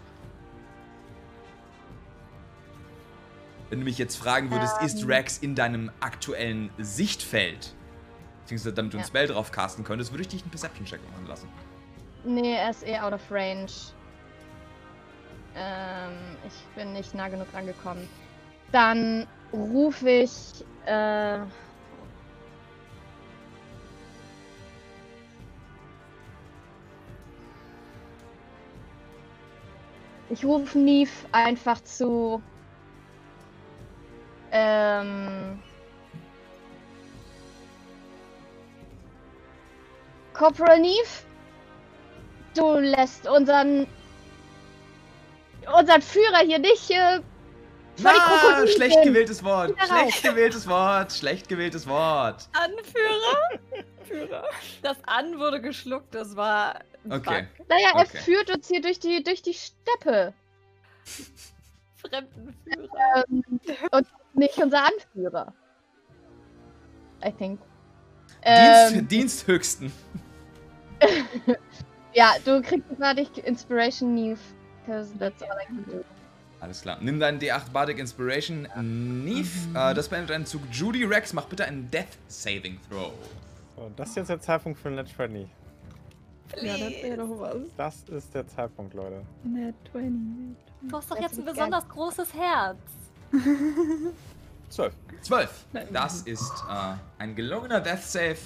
Wenn du mich jetzt fragen würdest, ist Ähm. Rex in deinem aktuellen Sichtfeld, beziehungsweise damit du Ja. Spell drauf casten könntest, würde ich dich einen Perception-Check machen lassen. Nee, er ist eh out of range. Ähm, ich bin nicht nah genug rangekommen. Dann rufe ich. Äh, ich rufe Neve einfach zu. Ähm. Corporal Neve? Du lässt unseren unseren Führer hier nicht äh, Na, schlecht gewähltes Wort. Schlecht gewähltes Wort. Schlecht gewähltes Wort. Anführer? Führer. Das An wurde geschluckt, das war. ein Okay. Naja, er Okay. führt uns hier durch die durch die Steppe. Bug. Fremdenführer. Ähm, und nicht unser Anführer. I think. Dienst, Ähm, Diensthöchsten. ja, du kriegst gerade Inspiration Neve. Because that's all I can do. Alles klar. Nimm deinen D8 Bardic Inspiration. Neve, äh, das beendet deinen Zug. Judy Rex, mach bitte einen Death Saving Throw. So, das ist jetzt der Zeitpunkt für Net 20. Ja, das wäre doch was. Das ist der Zeitpunkt, Leute. Net 20. Net Du hast doch Das jetzt ein ist besonders großes Herz. 12. 12. Nein. Das ist äh, ein gelungener Death Save.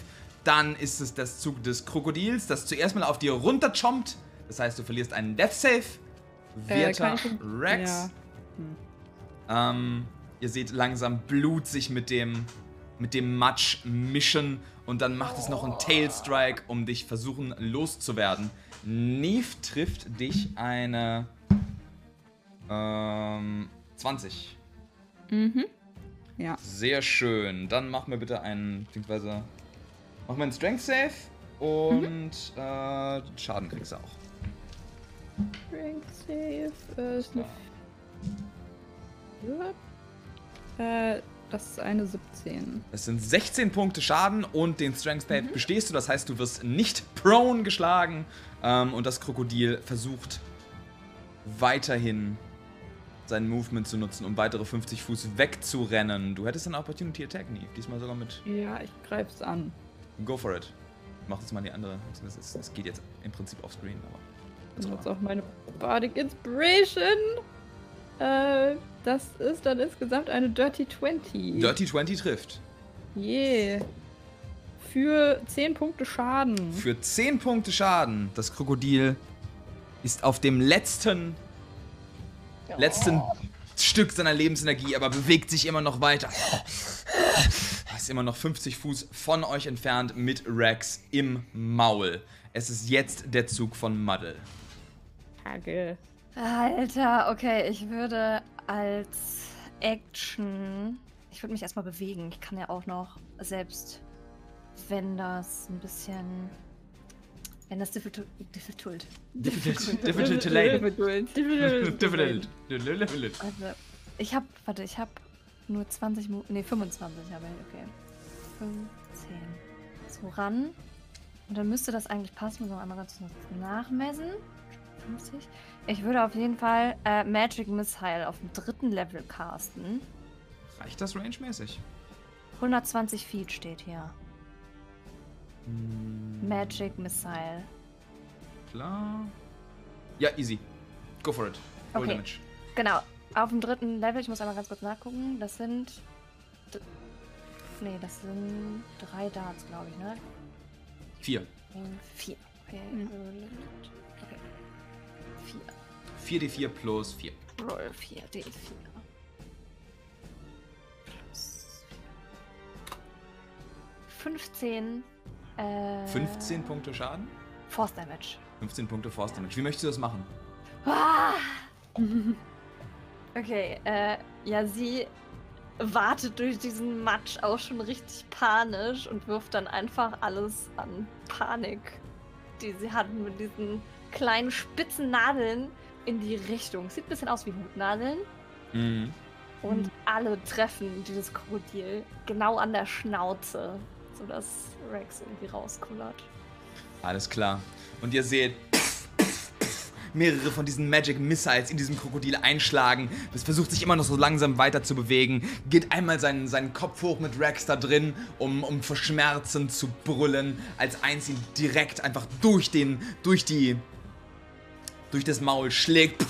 Dann ist es das Zug des Krokodils, das zuerst mal auf dir runterchompt. Das heißt, du verlierst einen Death Save. Äh, Werter ich- Rex. Ja. Ähm, ihr seht langsam Blut sich mit dem, mit dem Matsch mischen und dann macht es noch einen Tail Strike, um dich versuchen loszuwerden. Neve trifft dich eine ähm, 20. Mhm. Ja. Sehr schön. Dann mach mir bitte einen, beziehungsweise mach mir einen Strength Save und äh, Schaden kriegst du auch. Strength Save ist eine. Äh, das ist eine 17. Es sind 16 Punkte Schaden und den Strength Save bestehst du. Das heißt, du wirst nicht prone geschlagen. Ähm, und das Krokodil versucht weiterhin sein Movement zu nutzen, um weitere 50 Fuß wegzurennen. Du hättest eine Opportunity Attack, Neve. Diesmal sogar mit Ja, ich greif's an. Go for it. Mach jetzt mal die andere. Es, geht jetzt im Prinzip auf Screen, aber. Und jetzt auch meine Bardic Inspiration. Äh, das ist dann insgesamt eine Dirty 20. Dirty 20 trifft. Yeah. Für 10 Punkte Schaden. Für 10 Punkte Schaden. Das Krokodil ist auf dem letzten, letzten Stück seiner Lebensenergie, aber bewegt sich immer noch weiter. Er ist immer noch 50 Fuß von euch entfernt mit Rex im Maul. Es ist jetzt der Zug von Muddle. Hagel. Alter, okay, ich würde als Action. Ich würde mich erstmal bewegen. Ich kann ja auch noch selbst, wenn das ein bisschen. Wenn das difficult. difficult. Difficult, difficult to lay. Difficult. Difficult. Also, ich habe, warte, ich habe nur 20, Mo nee, 25 habe ich, okay. 15. So ran. Und dann müsste das eigentlich passen. Wir sollen einmal ganz kurz nachmessen. 50. Ich würde auf jeden Fall äh, Magic Missile auf dem dritten Level casten. Reicht das rangemäßig? 120 Feet steht hier. Hm, Magic Missile. Klar. Ja, easy. Go for it. Roll Okay. Damage. Genau. Auf dem dritten Level, ich muss einmal ganz kurz nachgucken. Das sind. Nee, das sind drei Darts, glaube ich, ne? Vier. Vier. Okay. Mhm. Okay. Vier. 4d4 plus 4. Roll 4, D4. Plus 15. Äh, 15 Punkte Schaden. Force Damage. 15 Punkte Force Damage. Wie möchtest du das machen? Ah! Okay, äh, ja, sie wartet durch diesen Matsch auch schon richtig panisch und wirft dann einfach alles an Panik, die sie hatten mit diesen kleinen spitzen Nadeln in die Richtung. Sieht ein bisschen aus wie Hutnadeln. Mhm. Und alle treffen dieses Krokodil genau an der Schnauze, sodass Rex irgendwie rauskullert. Alles klar. Und ihr seht mehrere von diesen Magic Missiles in diesem Krokodil einschlagen. Es versucht sich immer noch so langsam weiter zu bewegen. Geht einmal seinen, seinen Kopf hoch mit Rex da drin, um, um vor Schmerzen zu brüllen, als eins ihn direkt einfach durch den, durch die, durch das Maul schlägt.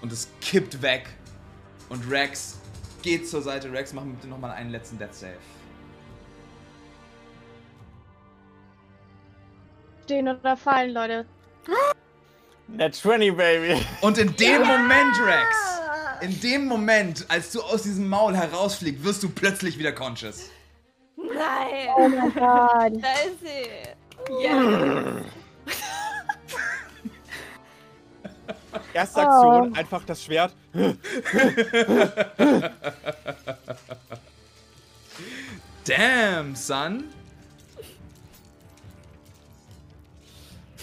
Und es kippt weg. Und Rex geht zur Seite. Rex, mach bitte nochmal einen letzten Death Save. Stehen oder fallen, Leute. Net 20, Baby. Und in dem Moment, Rex, in dem Moment, als du aus diesem Maul herausfliegst, wirst du plötzlich wieder conscious. Nein! Oh mein Gott. Da ist sie! Ja! Erste Aktion, einfach das Schwert. Damn, son.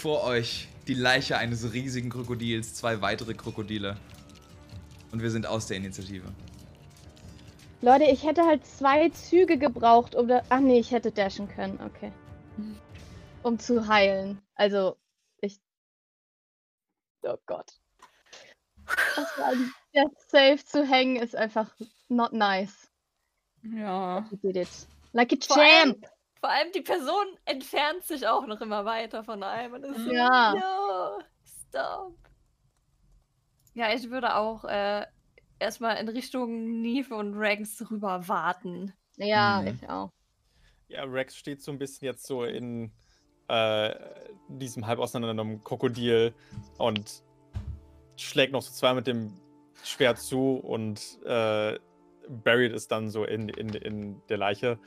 Vor euch die Leiche eines riesigen Krokodils, zwei weitere Krokodile. Und wir sind aus der Initiative. Leute, ich hätte halt zwei Züge gebraucht, um da. Ach nee, ich hätte dashen können, okay. Um zu heilen. Also, ich. Oh Gott. Das war ein Death Save zu hängen ist einfach not nice. Ja. You did it. Like a Vor allem- champ. Vor allem die Person entfernt sich auch noch immer weiter von einem. Und ist so, Ja. No, stop. Ja, ich würde auch äh, erstmal in Richtung Neve und Rex rüber warten. Ja, Mhm. ich auch. Ja, Rex steht so ein bisschen jetzt so in äh, diesem halb auseinandergenommen Krokodil und schlägt noch so zwei mit dem Schwert zu und äh, buried ist dann so in, in, in der Leiche.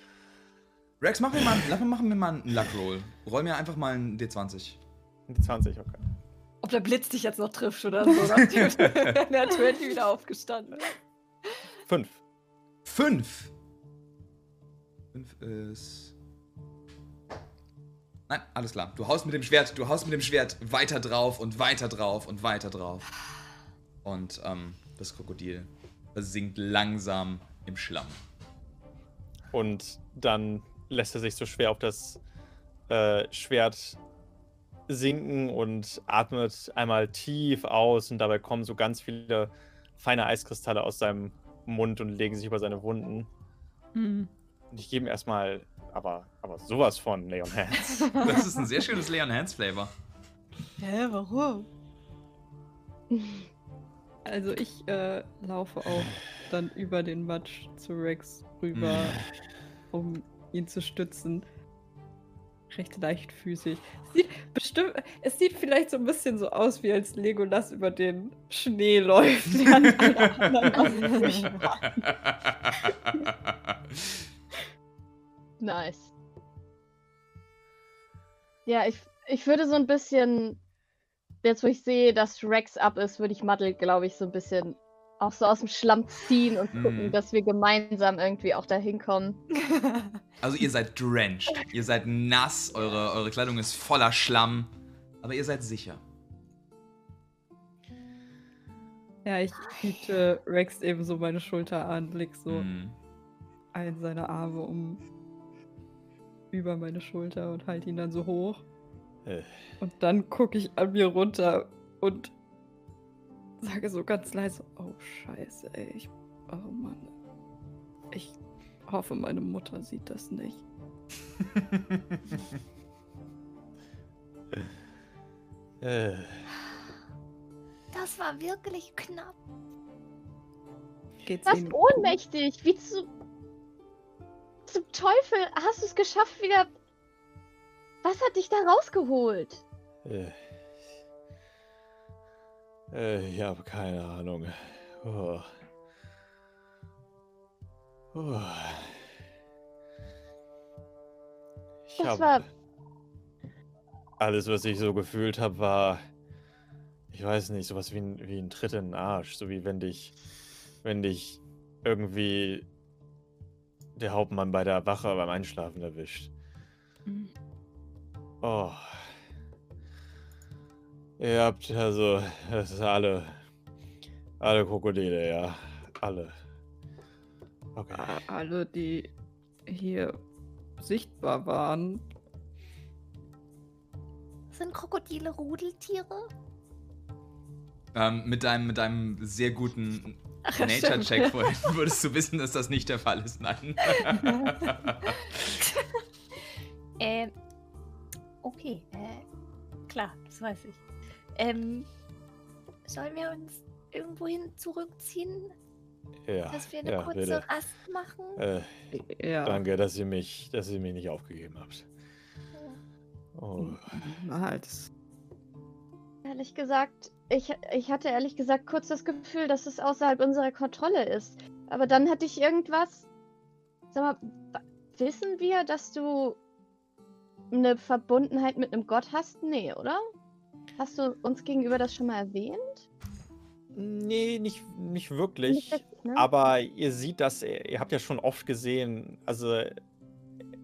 Rex, mach mir mal, lass mal machen wir mal einen Luck Roll. Roll mir einfach mal einen D20. Die 20, okay. Ob der Blitz dich jetzt noch trifft oder so. Der 20 wieder aufgestanden. Fünf. Fünf. Fünf ist. Nein, alles klar. Du haust mit dem Schwert, du haust mit dem Schwert weiter drauf und weiter drauf und weiter drauf. Und ähm, das Krokodil versinkt langsam im Schlamm. Und dann lässt er sich so schwer auf das äh, Schwert sinken und atmet einmal tief aus und dabei kommen so ganz viele feine Eiskristalle aus seinem Mund und legen sich über seine Wunden. Hm. Und ich gebe ihm erstmal, aber, aber sowas von Leon Hands. Das ist ein sehr schönes Leon Hands Flavor. Hä, warum? Also ich äh, laufe auch dann über den Matsch zu Rex rüber, um ihn zu stützen. Recht leichtfüßig. Sieht bestimmt, es sieht vielleicht so ein bisschen so aus, wie als Legolas über den Schnee läuft. Nice. Ja, ich, ich würde so ein bisschen, jetzt wo ich sehe, dass Rex ab ist, würde ich Muddle, glaube ich, so ein bisschen auch so aus dem Schlamm ziehen und gucken, Mhm. dass wir gemeinsam irgendwie auch dahin kommen. Also ihr seid drenched. Ihr seid nass, eure, eure Kleidung ist voller Schlamm. Aber ihr seid sicher. Ja, ich biete Rex eben so meine Schulter an, leg so Mhm. einen seiner Arme um über meine Schulter und halte ihn dann so hoch. Äh, Und dann gucke ich an mir runter und sage so ganz leise, oh scheiße, ey, ich, oh Mann. Ich hoffe, meine Mutter sieht das nicht. äh, Das war wirklich knapp. Geht's Du warst ohnmächtig. Wie zu, zum Teufel hast du es geschafft, wieder. Was hat dich da rausgeholt? Äh, ich habe keine Ahnung. Oh. Oh. Ich Das war- Alles, was ich so gefühlt habe, war. Ich weiß nicht, sowas wie ein, wie ein Tritt in den Arsch. So wie wenn dich. Wenn dich irgendwie. Der Hauptmann bei der Wache beim Einschlafen erwischt. Mhm. Oh. Ihr habt also. Das ist alle. Alle Krokodile, ja. Alle. Okay. A- alle, die hier sichtbar waren, Sind Krokodile Rudeltiere? Ähm, mit, deinem, mit deinem sehr guten Nature-Check vorhin würdest du wissen, dass das nicht der Fall ist. Nein. Ähm. Okay, äh, Klar, das weiß ich. Ähm, sollen wir uns irgendwohin zurückziehen, Ja, dass wir eine ja, kurze bitte. Rast machen? Äh, ja, danke, dass ihr mich, dass ihr mich nicht aufgegeben habt. Oh. na, das Ehrlich gesagt, ich, ich hatte ehrlich gesagt kurz das Gefühl, dass es außerhalb unserer Kontrolle ist. Aber dann hatte ich irgendwas. Sag mal, wissen wir, dass du eine Verbundenheit mit einem Gott hast? Nee, oder? Hast du uns gegenüber das schon mal erwähnt? Nee, nicht, nicht Nicht wirklich. ne? Aber ihr seht das, ihr ihr habt ja schon oft gesehen, also er,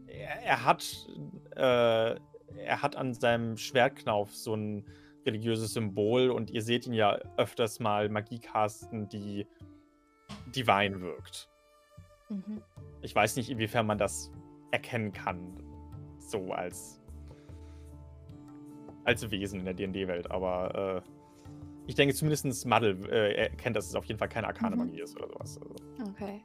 er hat äh, er hat an seinem Schwertknauf so ein religiöses Symbol und ihr seht ihn ja öfters mal Magie casten, die divine wirkt. Mhm. Ich weiß nicht, inwiefern man das erkennen kann, so als als Wesen in der D&D-Welt, aber äh, ich denke zumindest Muddle äh, erkennt, dass es auf jeden Fall keine arkane Mhm. Magie ist oder sowas. Also. Okay.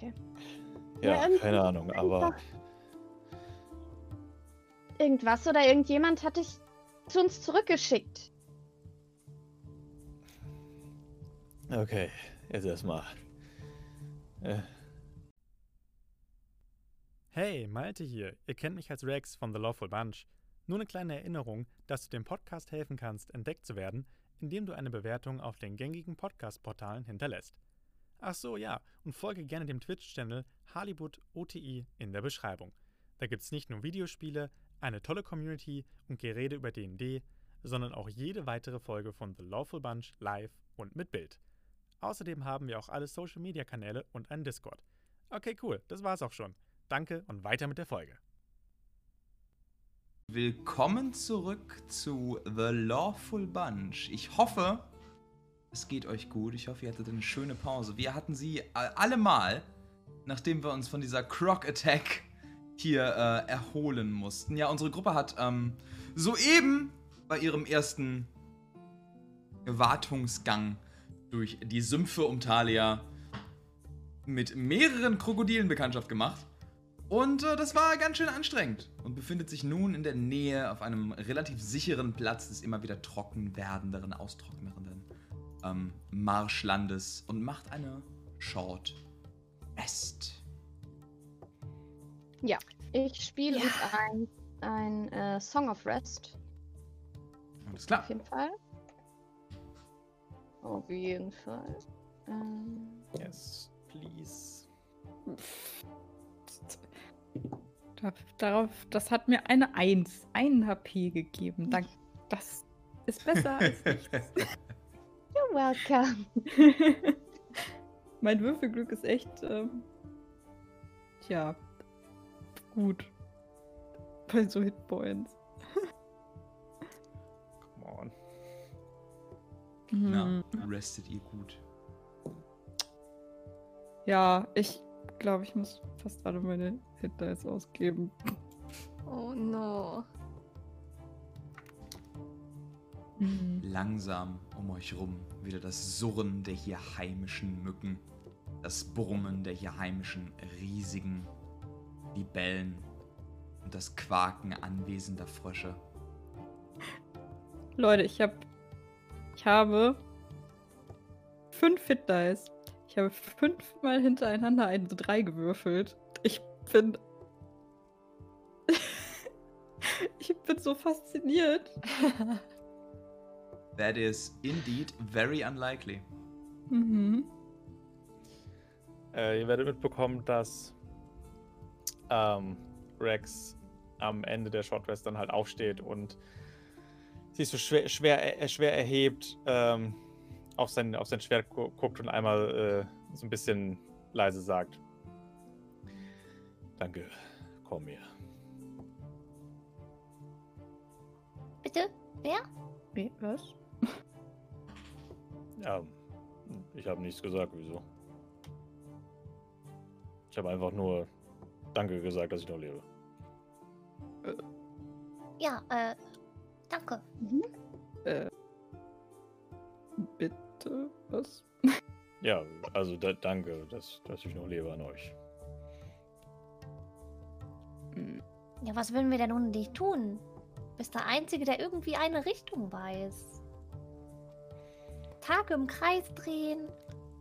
Ja, Ja, irgendwie- keine Ahnung, aber Irgendwas oder irgendjemand hat dich zu uns zurückgeschickt. okay, jetzt erstmal. Äh, Hey, Malte hier. Ihr kennt mich als Rex von The Lawful Bunch. Nur eine kleine Erinnerung, dass du dem Podcast helfen kannst, entdeckt zu werden, indem du eine Bewertung auf den gängigen Podcast-Portalen hinterlässt. Ach so, ja, und folge gerne dem Twitch-Channel Hollywood OTI in der Beschreibung. Da gibt's nicht nur Videospiele, eine tolle Community und Gerede über D&D, sondern auch jede weitere Folge von The Lawful Bunch live und mit Bild. Außerdem haben wir auch alle Social-Media-Kanäle und einen Discord. Okay, cool, das war's auch schon. Danke und weiter mit der Folge. Willkommen zurück zu The Lawful Bunch. Ich hoffe, es geht euch gut. Ich hoffe, ihr hattet eine schöne Pause. Wir hatten sie äh, alle mal, nachdem wir uns von dieser Croc Attack hier äh, erholen mussten. Ja, unsere Gruppe hat ähm, soeben bei ihrem ersten Wartungsgang durch die Sümpfe um Thalia mit mehreren Krokodilen Bekanntschaft gemacht. Und äh, das war ganz schön anstrengend und befindet sich nun in der Nähe auf einem relativ sicheren Platz des immer wieder trocken werdenderen, austrocknenden ähm, Marschlandes und macht eine Short Rest. Ich spiele Ja. uns ein, ein äh, Song of Rest. Alles klar. Auf jeden Fall. Auf jeden Fall. Ähm, yes, please. Da- Darauf, das hat mir eine 1, einen HP gegeben. Dank, das ist besser als nichts. You're welcome. mein Würfelglück ist echt, ähm, tja, gut. Bei so Hitpoints. Come on. Na, Hm. restet ihr gut. Ja, ich glaube, ich muss fast alle meine Hit Dice ausgeben. Oh no. Mhm. Langsam um euch rum wieder das Surren der hier heimischen Mücken, das Brummen der hier heimischen riesigen Libellen und das Quaken anwesender Frösche. Leute, ich habe, ich habe fünf Hit Dice. Ich habe fünfmal hintereinander eine 3 gewürfelt. Ich bin. ich bin so fasziniert. That is indeed very unlikely. Mhm. Äh, ihr werdet mitbekommen, dass ähm, Rex am Ende der Short Rest dann halt aufsteht und sich so schwer, schwer, äh, schwer erhebt, ähm, auf, sein, auf sein Schwert gu guckt und einmal äh, so ein bisschen leise sagt. Danke, komm mir. Bitte? Wer? Wie, was? Ja, ich habe nichts gesagt, wieso. Ich habe einfach nur Danke gesagt, dass ich noch lebe. Ja, äh, danke. Äh. Bitte? Was? Ja, also da, danke, dass, dass ich noch lebe an euch. Ja, was würden wir denn ohne dich tun? Bist der Einzige, der irgendwie eine Richtung weiß. Tage im Kreis drehen.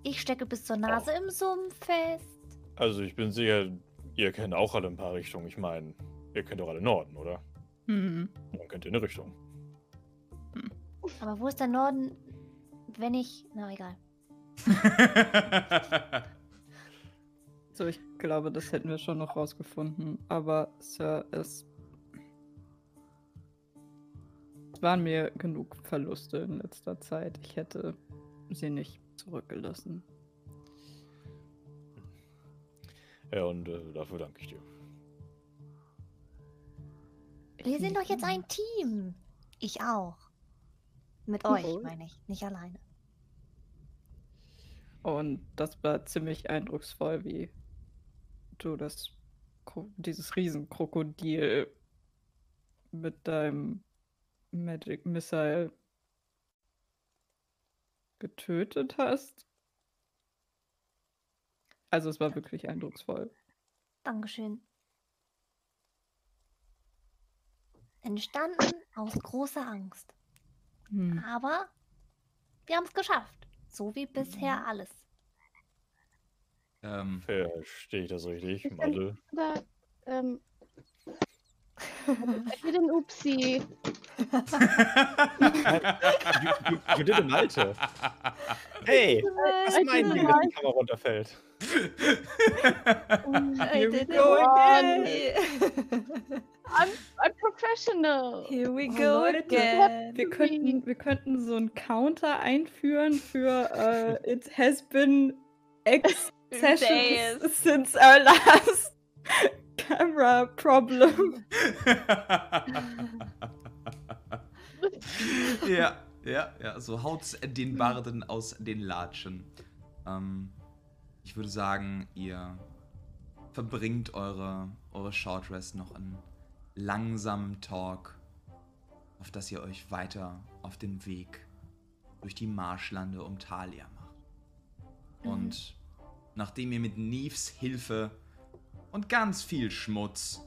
Ich stecke bis zur Nase im Sumpf fest. Also ich bin sicher, ihr kennt auch alle ein paar Richtungen. Ich meine, ihr kennt doch alle Norden, oder? Hm. Dann kennt ihr eine Richtung. Aber wo ist der Norden, wenn ich... Na, egal. So, ich glaube, das hätten wir schon noch rausgefunden. Aber, Sir, es. Es waren mir genug Verluste in letzter Zeit. Ich hätte sie nicht zurückgelassen. Ja, und äh, dafür danke ich dir. Wir sind doch jetzt ein Team. Ich auch. Mit euch, Jawohl. meine ich. Nicht alleine. Und das war ziemlich eindrucksvoll, wie du das dieses Riesenkrokodil mit deinem Magic Missile getötet hast. Also es war wirklich eindrucksvoll. Dankeschön. Entstanden aus großer Angst. Hm. Aber wir haben es geschafft. So wie bisher alles. Ähm, Verstehe ich das richtig, Ich bin- Madel? Da, ähm. I did an Upsi. you, you, you did a Malte. Hey, was I meinen die, a wenn die Kamera runterfällt? Here we did go it again. I'm, I'm professional. Here we Oh, go Leute, again. Wir könnten, wir könnten so einen Counter einführen für äh, It has been X sessions Days. since our last camera problem. ja, ja, ja, so haut's den Barden aus den Latschen. Ähm, ich würde sagen, ihr verbringt eure, eure Short Rest noch in langsamem Talk, auf dass ihr euch weiter auf den Weg durch die Marschlande um Thalia macht. Und nachdem ihr mit Neves Hilfe und ganz viel Schmutz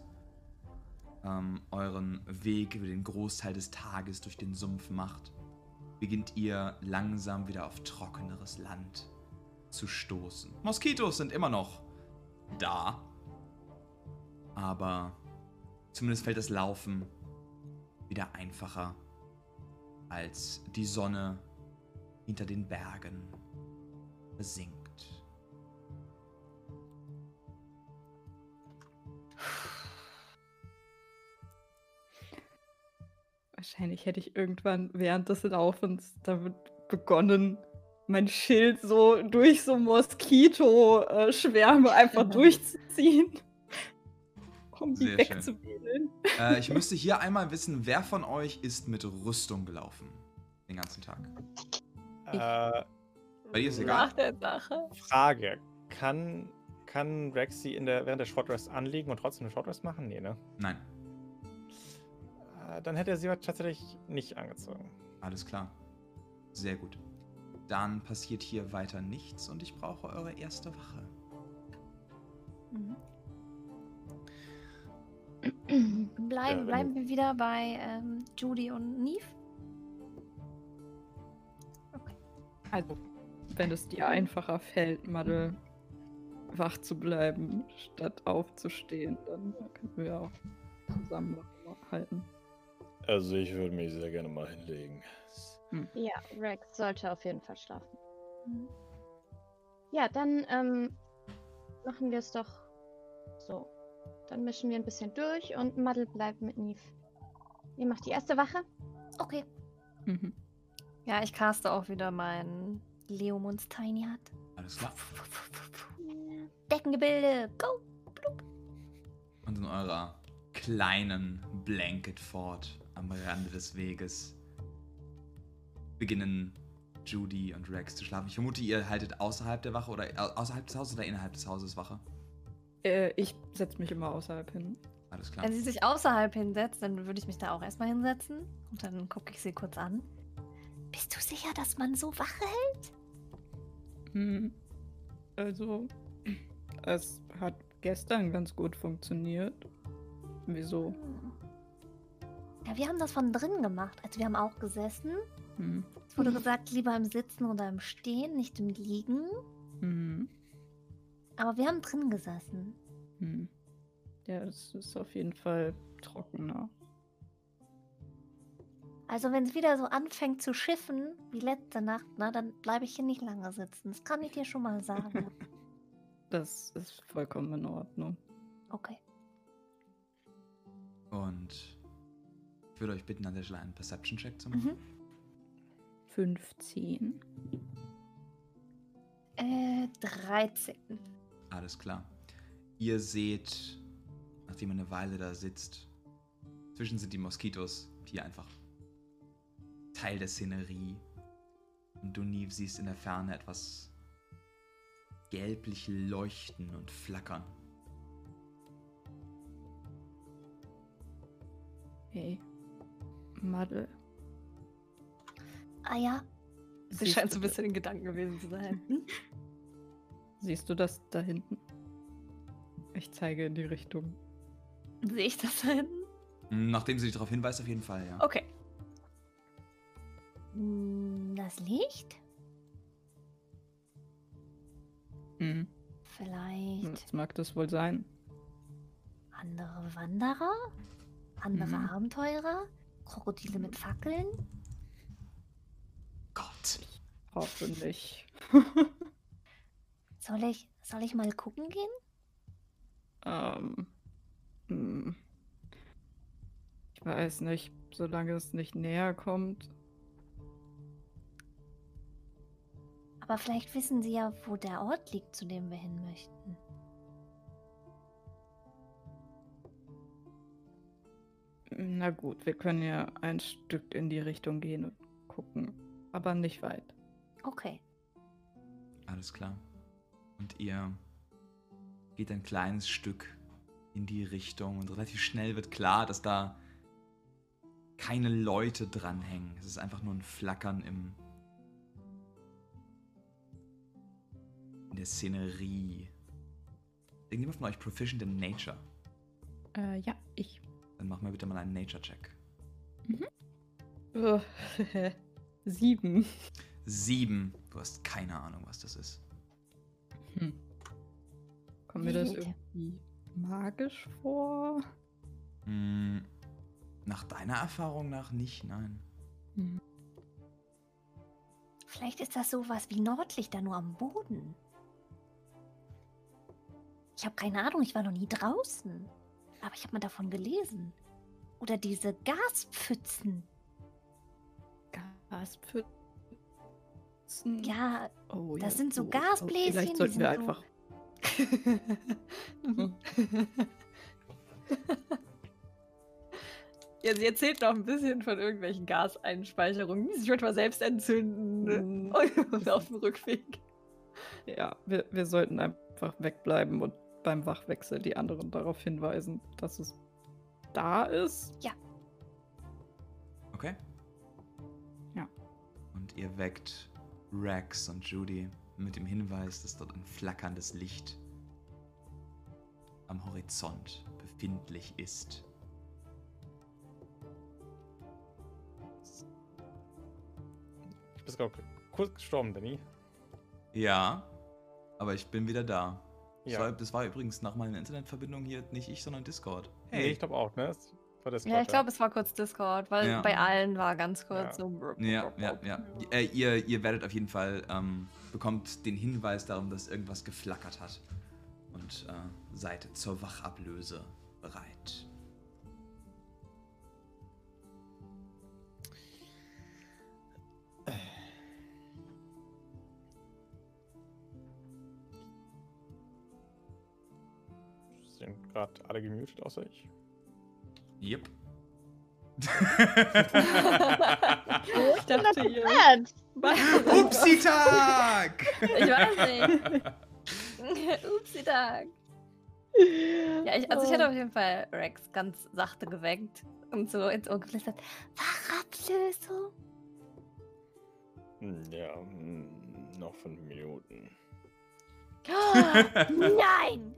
ähm, euren Weg über den Großteil des Tages durch den Sumpf macht, beginnt ihr langsam wieder auf trockeneres Land zu stoßen. Moskitos sind immer noch da, aber zumindest fällt das Laufen wieder einfacher, als die Sonne hinter den Bergen sinkt. Wahrscheinlich hätte ich irgendwann während des Laufens damit begonnen, mein Schild so durch so Moskito-Schwärme einfach durchzuziehen, um die Sehr wegzuwedeln. Äh, ich müsste hier einmal wissen, wer von euch ist mit Rüstung gelaufen? Den ganzen Tag. Ich. Bei dir ist egal. Nach der Sache. Frage: Kann kann Rexy in der, während der Short Rest anliegen und trotzdem eine Short Rest machen? Nee, ne? Nein, Äh, dann hätte er sie tatsächlich nicht angezogen. alles klar. Sehr gut. Dann passiert hier weiter nichts und ich brauche eure erste Wache. Mhm. Ja, Bleiben, wenn bleiben wir wieder bei ähm, Judy und Neve. Also, wenn es dir einfacher fällt, Madel wach zu bleiben, statt aufzustehen, dann können wir auch zusammen halten. Also, ich würde mich sehr gerne mal hinlegen. Ja, Rex sollte auf jeden Fall schlafen. Ja, dann ähm, machen wir es doch so. Dann mischen wir ein bisschen durch und Muddle bleibt mit Neve. Ihr macht die erste Wache. Okay. Mhm. Ja, ich caste auch wieder meinen. Leomunds Tiny hat. Alles klar. Deckengebilde, go! Und in eurer kleinen Blanket Fort am Rande des Weges beginnen Judy und Rex zu schlafen. Ich vermute, ihr haltet außerhalb der Wache oder au- außerhalb des Hauses oder innerhalb des Hauses Wache. Äh, ich setze mich immer außerhalb hin. Alles klar. Wenn sie sich außerhalb hinsetzt, dann würde ich mich da auch erstmal hinsetzen. Und dann gucke ich sie kurz an. Bist du sicher, dass man so Wache hält? Hm. Also, es hat gestern ganz gut funktioniert. Wieso? Ja, wir haben das von drin gemacht. Also wir haben auch gesessen. Hm. Es wurde gesagt, lieber im Sitzen oder im Stehen, nicht im Liegen. Hm. Aber wir haben drin gesessen. Hm. Ja, es ist auf jeden Fall trockener. Also wenn es wieder so anfängt zu schiffen, wie letzte Nacht, na, dann bleibe ich hier nicht lange sitzen. Das kann ich dir schon mal sagen. Das ist vollkommen in Ordnung. Okay. Und ich würde euch bitten, an der Stelle einen Perception-Check zu machen. Mhm. 15. Äh, 13. Alles klar. Ihr seht, nachdem ihr eine Weile da sitzt, zwischen sind die Moskitos, die einfach Teil der Szenerie. Und du, Neve, siehst in der Ferne etwas gelblich leuchten und flackern. Hey. Madel. Ah ja, Sie siehst scheint du so ein bisschen in Gedanken gewesen zu sein. das- Siehst du das da hinten? Ich zeige in die Richtung. Sehe ich das da hinten? Nachdem sie dich darauf hinweist, auf jeden Fall, ja. Okay. Hm, das Licht? Hm. Vielleicht Was mag das wohl sein? andere Wanderer? Andere Mhm. Abenteurer? Krokodile mit Fackeln? Gott. Hoffentlich. Soll ich, soll ich mal gucken gehen? ähm. hm. Ich weiß nicht, solange es nicht näher kommt. Aber vielleicht wissen sie ja, wo der Ort liegt, zu dem wir hin möchten. Na gut, wir können ja ein Stück in die Richtung gehen und gucken. Aber nicht weit. Okay. Alles klar. Und ihr geht ein kleines Stück in die Richtung und relativ schnell wird klar, dass da keine Leute dranhängen. Es ist einfach nur ein Flackern im in der Szenerie. Irgendjemand von euch proficient in Nature? Äh, ja, ich. Dann mach mal bitte mal einen Nature-Check. Oh, Sieben. Sieben. Du hast keine Ahnung, was das ist. Hm. Kommt mir das irgendwie magisch vor? Hm, nach deiner Erfahrung nach nicht, nein. Hm. Vielleicht ist das sowas wie Nordlichter nur am Boden. Ich habe keine Ahnung, ich war noch nie draußen. Aber ich habe mal davon gelesen. Oder diese Gaspfützen, Gaspfützen. Ja, oh, das sind so oh, Gasbläschen, Vielleicht sollten wir einfach. Ja, sie erzählt noch ein bisschen von irgendwelchen Gaseinspeicherungen, die sich manchmal selbst entzünden Mm. und auf dem Rückweg. Ja, wir, wir sollten einfach wegbleiben und beim Wachwechsel die anderen darauf hinweisen, dass es da ist. Okay. Ja. Und ihr weckt Rex und Judy mit dem Hinweis, dass dort ein flackerndes Licht am Horizont befindlich ist. Du bist gerade kurz gestorben, Danny. Ja, aber ich bin wieder da. Das, Ja. war, das war übrigens nach meiner Internetverbindung hier nicht ich, sondern Discord. Nee, ich glaube auch, ne? Das war das Ja, ich glaube, es war kurz Discord, weil Ja. bei allen war ganz kurz Ja. so. Ja, ja, ja. Äh, ihr, ihr werdet auf jeden Fall, ähm, bekommt den Hinweis darum, dass irgendwas geflackert hat. Und äh, seid zur Wachablöse bereit. Sind gerade alle gemutet, außer ich. Yep. Ich dachte, ihr. Upsi-Tag! Ich weiß nicht. Upsi Tag. Ja, ich, also ich hätte auf jeden Fall Rex ganz sachte geweckt und so ins Ohr geflüstert. Wachablösung. Hm, Ja, hm, noch fünf Minuten. Nein!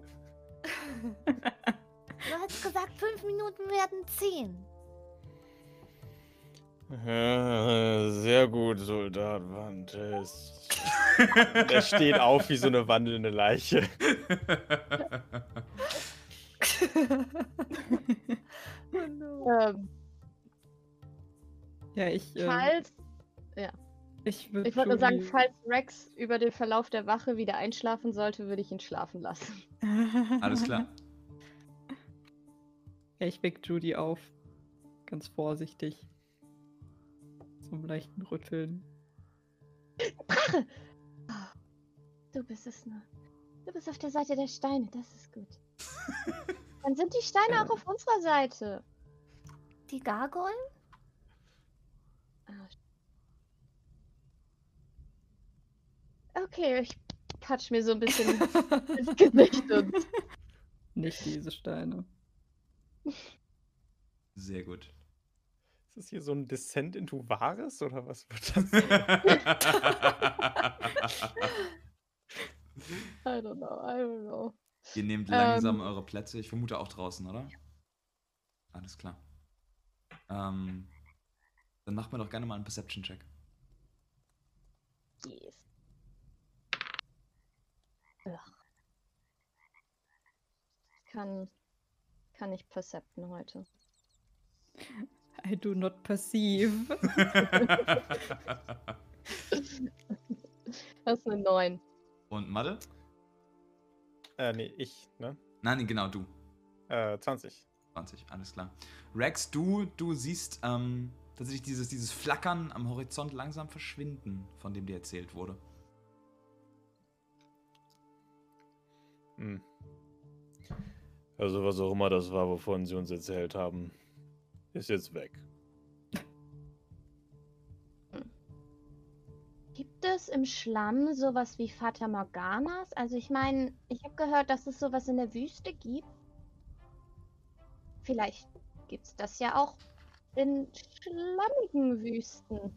Du hast gesagt, fünf Minuten werden zehn. Äh, Sehr gut, Soldat Vantes. er steht auf wie so eine wandelnde Leiche. Oh no. Ähm, Ja, ich. ähm, falls, ich würde ich wollte nur sagen, falls Rex über den Verlauf der Wache wieder einschlafen sollte, würde ich ihn schlafen lassen. Alles klar. Ja, ich weck Judy auf. Ganz vorsichtig. Zum leichten Rütteln. Drache! Du bist es nur. Du bist auf der Seite der Steine, das ist gut. Dann sind die Steine auch auf unserer Seite. Die Gargoyle? Ah, Okay, ich patsch mir so ein bisschen ins Gesicht und. Nicht diese Steine. Sehr gut. Ist das hier so ein Descent into Vares oder was wird das? I don't know, I don't know. Ihr nehmt langsam Ähm. eure Plätze. Ich vermute auch draußen, oder? Alles klar. Ähm, dann macht mir doch gerne mal einen Perception-Check. Yes. Ugh. Kann, kann ich percepten heute. I do not perceive. Das ist eine 9. Und Madde? äh, nee, ich, ne? Nein, genau, du. Äh, 20. 20, alles klar. Rex, du, du siehst ähm, tatsächlich dieses, dieses Flackern am Horizont langsam verschwinden, von dem dir erzählt wurde. Hm. Also was auch immer das war, wovon sie uns erzählt haben, ist jetzt weg. Gibt es im Schlamm sowas wie Fata Morganas? Also ich meine, ich habe gehört, dass es sowas in der Wüste gibt. Vielleicht gibt es das ja auch in schlammigen Wüsten.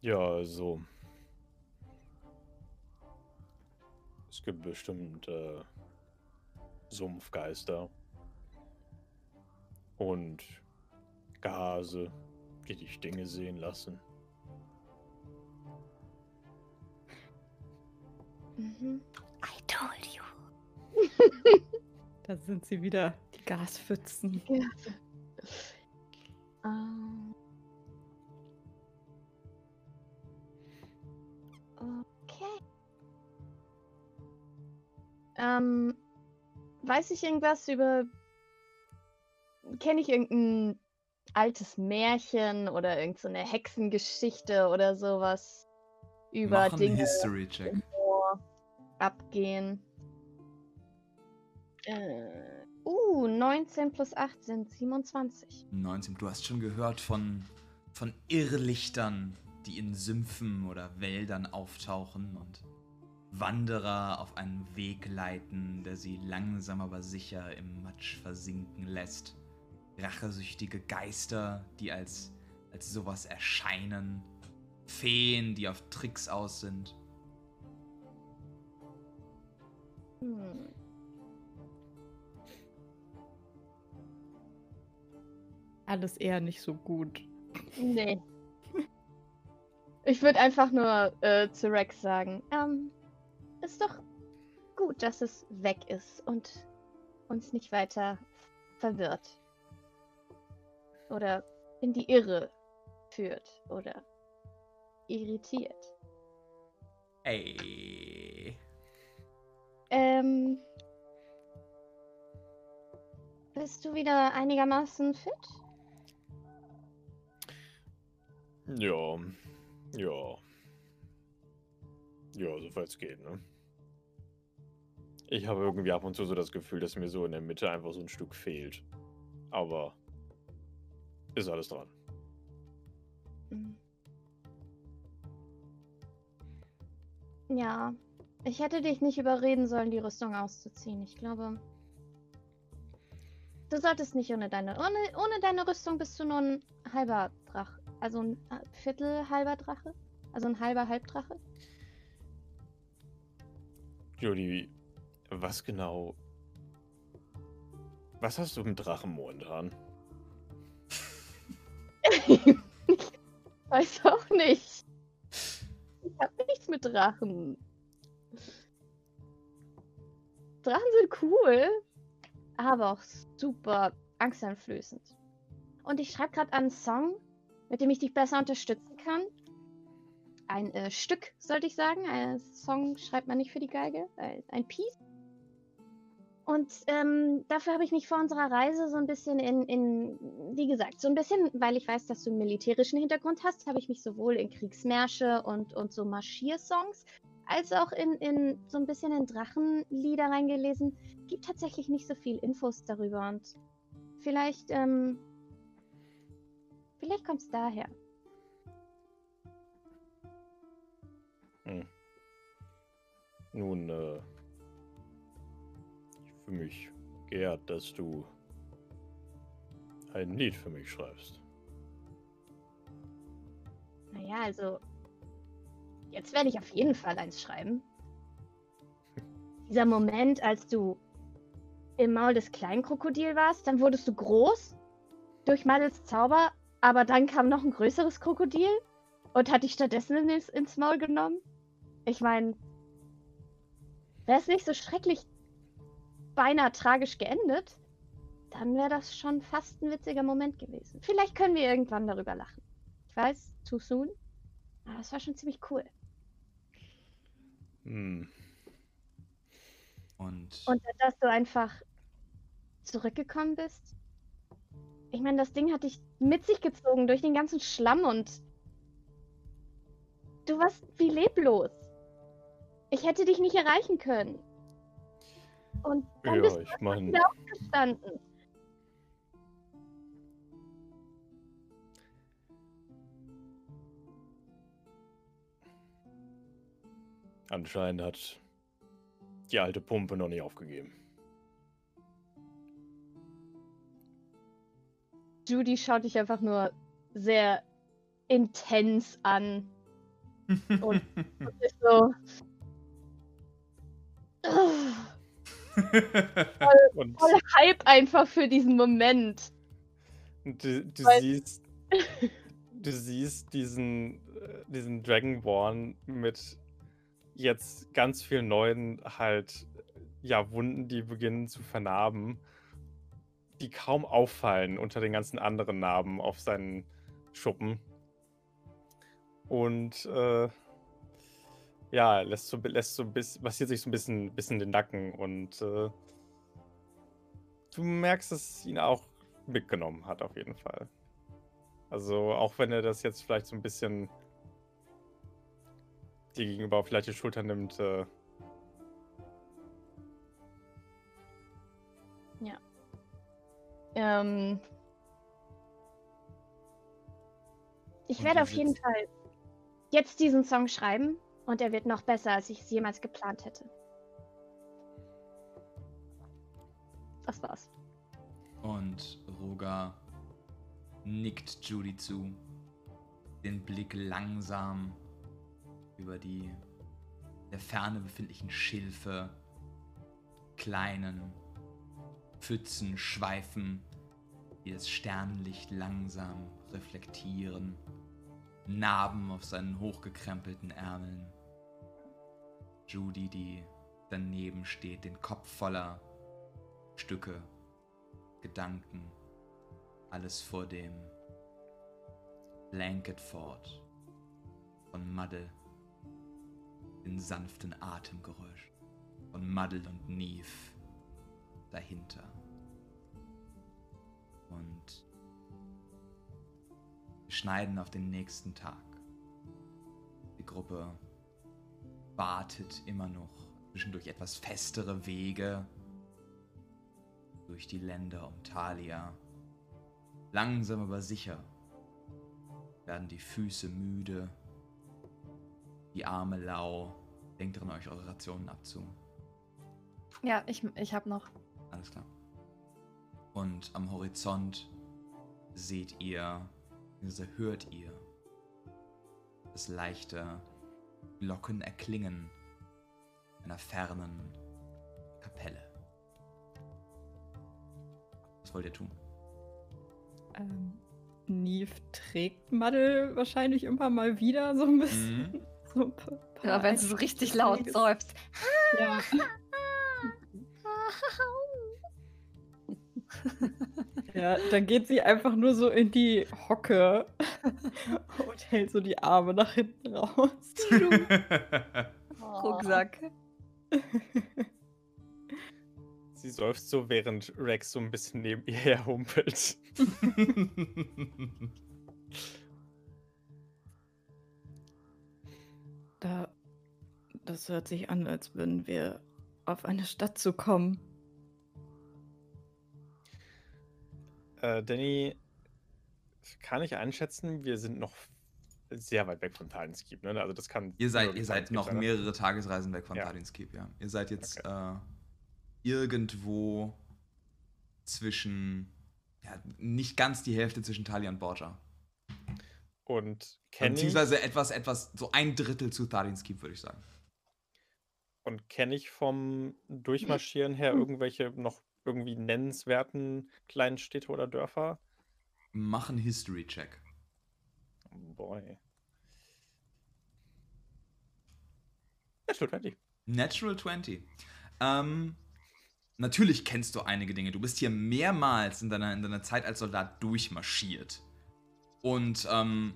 Ja, also. Es gibt bestimmt äh, Sumpfgeister. Und Gase, die dich Dinge sehen lassen. Mhm. I told you. Da sind sie wieder, die Gaspfützen. Ähm. Okay. Ähm, weiß ich irgendwas über. Kenne ich irgendeinen altes Märchen oder irgend so Hexengeschichte oder sowas über Mach Dinge History Check. Abgehen. Äh, uh, 19 plus 8 sind 27. 19. Du hast schon gehört von, von Irrlichtern, die in Sümpfen oder Wäldern auftauchen und Wanderer auf einen Weg leiten, der sie langsam aber sicher im Matsch versinken lässt. Rachesüchtige Geister, die als, als sowas erscheinen. Feen, die auf Tricks aus sind. Hm. Alles eher nicht so gut. Nee. Ich würde einfach nur äh, zu Rex sagen, ähm, ist doch gut, dass es weg ist und uns nicht weiter verwirrt. Oder in die Irre führt oder irritiert. Ey. Ähm, bist du wieder einigermaßen fit? Ja. Ja. Ja, soweit es geht, ne? Ich habe irgendwie ab und zu so das Gefühl, dass mir so in der Mitte einfach so ein Stück fehlt. Aber ist alles dran. Mhm. Ja, ich hätte dich nicht überreden sollen, die Rüstung auszuziehen. Ich glaube, du solltest nicht ohne deine, ohne, ohne deine Rüstung bist du nur ein halber Drache. Also ein äh, Viertel halber Drache. Also ein halber Halbdrache. Juli, was genau. Was hast du im Drachenmond an? Weiß auch nicht. Ich hab nichts mit Drachen. Drachen sind cool, aber auch super angsteinflößend. Und ich schreibe gerade einen Song, mit dem ich dich besser unterstützen kann. Ein äh, Stück, sollte ich sagen. Ein Song schreibt man nicht für die Geige. Ein, ein Piece. Und ähm, dafür habe ich mich vor unserer Reise so ein bisschen in, in, wie gesagt, so ein bisschen, weil ich weiß, dass du einen militärischen Hintergrund hast, habe ich mich sowohl in Kriegsmärsche und, und so Marschiersongs, als auch in, in so ein bisschen in Drachenlieder reingelesen. Gibt tatsächlich nicht so viel Infos darüber und vielleicht, ähm, vielleicht kommt es daher. Hm. Nun, äh. Ich fühle mich geehrt, dass du ein Lied für mich schreibst. Naja, also. Jetzt werde ich auf jeden Fall eins schreiben. Dieser Moment, als du im Maul des kleinen Krokodil warst, dann wurdest du groß durch Madels Zauber, aber dann kam noch ein größeres Krokodil und hat dich stattdessen ins, ins Maul genommen. Ich meine, wäre es nicht so schrecklich beinahe tragisch geendet, dann wäre das schon fast ein witziger Moment gewesen. Vielleicht können wir irgendwann darüber lachen. Ich weiß, too soon, aber das war schon ziemlich cool. Hm. Und, Und dass du einfach zurückgekommen bist. Ich meine, das Ding hat dich mit sich gezogen durch den ganzen Schlamm und du warst wie leblos. Ich hätte dich nicht erreichen können. Und dann Ja, bist du ich meine, wieder aufgestanden. anscheinend hat die alte Pumpe noch nicht aufgegeben. Judy schaut dich einfach nur sehr intens an und ist so. Und Voll Hype einfach für diesen Moment. du, du Weil- siehst, du siehst diesen, äh, diesen Dragonborn mit jetzt ganz vielen neuen halt ja Wunden, die beginnen zu vernarben, die kaum auffallen unter den ganzen anderen Narben auf seinen Schuppen. Und äh, ja, lässt so, lässt so ein bisschen, massiert sich so ein bisschen, bisschen den Nacken und äh, du merkst, dass es ihn auch mitgenommen hat, auf jeden Fall. Also auch wenn er das jetzt vielleicht so ein bisschen dir gegenüber vielleicht die Schulter nimmt. Äh, Ähm, ich werde auf jeden Fall jetzt diesen Song schreiben und er wird noch besser, als ich es jemals geplant hätte. Das war's. Und Roger nickt Judy zu, den Blick langsam über die der Ferne befindlichen Schilfe, kleinen Pfützen schweifen, die das Sternenlicht langsam reflektieren, Narben auf seinen hochgekrempelten Ärmeln. Judy, die daneben steht, den Kopf voller Stücke, Gedanken, alles vor dem Blanket Fort von Muddle, den sanften Atemgeräusch von Muddle und Neve dahinter. Und wir schneiden auf den nächsten Tag. Die Gruppe wartet immer noch zwischendurch etwas festere Wege durch die Länder um Thalia. Langsam aber sicher werden die Füße müde, die Arme lau. Denkt dran, euch eure Rationen abzu. Ja, ich, ich habe noch. Alles klar. Und am Horizont seht ihr, beziehungsweise hört ihr das leichte Glockenerklingen einer fernen Kapelle. Was wollt ihr tun? Ähm, Neve trägt Maddel wahrscheinlich immer mal wieder so ein bisschen. Mhm. So ein paar, Ja, wenn sie so richtig laut seufzt. Ja. ja, dann geht sie einfach nur so in die Hocke und hält so die Arme nach hinten raus. Rucksack. sie seufzt so, während Rex so ein bisschen neben ihr herhumpelt. Da, das hört sich an, als würden wir auf eine Stadt zu kommen. Äh, Danny, kann ich einschätzen, wir sind noch sehr weit weg von Talenskeep, ne? Also das kann. Ihr seid, ihr seid noch sein, ne? mehrere Tagesreisen weg von Ja. Tardin's Keep, ja. Ihr seid jetzt äh, irgendwo zwischen, ja, nicht ganz die Hälfte zwischen Talia und Borgia. Und kenne ich, Beziehungsweise etwas, etwas, so ein Drittel zu Tardin's Keep, würde ich sagen. und kenn ich vom Durchmarschieren her irgendwelche noch irgendwie nennenswerten kleinen Städte oder Dörfer? Mach einen History-Check. Oh boy. Natural 20. Natural 20. Ähm, natürlich kennst du einige Dinge. Du bist hier mehrmals in deiner, in deiner Zeit als Soldat durchmarschiert. Und ähm,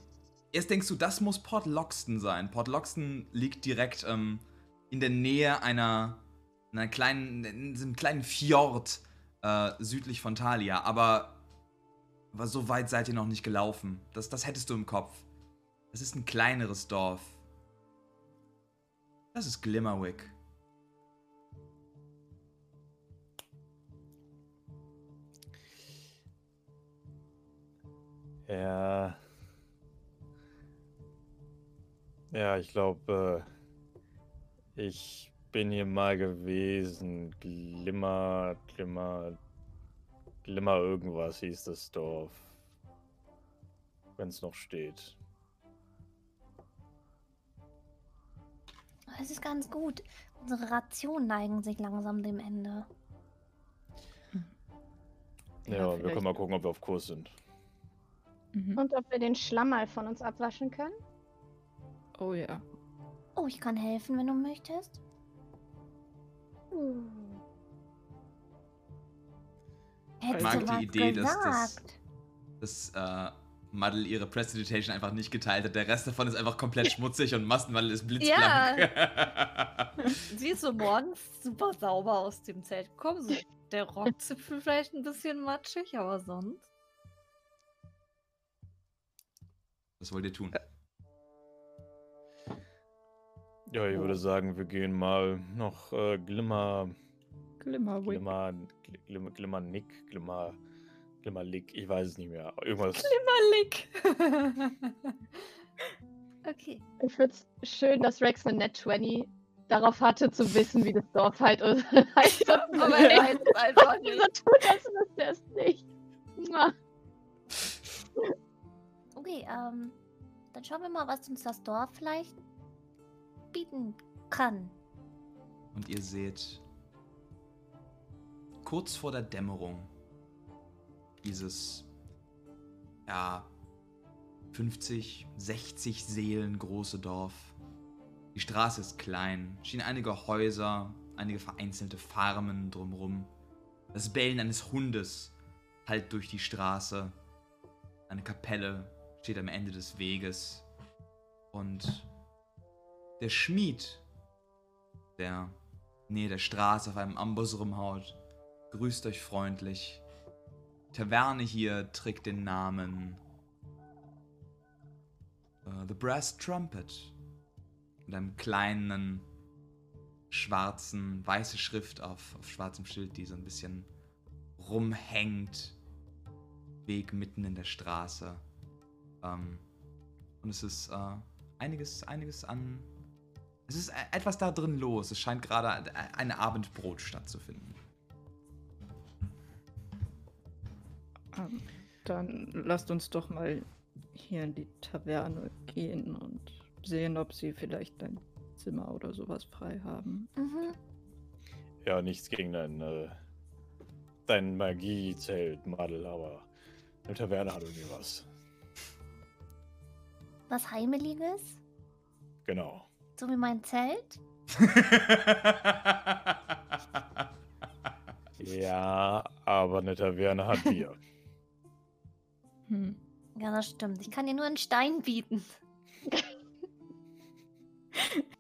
erst denkst du, das muss Port Loxton sein. Port Loxton liegt direkt ähm, in der Nähe einer, einer kleinen, in diesem kleinen Fjord äh, südlich von Thalia. Aber, so weit seid ihr noch nicht gelaufen. Das, das hättest du im Kopf. Das ist ein kleineres Dorf. Das ist Glimmerwick. Ja. Ja, ich glaube, äh, ich bin hier mal gewesen. Glimmer, Glimmer, Glimmer irgendwas hieß das Dorf. Wenn es noch steht. Es ist ganz gut. Unsere Rationen neigen sich langsam dem Ende. Ja, wir vielleicht- können mal gucken, ob wir auf Kurs sind. Mhm. Und ob wir den Schlamm mal von uns abwaschen können? Oh ja. Oh, ich kann helfen, wenn du möchtest. Hättest mag du die Idee, dass das- gesagt? dass äh, Muddle ihre Prestidigitation einfach nicht geteilt hat. Der Rest davon ist einfach komplett schmutzig und Maskenmuddle ist blitzblank. Sie ist so morgens super sauber aus dem Zelt gekommen. So, der Rockzipfel vielleicht ein bisschen matschig, aber sonst. Was wollt ihr tun? Ja, ich würde sagen, wir gehen mal noch äh, Glimmer, Glimmerwick. Glimmer, Glimmer, Glimmer Nick, Glimmer, Glimmer Lick, ich weiß es nicht mehr. Irgendwas. Glimmerlick. Okay. Ich finde es schön, dass Rex eine Net 20 darauf hatte, zu wissen, wie das Dorf halt heißt. Aber er weiß es einfach Und so nicht. tut, als wüsste er es nicht. Okay, ähm, dann schauen wir mal, was uns das Dorf vielleicht bieten kann. Und ihr seht kurz vor der Dämmerung dieses, ja, 50, 60 Seelen große Dorf. Die Straße ist klein, stehen einige Häuser, einige vereinzelte Farmen drumrum. Das Bellen eines Hundes hallt durch die Straße. Eine Kapelle steht am Ende des Weges. Und der Schmied, der Nähe der Straße auf einem Amboss rumhaut, grüßt euch freundlich. Taverne hier trägt den Namen äh, The Brass Trumpet. Mit einem kleinen, schwarzen, weiße Schrift auf, auf schwarzem Schild, die so ein bisschen rumhängt. Weg mitten in der Straße. Ähm, und es ist äh, einiges, einiges an es ist e- etwas da drin los. Es scheint gerade ein- ein Abendbrot stattzufinden. Ähm, Dann lasst uns doch mal hier in die Taverne gehen und sehen, ob sie vielleicht ein Zimmer oder sowas frei haben. Mhm. Ja, nichts gegen dein, äh, dein Magiezelt, Madel, aber eine Taverne hat irgendwie was. Was Heimeliges? Genau. So wie mein Zelt? Ja, aber eine Taverne hat Bier. Hm. Ja, das stimmt. Ich kann dir nur einen Stein bieten.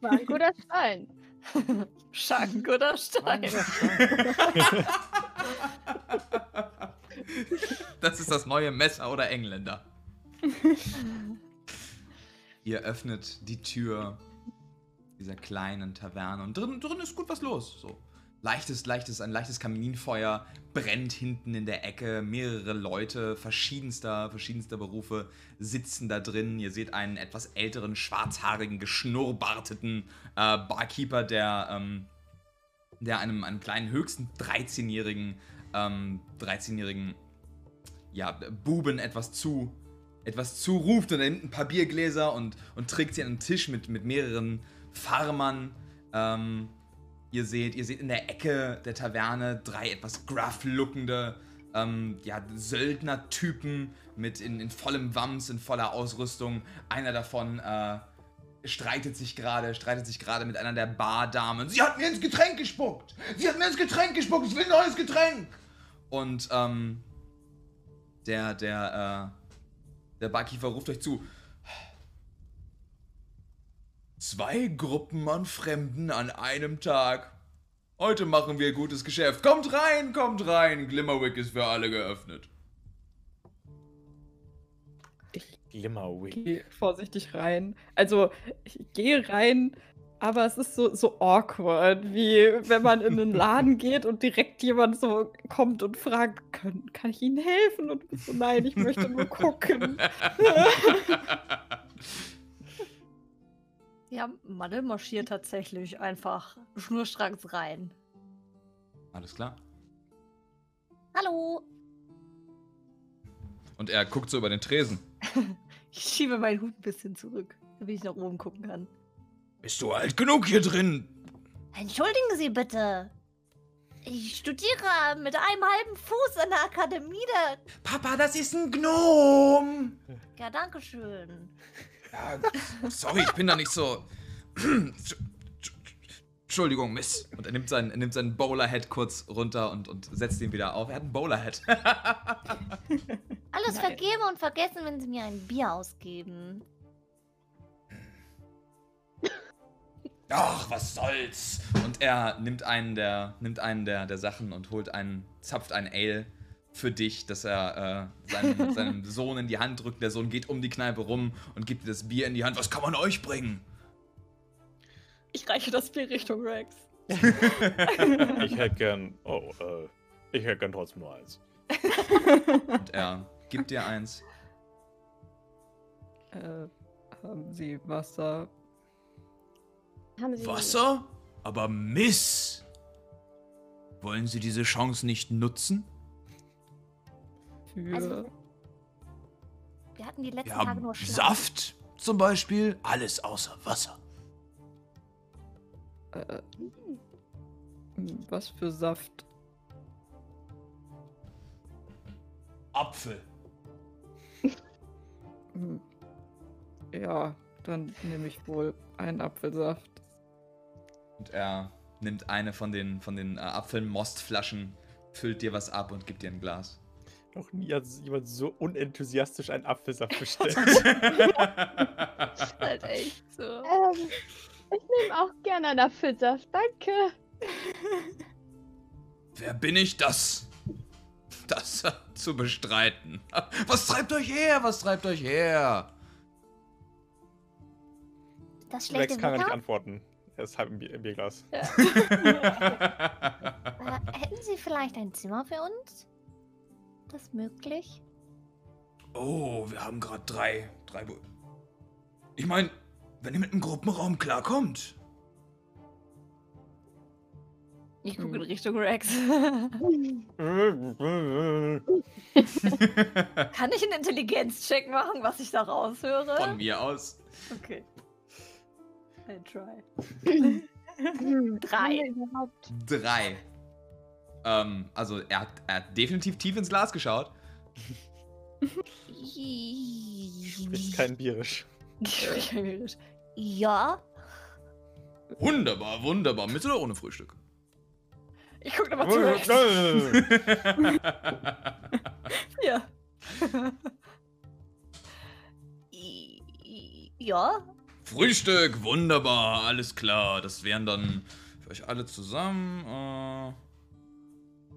War ein guter Stein. Schank oder Stein? das ist das neue Messer oder Engländer. Ihr öffnet die Tür dieser kleinen Taverne und drin, drin ist gut was los. So. Leichtes, leichtes, ein leichtes Kaminfeuer brennt hinten in der Ecke. Mehrere Leute verschiedenster, verschiedenster Berufe sitzen da drin. Ihr seht einen etwas älteren, schwarzhaarigen, geschnurrbarteten äh, Barkeeper, der, ähm, der einem, einem kleinen, höchsten 13-jährigen, ähm, 13-jährigen, ja, Buben etwas zu, etwas zuruft und er nimmt ein paar Biergläser und, und trägt sie an einen Tisch mit, mit mehreren Farmern. Ähm, ihr seht, ihr seht in der Ecke der Taverne drei etwas gruff-lookende ähm, ja, Söldner-Typen mit in, in vollem Wams, in voller Ausrüstung. Einer davon äh, streitet sich gerade, streitet sich gerade mit einer der Bardamen. Sie hat mir ins Getränk gespuckt! Sie hat mir ins Getränk gespuckt! Ich will ein neues Getränk! Und ähm, der, der, äh, der Barkeeper ruft euch zu. Zwei Gruppen an Fremden an einem Tag. Heute machen wir gutes Geschäft. Kommt rein, kommt rein. Glimmerwick ist für alle geöffnet. Glimmerwick. Gehe vorsichtig rein. Also, ich gehe rein, aber es ist so, so awkward, wie wenn man in einen Laden geht und direkt jemand so kommt und fragt, kann, kann ich Ihnen helfen? Und du bist so, nein, ich möchte nur gucken. Ja, Madel marschiert tatsächlich einfach schnurstracks rein. Alles klar. Hallo. Und er guckt so über den Tresen. Ich schiebe meinen Hut ein bisschen zurück, damit ich nach oben gucken kann. Bist du alt genug hier drin? Entschuldigen Sie bitte. Ich studiere mit einem halben Fuß an der Akademie der. Papa, das ist ein Gnom. Ja, danke schön. Ja, sorry, ich bin da nicht so. Entschuldigung, Miss. Und er nimmt seinen, er nimmt seinen Bowler-Head kurz runter und, und setzt ihn wieder auf. Er hat einen Bowler-Head. Alles Nein. vergeben und vergessen, wenn Sie mir ein Bier ausgeben. Ach, was soll's? Und er nimmt einen der, nimmt einen der, der Sachen und holt einen, zapft ein Ale für dich, dass er äh, seinem, seinem Sohn in die Hand drückt. Der Sohn geht um die Kneipe rum und gibt dir das Bier in die Hand. Was kann man euch bringen? Ich reiche das Bier Richtung Rex. Ich hätte gern. Oh, äh, ich hätte gern trotzdem nur eins. Und er gibt dir eins. Äh, haben Sie Wasser? Haben Sie Wasser? Aber Miss! Wollen Sie diese Chance nicht nutzen? Für. Also, Wir hatten die letzten Wir Tage haben nur Schlaf. Saft zum Beispiel. Alles außer Wasser. Äh, was für Saft? Apfel. Ja, dann nehme ich wohl einen Apfelsaft. Und er nimmt eine von den, von den äh, Apfelmostflaschen, füllt dir was ab und gibt dir ein Glas. Noch nie hat jemand so unenthusiastisch einen Apfelsaft bestellt. Halt echt so. Ähm, ich nehme auch gerne einen Apfelsaft, danke. Wer bin ich, das, das zu bestreiten? Was treibt euch her? Was treibt euch her? Das schlechte Rex kann ja nicht antworten. Er ist halb im, Bier, im Bierglas. Äh, hätten Sie vielleicht ein Zimmer für uns? Das möglich? oh, wir haben gerade drei, drei. Bu ich meine, wenn ihr mit einem Gruppenraum klarkommt. Ich gucke in Richtung Rex. Kann ich einen Intelligenzcheck machen, was ich da raushöre? Von mir aus. Okay. I try. Hm, Drei. Drei. Ähm, also er hat, er hat definitiv tief ins Glas geschaut. Spricht kein Bierisch. Ich spreche Englisch. Ja. Wunderbar, wunderbar. Mit oder ohne Frühstück? Ich gucke nochmal zu Rex. Ja. Ja. Frühstück, wunderbar, alles klar. Das wären dann für euch alle zusammen äh,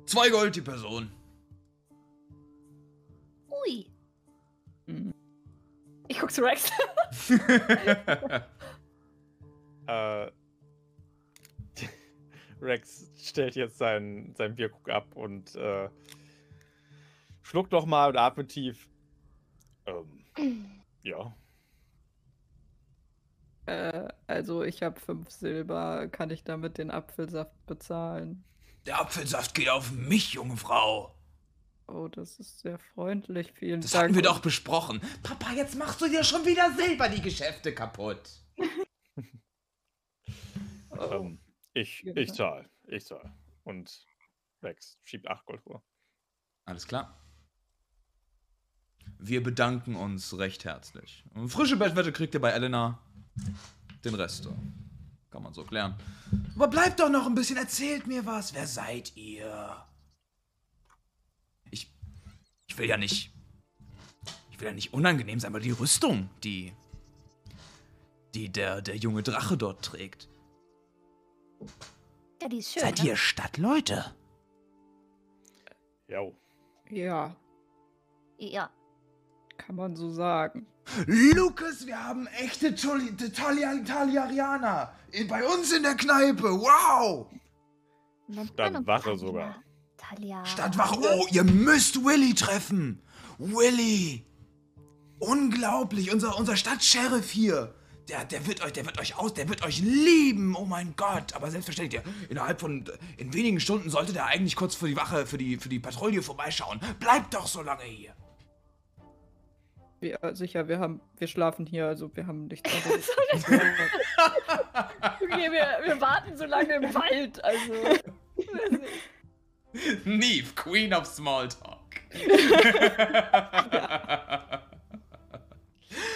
zwei Gold die Person. Ui. Ich gucke zu Rex. äh, Rex stellt jetzt seinen, seinen Bierkrug ab und äh, schluckt doch mal und atmet tief. Ähm, ja. Äh, also ich habe fünf Silber. Kann ich damit den Apfelsaft bezahlen? Der Apfelsaft geht auf mich, junge Frau. Oh, das ist sehr freundlich. Vielen Das Dank. hatten wir doch besprochen. Papa, jetzt machst du dir schon wieder selber die Geschäfte kaputt. Oh, Ähm, ich, ich zahl. Ich zahl. Und Rex schiebt 8 Gold vor. Alles klar. Wir bedanken uns recht herzlich. Und frische Bettwette kriegt ihr bei Elena. Den Rest äh, kann man so klären. Aber bleibt doch noch ein bisschen, erzählt mir was. Wer seid ihr? Ich, ich will ja nicht, ich will ja nicht unangenehm sein, aber die Rüstung, die, die der, der junge Drache dort trägt. Ja, die ist schön. Seid ne? ihr Stadtleute? Jo. ja, Ja. kann man so sagen. Lukas, wir haben echte Taliarianer bei uns in der Kneipe. Wow! Stadtwache sogar. Talia. Stadtwache. Oh, ihr müsst Willy treffen. Willy. Unglaublich. Unser, unser Stadtsheriff hier. Der, der wird euch, der wird euch aus, der wird euch lieben. Oh mein Gott. Aber selbstverständlich, der, innerhalb von, in wenigen Stunden sollte der eigentlich kurz für die Wache, für die, für die Patrouille vorbeischauen. Bleibt doch so lange hier. Wir, sicher, wir haben, wir schlafen hier, also wir haben nichts anderes. Okay, wir, wir warten so lange im Wald. Also. Neve, Queen of Smalltalk.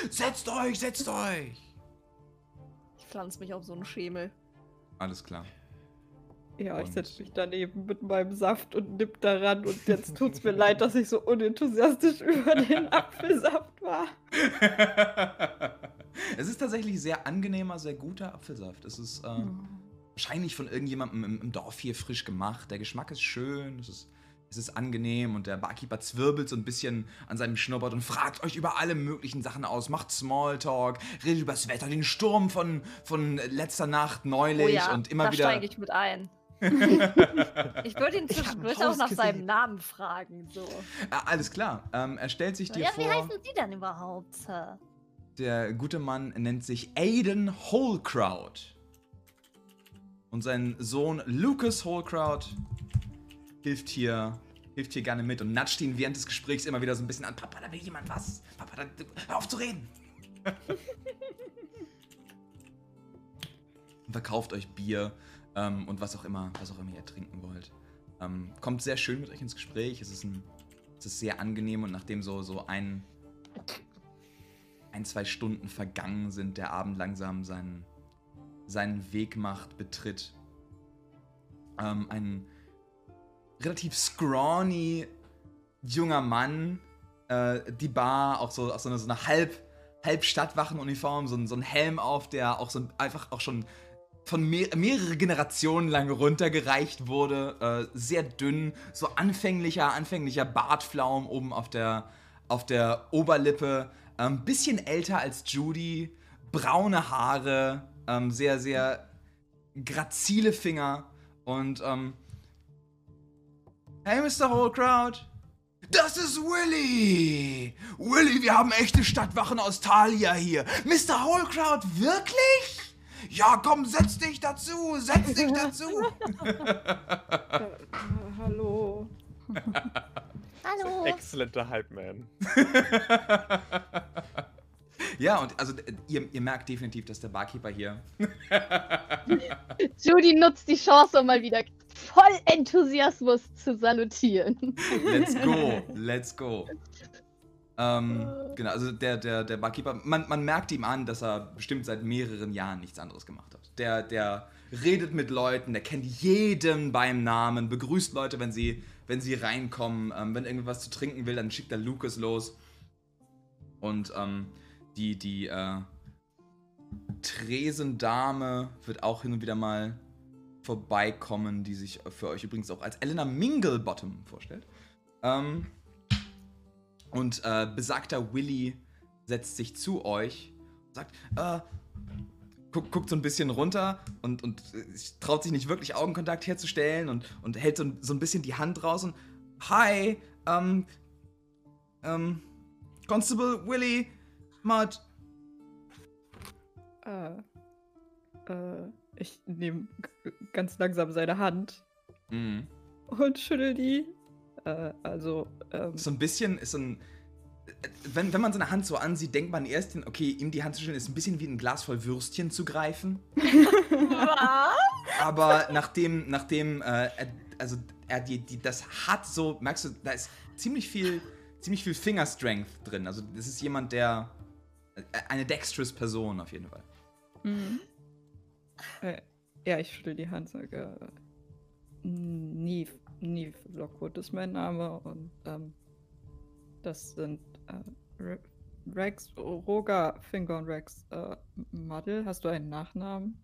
setzt euch, setzt euch. Ich pflanze mich auf so einen Schemel. Alles klar. Ja, ich setze mich daneben mit meinem Saft und nipp daran und jetzt tut's mir leid, dass ich so unenthusiastisch über den Apfelsaft war. es ist tatsächlich sehr angenehmer, sehr guter Apfelsaft. Es ist äh, wahrscheinlich von irgendjemandem im, im Dorf hier frisch gemacht. Der Geschmack ist schön. Es ist es ist angenehm und der Barkeeper zwirbelt so ein bisschen an seinem Schnurrbart und fragt euch über alle möglichen Sachen aus, macht Smalltalk, redet über das Wetter, den Sturm von, von letzter Nacht neulich Oh ja, und immer da wieder. steige ich mit ein. Ich würde ihn zwischendurch auch nach seinem. Namen fragen. So. Ah, alles klar. Ähm, er stellt sich dir Ja, vor. wie heißen Sie denn überhaupt? Der gute Mann nennt sich Aiden Holcrout. Und sein Sohn Lucas Holcrout hilft hier, hilft hier gerne mit und natscht ihn während des Gesprächs immer wieder so ein bisschen an. Papa, da will jemand was. Papa, da, hör auf zu reden. verkauft euch Bier ähm, und was auch immer, was auch immer ihr trinken wollt. Ähm, kommt sehr schön mit euch ins Gespräch. Es ist, ein, es ist sehr angenehm und nachdem so, so ein, ein, zwei Stunden vergangen sind, der Abend langsam seinen, seinen Weg macht, betritt. Ähm, ein relativ scrawny junger Mann äh, die Bar, auch so, auch so eine, so eine halb, halb Stadtwachenuniform, so ein, so ein Helm auf, der auch so ein, einfach auch schon von mehr, mehrere Generationen lang runtergereicht wurde. Äh, sehr dünn, so anfänglicher, anfänglicher Bartflaum oben auf der, auf der Oberlippe. Ein bisschen älter als Judy, braune Haare, ähm, sehr, sehr grazile Finger und ähm, Hey, Mr. Holcrout. Das ist Willy! Willy, wir haben echte Stadtwachen aus Thalia hier. Mr. Holcrout, wirklich? Ja, komm, setz dich dazu, setz dich dazu. Äh, hallo. Hallo. Exzellenter Hype-Man. ja, und also äh, ihr, ihr merkt definitiv, dass der Barkeeper hier Judy nutzt die Chance, um mal wieder voll Enthusiasmus zu salutieren. Let's go, let's go. Ähm, genau, also der, der, der Barkeeper, man, man merkt ihm an, dass er bestimmt seit mehreren Jahren nichts anderes gemacht hat. Der, der redet mit Leuten, der kennt jeden beim Namen, begrüßt Leute, wenn sie, wenn sie reinkommen. Ähm, wenn irgendwas zu trinken will, dann schickt er Lucas los. Und ähm, die, die äh, Tresendame wird auch hin und wieder mal vorbeikommen, die sich für euch übrigens auch als Elena Minglebottom vorstellt. Ähm, und äh, besagter Willy setzt sich zu euch und sagt, äh, guckt, guckt so ein bisschen runter und, und äh, traut sich nicht wirklich Augenkontakt herzustellen und, und hält so, ein- so ein bisschen die Hand raus und Hi, ähm, ähm, Constable Willy, Matt. Äh, äh, ich nehme ganz langsam seine Hand Mhm. und schüttel die. Äh, also, ähm, So ein bisschen ist so ein. äh, Wenn, wenn man seine Hand so ansieht, denkt man erst, okay, ihm die Hand zu schütteln, ist ein bisschen wie ein Glas voll Würstchen zu greifen. Was? Aber nachdem, nachdem, äh, er, also er die, die, das hat so, merkst du, da ist ziemlich viel, ziemlich viel Fingerstrength drin. Also das ist jemand, der, äh, eine dexterous Person auf jeden Fall. Mhm. Äh, ja, ich schüttel die Hand, sage, äh, Neve, Neve Lockwood ist mein Name und ähm, das sind äh, Re Rex, Roger, Finger und Rex. Äh, Muddle, hast du einen Nachnamen?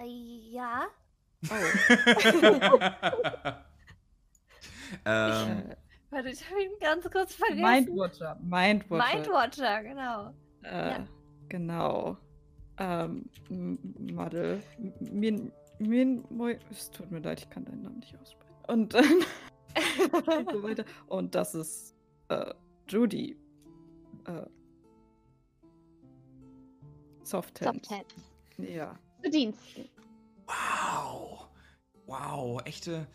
Äh, ja. Oh, ähm, äh, Warte, ich habe ihn ganz kurz vergessen. Mindwatcher, Mindwatcher. Mindwatcher, genau. Äh, Ja. Genau. Ähm, M- Muddle. M- Min, Moi, es tut mir leid, ich kann deinen Namen nicht aussprechen. Und dann und so weiter. Und das ist äh, Judy. Äh, Soft. Ja. Zu Diensten. wow. Wow, echte.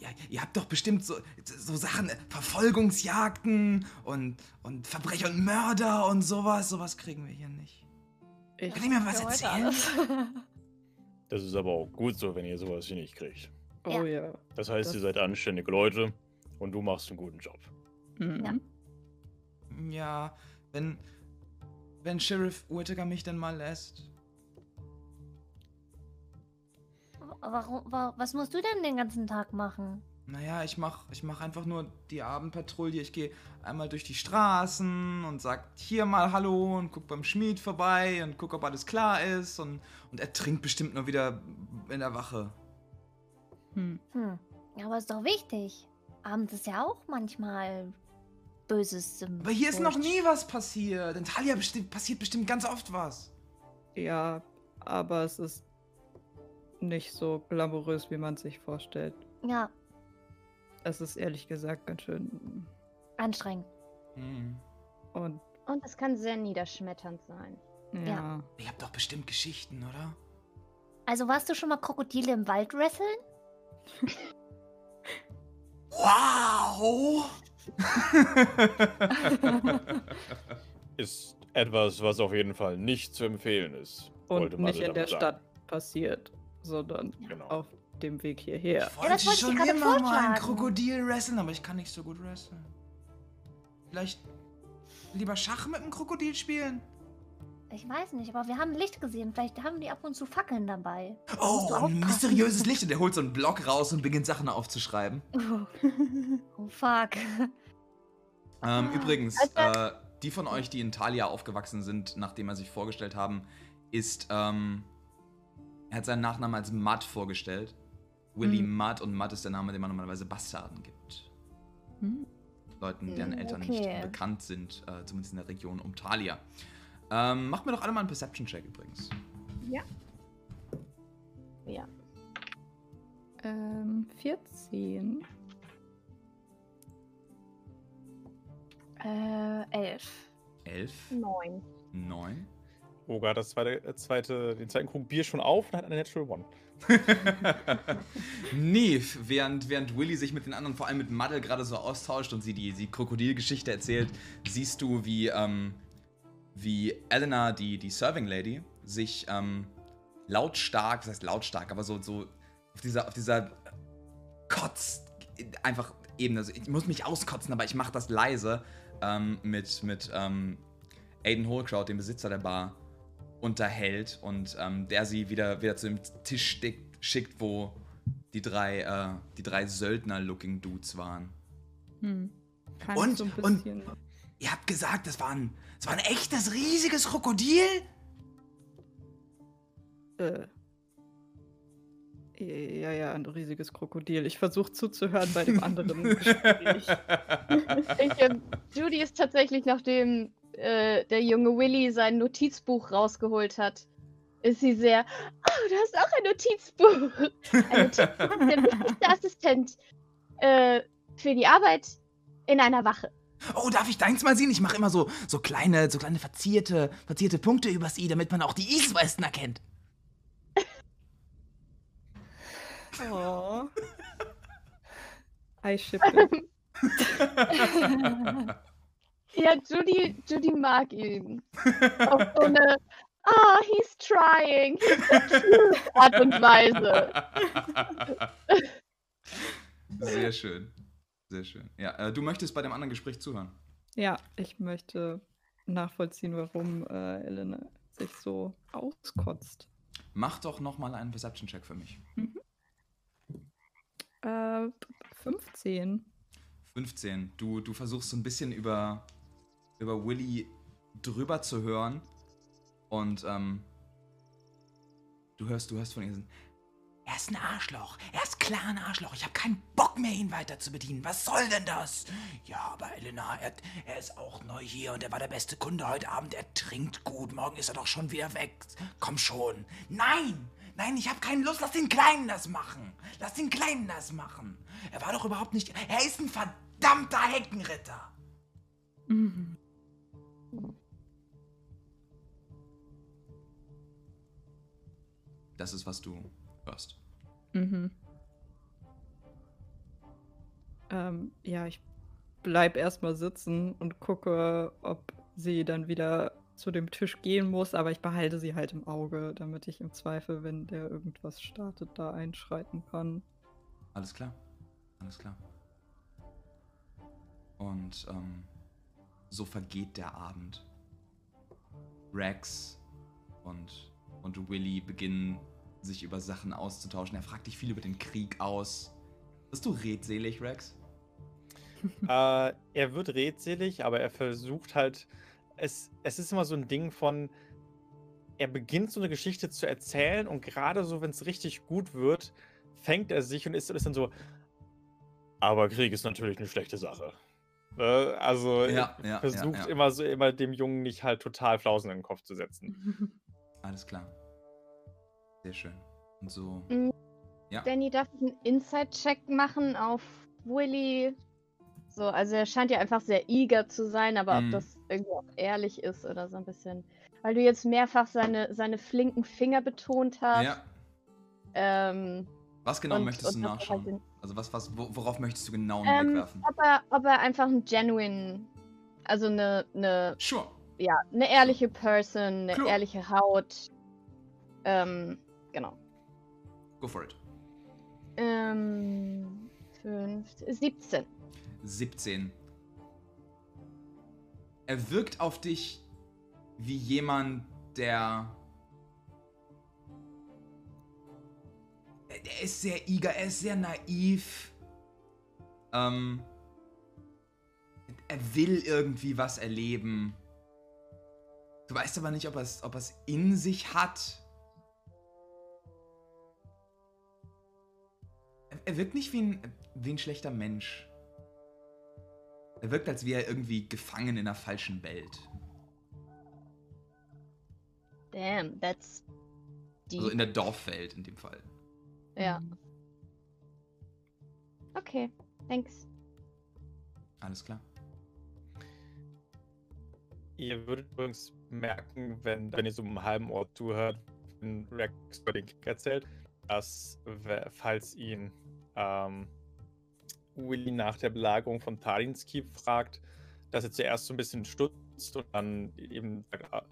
Ja, ihr habt doch bestimmt so, so Sachen, äh, Verfolgungsjagden und, und Verbrecher und Mörder und sowas. Sowas kriegen wir hier nicht. Ich, Kann ich mir was erzählen? Das ist aber auch gut so, wenn ihr sowas hier nicht kriegt. oh ja. Das heißt, Das- ihr seid anständige Leute und du machst einen guten Job. Mhm. Ja. Ja, wenn, wenn Sheriff Whittaker mich denn mal lässt. Warum, wa was musst du denn den ganzen Tag machen? Naja, ich mach, ich mach einfach nur die Abendpatrouille. Ich gehe einmal durch die Straßen und sag hier mal Hallo und guck beim Schmied vorbei und guck, ob alles klar ist. Und, und er trinkt bestimmt nur wieder in der Wache. Hm. Hm. Ja, Aber ist doch wichtig. Abends ist ja auch manchmal Böses im Aber hier ist noch nie was passiert. In Talia besti passiert bestimmt ganz oft was. Ja, aber es ist nicht so glamourös, wie man sich vorstellt. Ja, Es ist ehrlich gesagt ganz schön. anstrengend. Hm. Und Und es kann sehr niederschmetternd sein. ja. Ihr habt doch bestimmt Geschichten, oder? Also warst du schon mal Krokodile im Wald wresteln? Wow! Ist etwas, was auf jeden Fall nicht zu empfehlen ist. Und wollte man nicht in der damit Stadt passiert, sondern Genau. auf dem Weg hierher. Ich wollte das wollte ich schon gerade immer mal ein. Krokodil wresteln, aber ich kann nicht so gut wresteln. Vielleicht lieber Schach mit einem Krokodil spielen? Ich weiß nicht, aber wir haben Licht gesehen. Vielleicht haben die ab und zu Fackeln dabei. Oh, ein mysteriöses Licht. Und der holt so einen Block raus und beginnt Sachen aufzuschreiben. Oh fuck. Ähm, Ah. übrigens, Also- äh, die von euch, die in Thalia aufgewachsen sind, nachdem er sich vorgestellt haben, ist, ähm, er hat seinen Nachnamen als Mudd vorgestellt. Willy Mhm. Mudd und Mudd ist der Name, den man normalerweise Bastarden gibt. Hm. Leuten, deren Eltern okay. nicht bekannt sind, äh, zumindest in der Region um Thalia. Ähm, macht mir doch alle mal einen Perception-Check übrigens. Ja. Ähm, 14. Äh, elf. Elf, Neun. neun. Oga hat das zweite, äh, zweite, den zweiten Krug Bier schon auf und hat eine Natural One. nee, während, während Willy sich mit den anderen, vor allem mit Muddle, gerade so austauscht und sie die, die Krokodilgeschichte erzählt, siehst du, wie, ähm, wie Elena, die, die Serving Lady, sich ähm, lautstark, was heißt lautstark, aber so, so auf dieser, auf dieser Kotz, einfach Ebene, also ich muss mich auskotzen, aber ich mache das leise, ähm, mit, mit ähm, Aiden Holcrout, dem Besitzer der Bar, unterhält und ähm, der sie wieder, wieder zu dem Tisch schickt, wo die drei, äh, die drei Söldner-Looking Dudes waren. Hm. Und- so und-. Ihr habt gesagt, das war ein, das war ein echtes, riesiges Krokodil? Äh. Ja, ja, ein riesiges Krokodil. Ich versuche zuzuhören bei dem anderen Gespräch. Ich, ähm, Judy ist tatsächlich, nachdem äh, der junge Willy sein Notizbuch rausgeholt hat, ist sie sehr, oh, du hast auch ein Notizbuch. Ein Notizbuch ist der wichtigste Assistent äh, für die Arbeit in einer Wache. Oh, darf ich deins mal sehen? Ich mache immer so, so kleine, so kleine verzierte, verzierte Punkte übers I, damit man auch die East-Westen erkennt. Oh. I ship it. Ja, Judy, Judy mag ihn. Auf so eine, ah, he's trying, he's so cute Art und Weise. Sehr schön. Sehr schön. Ja, äh, du möchtest bei dem anderen Gespräch zuhören. Ja, ich möchte nachvollziehen, warum äh, Elena sich so auskotzt. Mach doch nochmal einen Perception-Check für mich. Äh, 15. 15. Du, du versuchst so ein bisschen über, über Willy drüber zu hören. Und ähm, du hörst, du hörst von so, er ist ein Arschloch. Er ist klar ein Arschloch. Ich habe keinen Bock mehr, ihn weiter zu bedienen. Was soll denn das? Ja, aber Elena, er, er ist auch neu hier und er war der beste Kunde heute Abend. Er trinkt gut. Morgen ist er doch schon wieder weg. Komm schon. Nein! Nein, ich habe keine Lust. Lass den Kleinen das machen. Lass den Kleinen das machen. Er war doch überhaupt nicht. Er ist ein verdammter Heckenritter. Mhm. Das ist, was du hörst. Mhm. Ähm, ja, ich bleib erstmal sitzen und gucke, ob sie dann wieder zu dem Tisch gehen muss, aber ich behalte sie halt im Auge, damit ich im Zweifel, wenn der irgendwas startet, da einschreiten kann. Alles klar. Alles klar. Und ähm, so vergeht der Abend. Rex und, und Willy beginnen sich über Sachen auszutauschen. Er fragt dich viel über den Krieg aus. Bist du redselig, Rex? äh, er wird redselig, aber er versucht halt. Es, es ist immer so ein Ding von. Er beginnt so eine Geschichte zu erzählen und gerade so, wenn es richtig gut wird, fängt er sich und ist, ist dann so. Aber Krieg ist natürlich eine schlechte Sache. Ne? Also Ja, ja, versucht ja. immer so immer dem Jungen nicht halt total Flausen in den Kopf zu setzen. Alles klar. Sehr schön. Und so. Mhm. Ja. Danny darf einen Inside-Check machen auf Willy. So, also er scheint ja einfach sehr eager zu sein, aber Mhm. ob das irgendwie auch ehrlich ist oder so ein bisschen. Weil du jetzt mehrfach seine, seine flinken Finger betont hast. Ja. Ähm, Was genau und- möchtest du und halt nachschauen? den- Also was, was, wo, worauf möchtest du genau einen Ähm, Blick werfen? ob, er, ob er einfach ein genuine, also eine, eine, Sure. ja, eine ehrliche Person, eine Klar. ehrliche Haut. Ähm, genau. Go for it. Ähm, fünf, 17. 17. Er wirkt auf dich wie jemand, der. Er er ist sehr eager, er ist sehr naiv. Ähm. Er will irgendwie was erleben. Du weißt aber nicht, ob er es ob er's in sich hat. Er, wirkt nicht wie ein, wie ein schlechter Mensch. Er wirkt, als wäre er irgendwie gefangen in einer falschen Welt. Damn, that's deep. Also in der Dorfwelt in dem Fall. ja. Okay, thanks. Alles klar. Ihr würdet übrigens merken, wenn, wenn ihr so im halben Ort zuhört, wenn Rex über den Krieg erzählt, dass, falls ihn ähm, Willy nach der Belagerung von Tadins Keep fragt, dass er zuerst so ein bisschen stutzt und dann eben sagt, ah,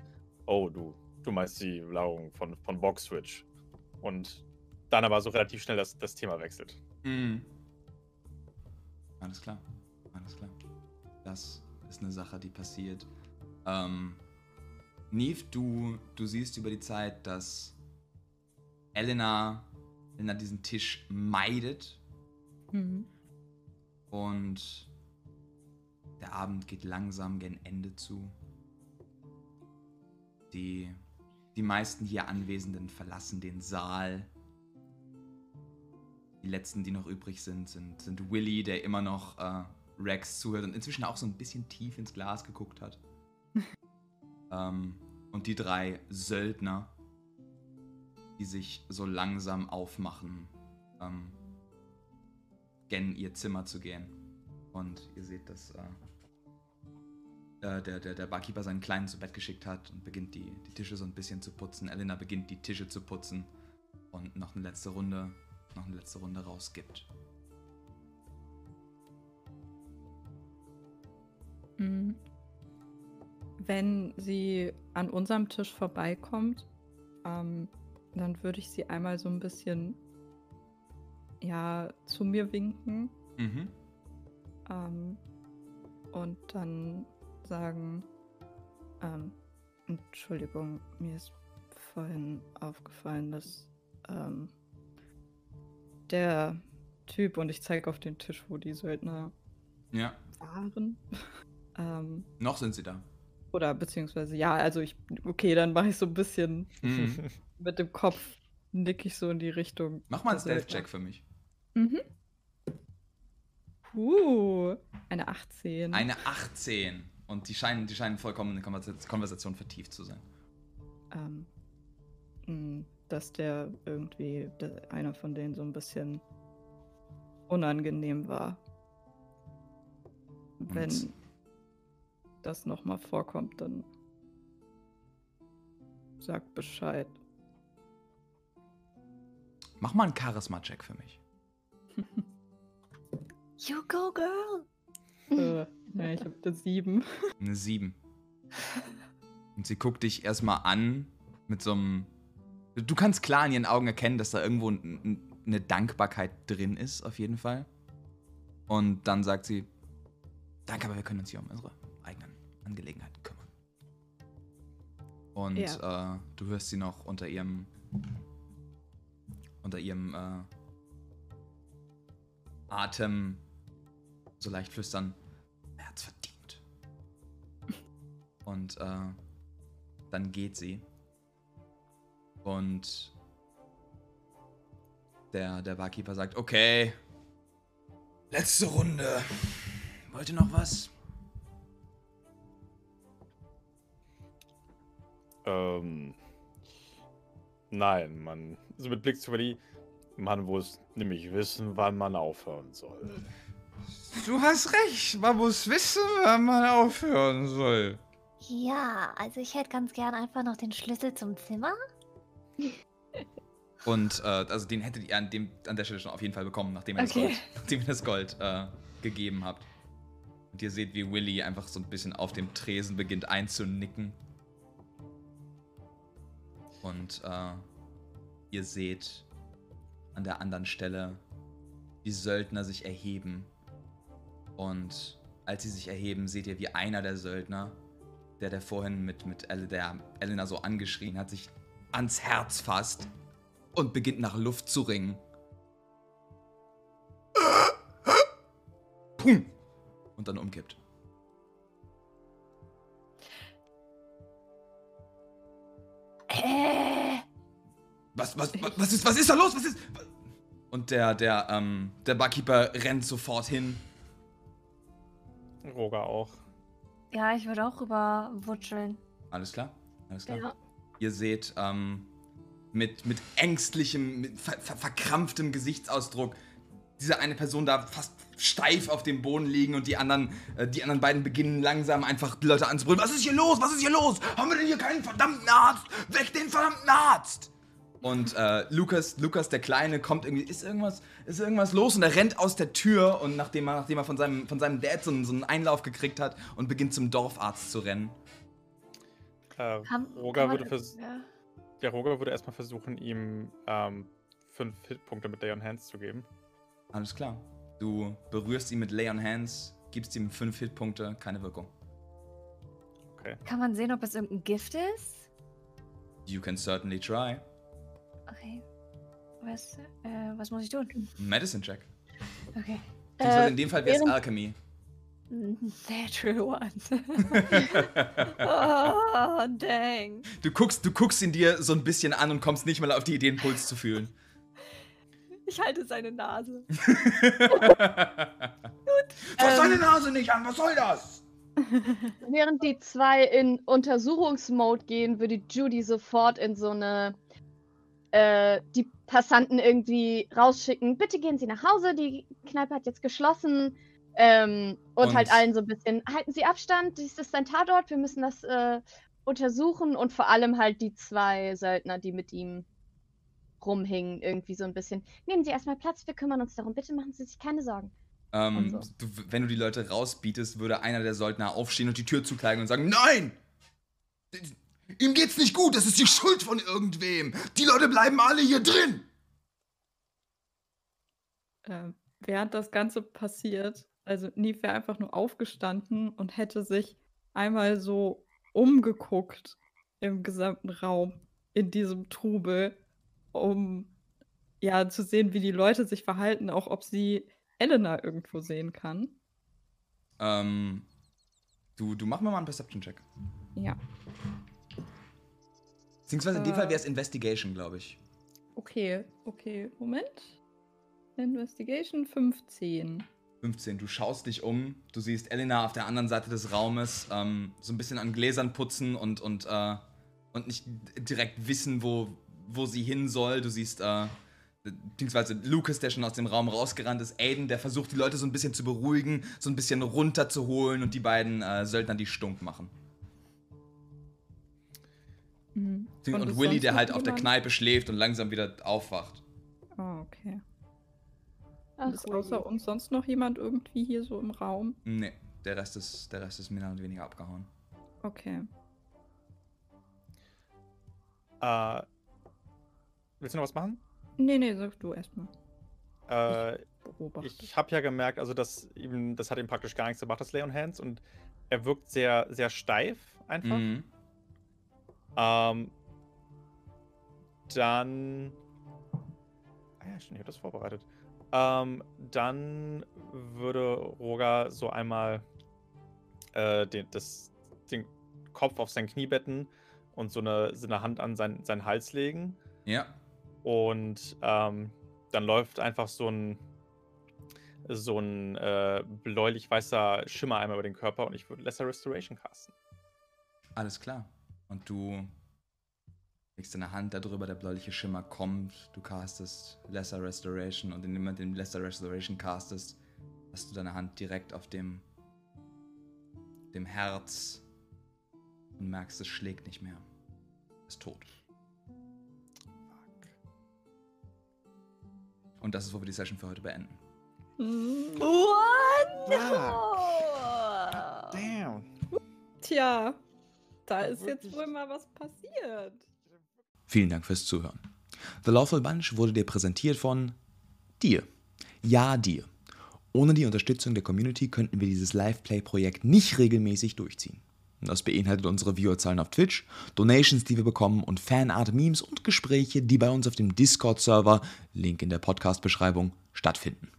oh, du, du meinst die Belagerung von, von Boxwitch. Und dann aber so relativ schnell das, das Thema wechselt. Mhm. Alles klar. Alles klar. Das ist eine Sache, die passiert. Ähm, Neve, du, du siehst über die Zeit, dass Elena, Elena diesen Tisch meidet Mhm. und der Abend geht langsam gen Ende zu. Die, die meisten hier Anwesenden verlassen den Saal. Die letzten, die noch übrig sind, sind, sind Willy, der immer noch äh, Rex zuhört und inzwischen auch so ein bisschen tief ins Glas geguckt hat. ähm, und die drei Söldner, die sich so langsam aufmachen, ähm, gen ihr Zimmer zu gehen. Und ihr seht, dass äh, äh, der, der, der Barkeeper seinen Kleinen zu Bett geschickt hat und beginnt die, die Tische so ein bisschen zu putzen. Elena beginnt die Tische zu putzen und noch eine letzte Runde, noch eine letzte Runde rausgibt. Mhm. Wenn sie an unserem Tisch vorbeikommt, ähm, dann würde ich sie einmal so ein bisschen ja zu mir winken Mhm. ähm, und dann sagen, ähm, Entschuldigung, mir ist vorhin aufgefallen, dass ähm, der Typ und ich zeige auf den Tisch, wo die Söldner Ja, waren. ähm, noch sind sie da. oder beziehungsweise ja, also ich, okay, dann mache ich so ein bisschen Mhm. Mit dem Kopf, nick ich so in die Richtung. Mach mal einen. Stealth-Check für mich. Mhm. Uh, eine 18. Eine 18. Und die scheinen, die scheinen vollkommen in der Konversa- Konversation vertieft zu sein. ähm, mh, dass der irgendwie der, einer von denen so ein bisschen unangenehm war. Wenn Und- das nochmal vorkommt, dann sagt Bescheid. Mach mal einen Charisma-Check für mich. You go, girl. äh, ja, ich habe das sieben. Eine 7. Und sie guckt dich erstmal an mit so einem. Du kannst klar in ihren Augen erkennen, dass da irgendwo eine Dankbarkeit drin ist, auf jeden Fall. Und dann sagt sie: Danke, aber wir können uns hier um unsere eigenen Angelegenheiten kümmern. Und äh, du hörst sie noch unter ihrem. Unter ihrem äh, Atem so leicht flüstern: Er hat's verdient. Und äh, dann geht sie. Und der, der Barkeeper sagt, okay, Letzte Runde. Wollt ihr noch was? Ähm. Nein, man. Also mit Blick zu die. Man muss nämlich wissen, wann man aufhören soll. Du hast recht. Man muss wissen, wann man aufhören soll. Ja, also ich hätte ganz gern einfach noch den Schlüssel zum Zimmer. Und äh, also den hättet ihr an, dem, an der Stelle schon auf jeden Fall bekommen, nachdem ihr Okay. das Gold, nachdem ihr das Gold äh, gegeben habt. Und ihr seht, wie Willy einfach so ein bisschen auf dem Tresen beginnt einzunicken. Und äh, ihr seht an der anderen Stelle die Söldner sich erheben. Und als sie sich erheben, seht ihr, wie einer der Söldner, der der vorhin mit, mit Elle, der Elena so angeschrien hat, sich ans Herz fasst und beginnt nach Luft zu ringen. Pum! Und dann umkippt. Äh, Was, was, was, was ist, was ist da los? Was ist. Und der, der, ähm, der Barkeeper rennt sofort hin. Roger auch. Ja, ich würde auch rüber wutscheln. Alles klar? Alles klar. Ja. Ihr seht, ähm, mit, mit ängstlichem, mit ver, ver, verkrampftem Gesichtsausdruck diese eine Person da fast steif auf dem Boden liegen und die anderen, äh, die anderen beiden beginnen langsam einfach die Leute anzubrüllen. Was ist hier los? Was ist hier los? Haben wir denn hier keinen verdammten Arzt? Weg den verdammten Arzt! Und äh, Lukas, Lukas der Kleine kommt irgendwie, ist irgendwas, ist irgendwas los und er rennt aus der Tür und nachdem er, nachdem er von seinem, von seinem Dad so einen, so einen Einlauf gekriegt hat und beginnt zum Dorfarzt zu rennen. Äh, Haben- Roger würde vers ja. der Roger würde erstmal versuchen, ihm ähm, fünf Hitpunkte mit Day on Hands zu geben. Alles klar. Du berührst ihn mit Lay on Hands, gibst ihm fünf Hitpunkte, keine Wirkung. Kann man sehen, ob es irgendein Gift ist? You can certainly try. Okay. Was, äh, was muss ich tun? Medicine check. Okay. Beziehungsweise Äh, in dem Fall wäre es Alchemy. Natural one. oh, dang. Du guckst, du guckst ihn dir so ein bisschen an und kommst nicht mal auf die Idee, einen Puls zu fühlen. Ich halte seine Nase. Fass Ähm. deine Nase nicht an, was soll das? Während die zwei in Untersuchungsmode gehen, würde Judy sofort in so eine äh, die Passanten irgendwie rausschicken. Bitte gehen Sie nach Hause, die Kneipe hat jetzt geschlossen. Ähm, und, Und- halt allen so ein bisschen, halten Sie Abstand, dies ist ein Tatort, wir müssen das äh, untersuchen und vor allem halt die zwei Söldner, die mit ihm rumhingen, irgendwie so ein bisschen. Nehmen Sie erstmal Platz, wir kümmern uns darum. Bitte machen Sie sich keine Sorgen. Ähm, so. du, wenn du die Leute rausbietest, würde einer der Söldner aufstehen und die Tür zukleiden und sagen, nein! Ihm geht's nicht gut, das ist die Schuld von irgendwem. Die Leute bleiben alle hier drin. Ähm, während das Ganze passiert, also Neve wäre einfach nur aufgestanden und hätte sich einmal so umgeguckt im gesamten Raum in diesem Trubel, um ja zu sehen, wie die Leute sich verhalten, auch ob sie Elena irgendwo sehen kann. Ähm, du, du mach mir mal einen Perception-Check. Ja, Beziehungsweise in dem Fall Äh. wäre es Investigation, glaube ich. okay, okay, Moment. Investigation 15. 15. Du schaust dich um, du siehst Elena auf der anderen Seite des Raumes ähm, so ein bisschen an Gläsern putzen und, und, äh, und nicht direkt wissen, wo, wo sie hin soll. Du siehst, äh, beziehungsweise Lucas, der schon aus dem Raum rausgerannt ist, Aiden, der versucht, die Leute so ein bisschen zu beruhigen, so ein bisschen runterzuholen und die beiden äh, Söldner, die stunk machen. Und, ist Willy, der halt auf der? Kneipe schläft und langsam wieder aufwacht. Ah, okay. Ach, ist außer uns sonst noch jemand irgendwie hier so im Raum? Nee, der Rest ist, der Rest ist mehr oder weniger abgehauen. Okay. Äh, willst du noch was machen? Nee, nee, sag du erstmal. Äh, Beobachte. ich habe ja gemerkt, also das, ihm, das hat ihm praktisch gar nichts gemacht, das Lay on Hands. Und er wirkt sehr, sehr steif einfach. Mhm. Ähm, dann. Ah ja, stimmt, ich habe das vorbereitet. Ähm, dann würde Roger so einmal äh, den, das, den Kopf auf sein Knie betten und so eine, so eine Hand an sein, seinen Hals legen. Ja. Und ähm, dann läuft einfach so ein, so ein äh, bläulich-weißer Schimmer einmal über den Körper und ich würde Lesser Restoration casten. Alles klar. Und du legst deine Hand darüber, der bläuliche Schimmer kommt, du castest Lesser Restoration und indem du den Lesser Restoration castest, hast du deine Hand direkt auf dem, dem Herz und merkst, es schlägt nicht mehr. Ist tot. Und das ist, wo wir die Session für heute beenden. What? Ah. Damn. Tja, da ist jetzt wohl mal was passiert. Vielen Dank fürs Zuhören. The Lawful Bunch wurde dir präsentiert von dir. Ja, dir. Ohne die Unterstützung der Community könnten wir dieses Live-Play-Projekt nicht regelmäßig durchziehen. Das beinhaltet unsere Viewerzahlen auf Twitch, Donations, die wir bekommen und Fanart-Memes und Gespräche, die bei uns auf dem Discord-Server, Link in der Podcast-Beschreibung, stattfinden.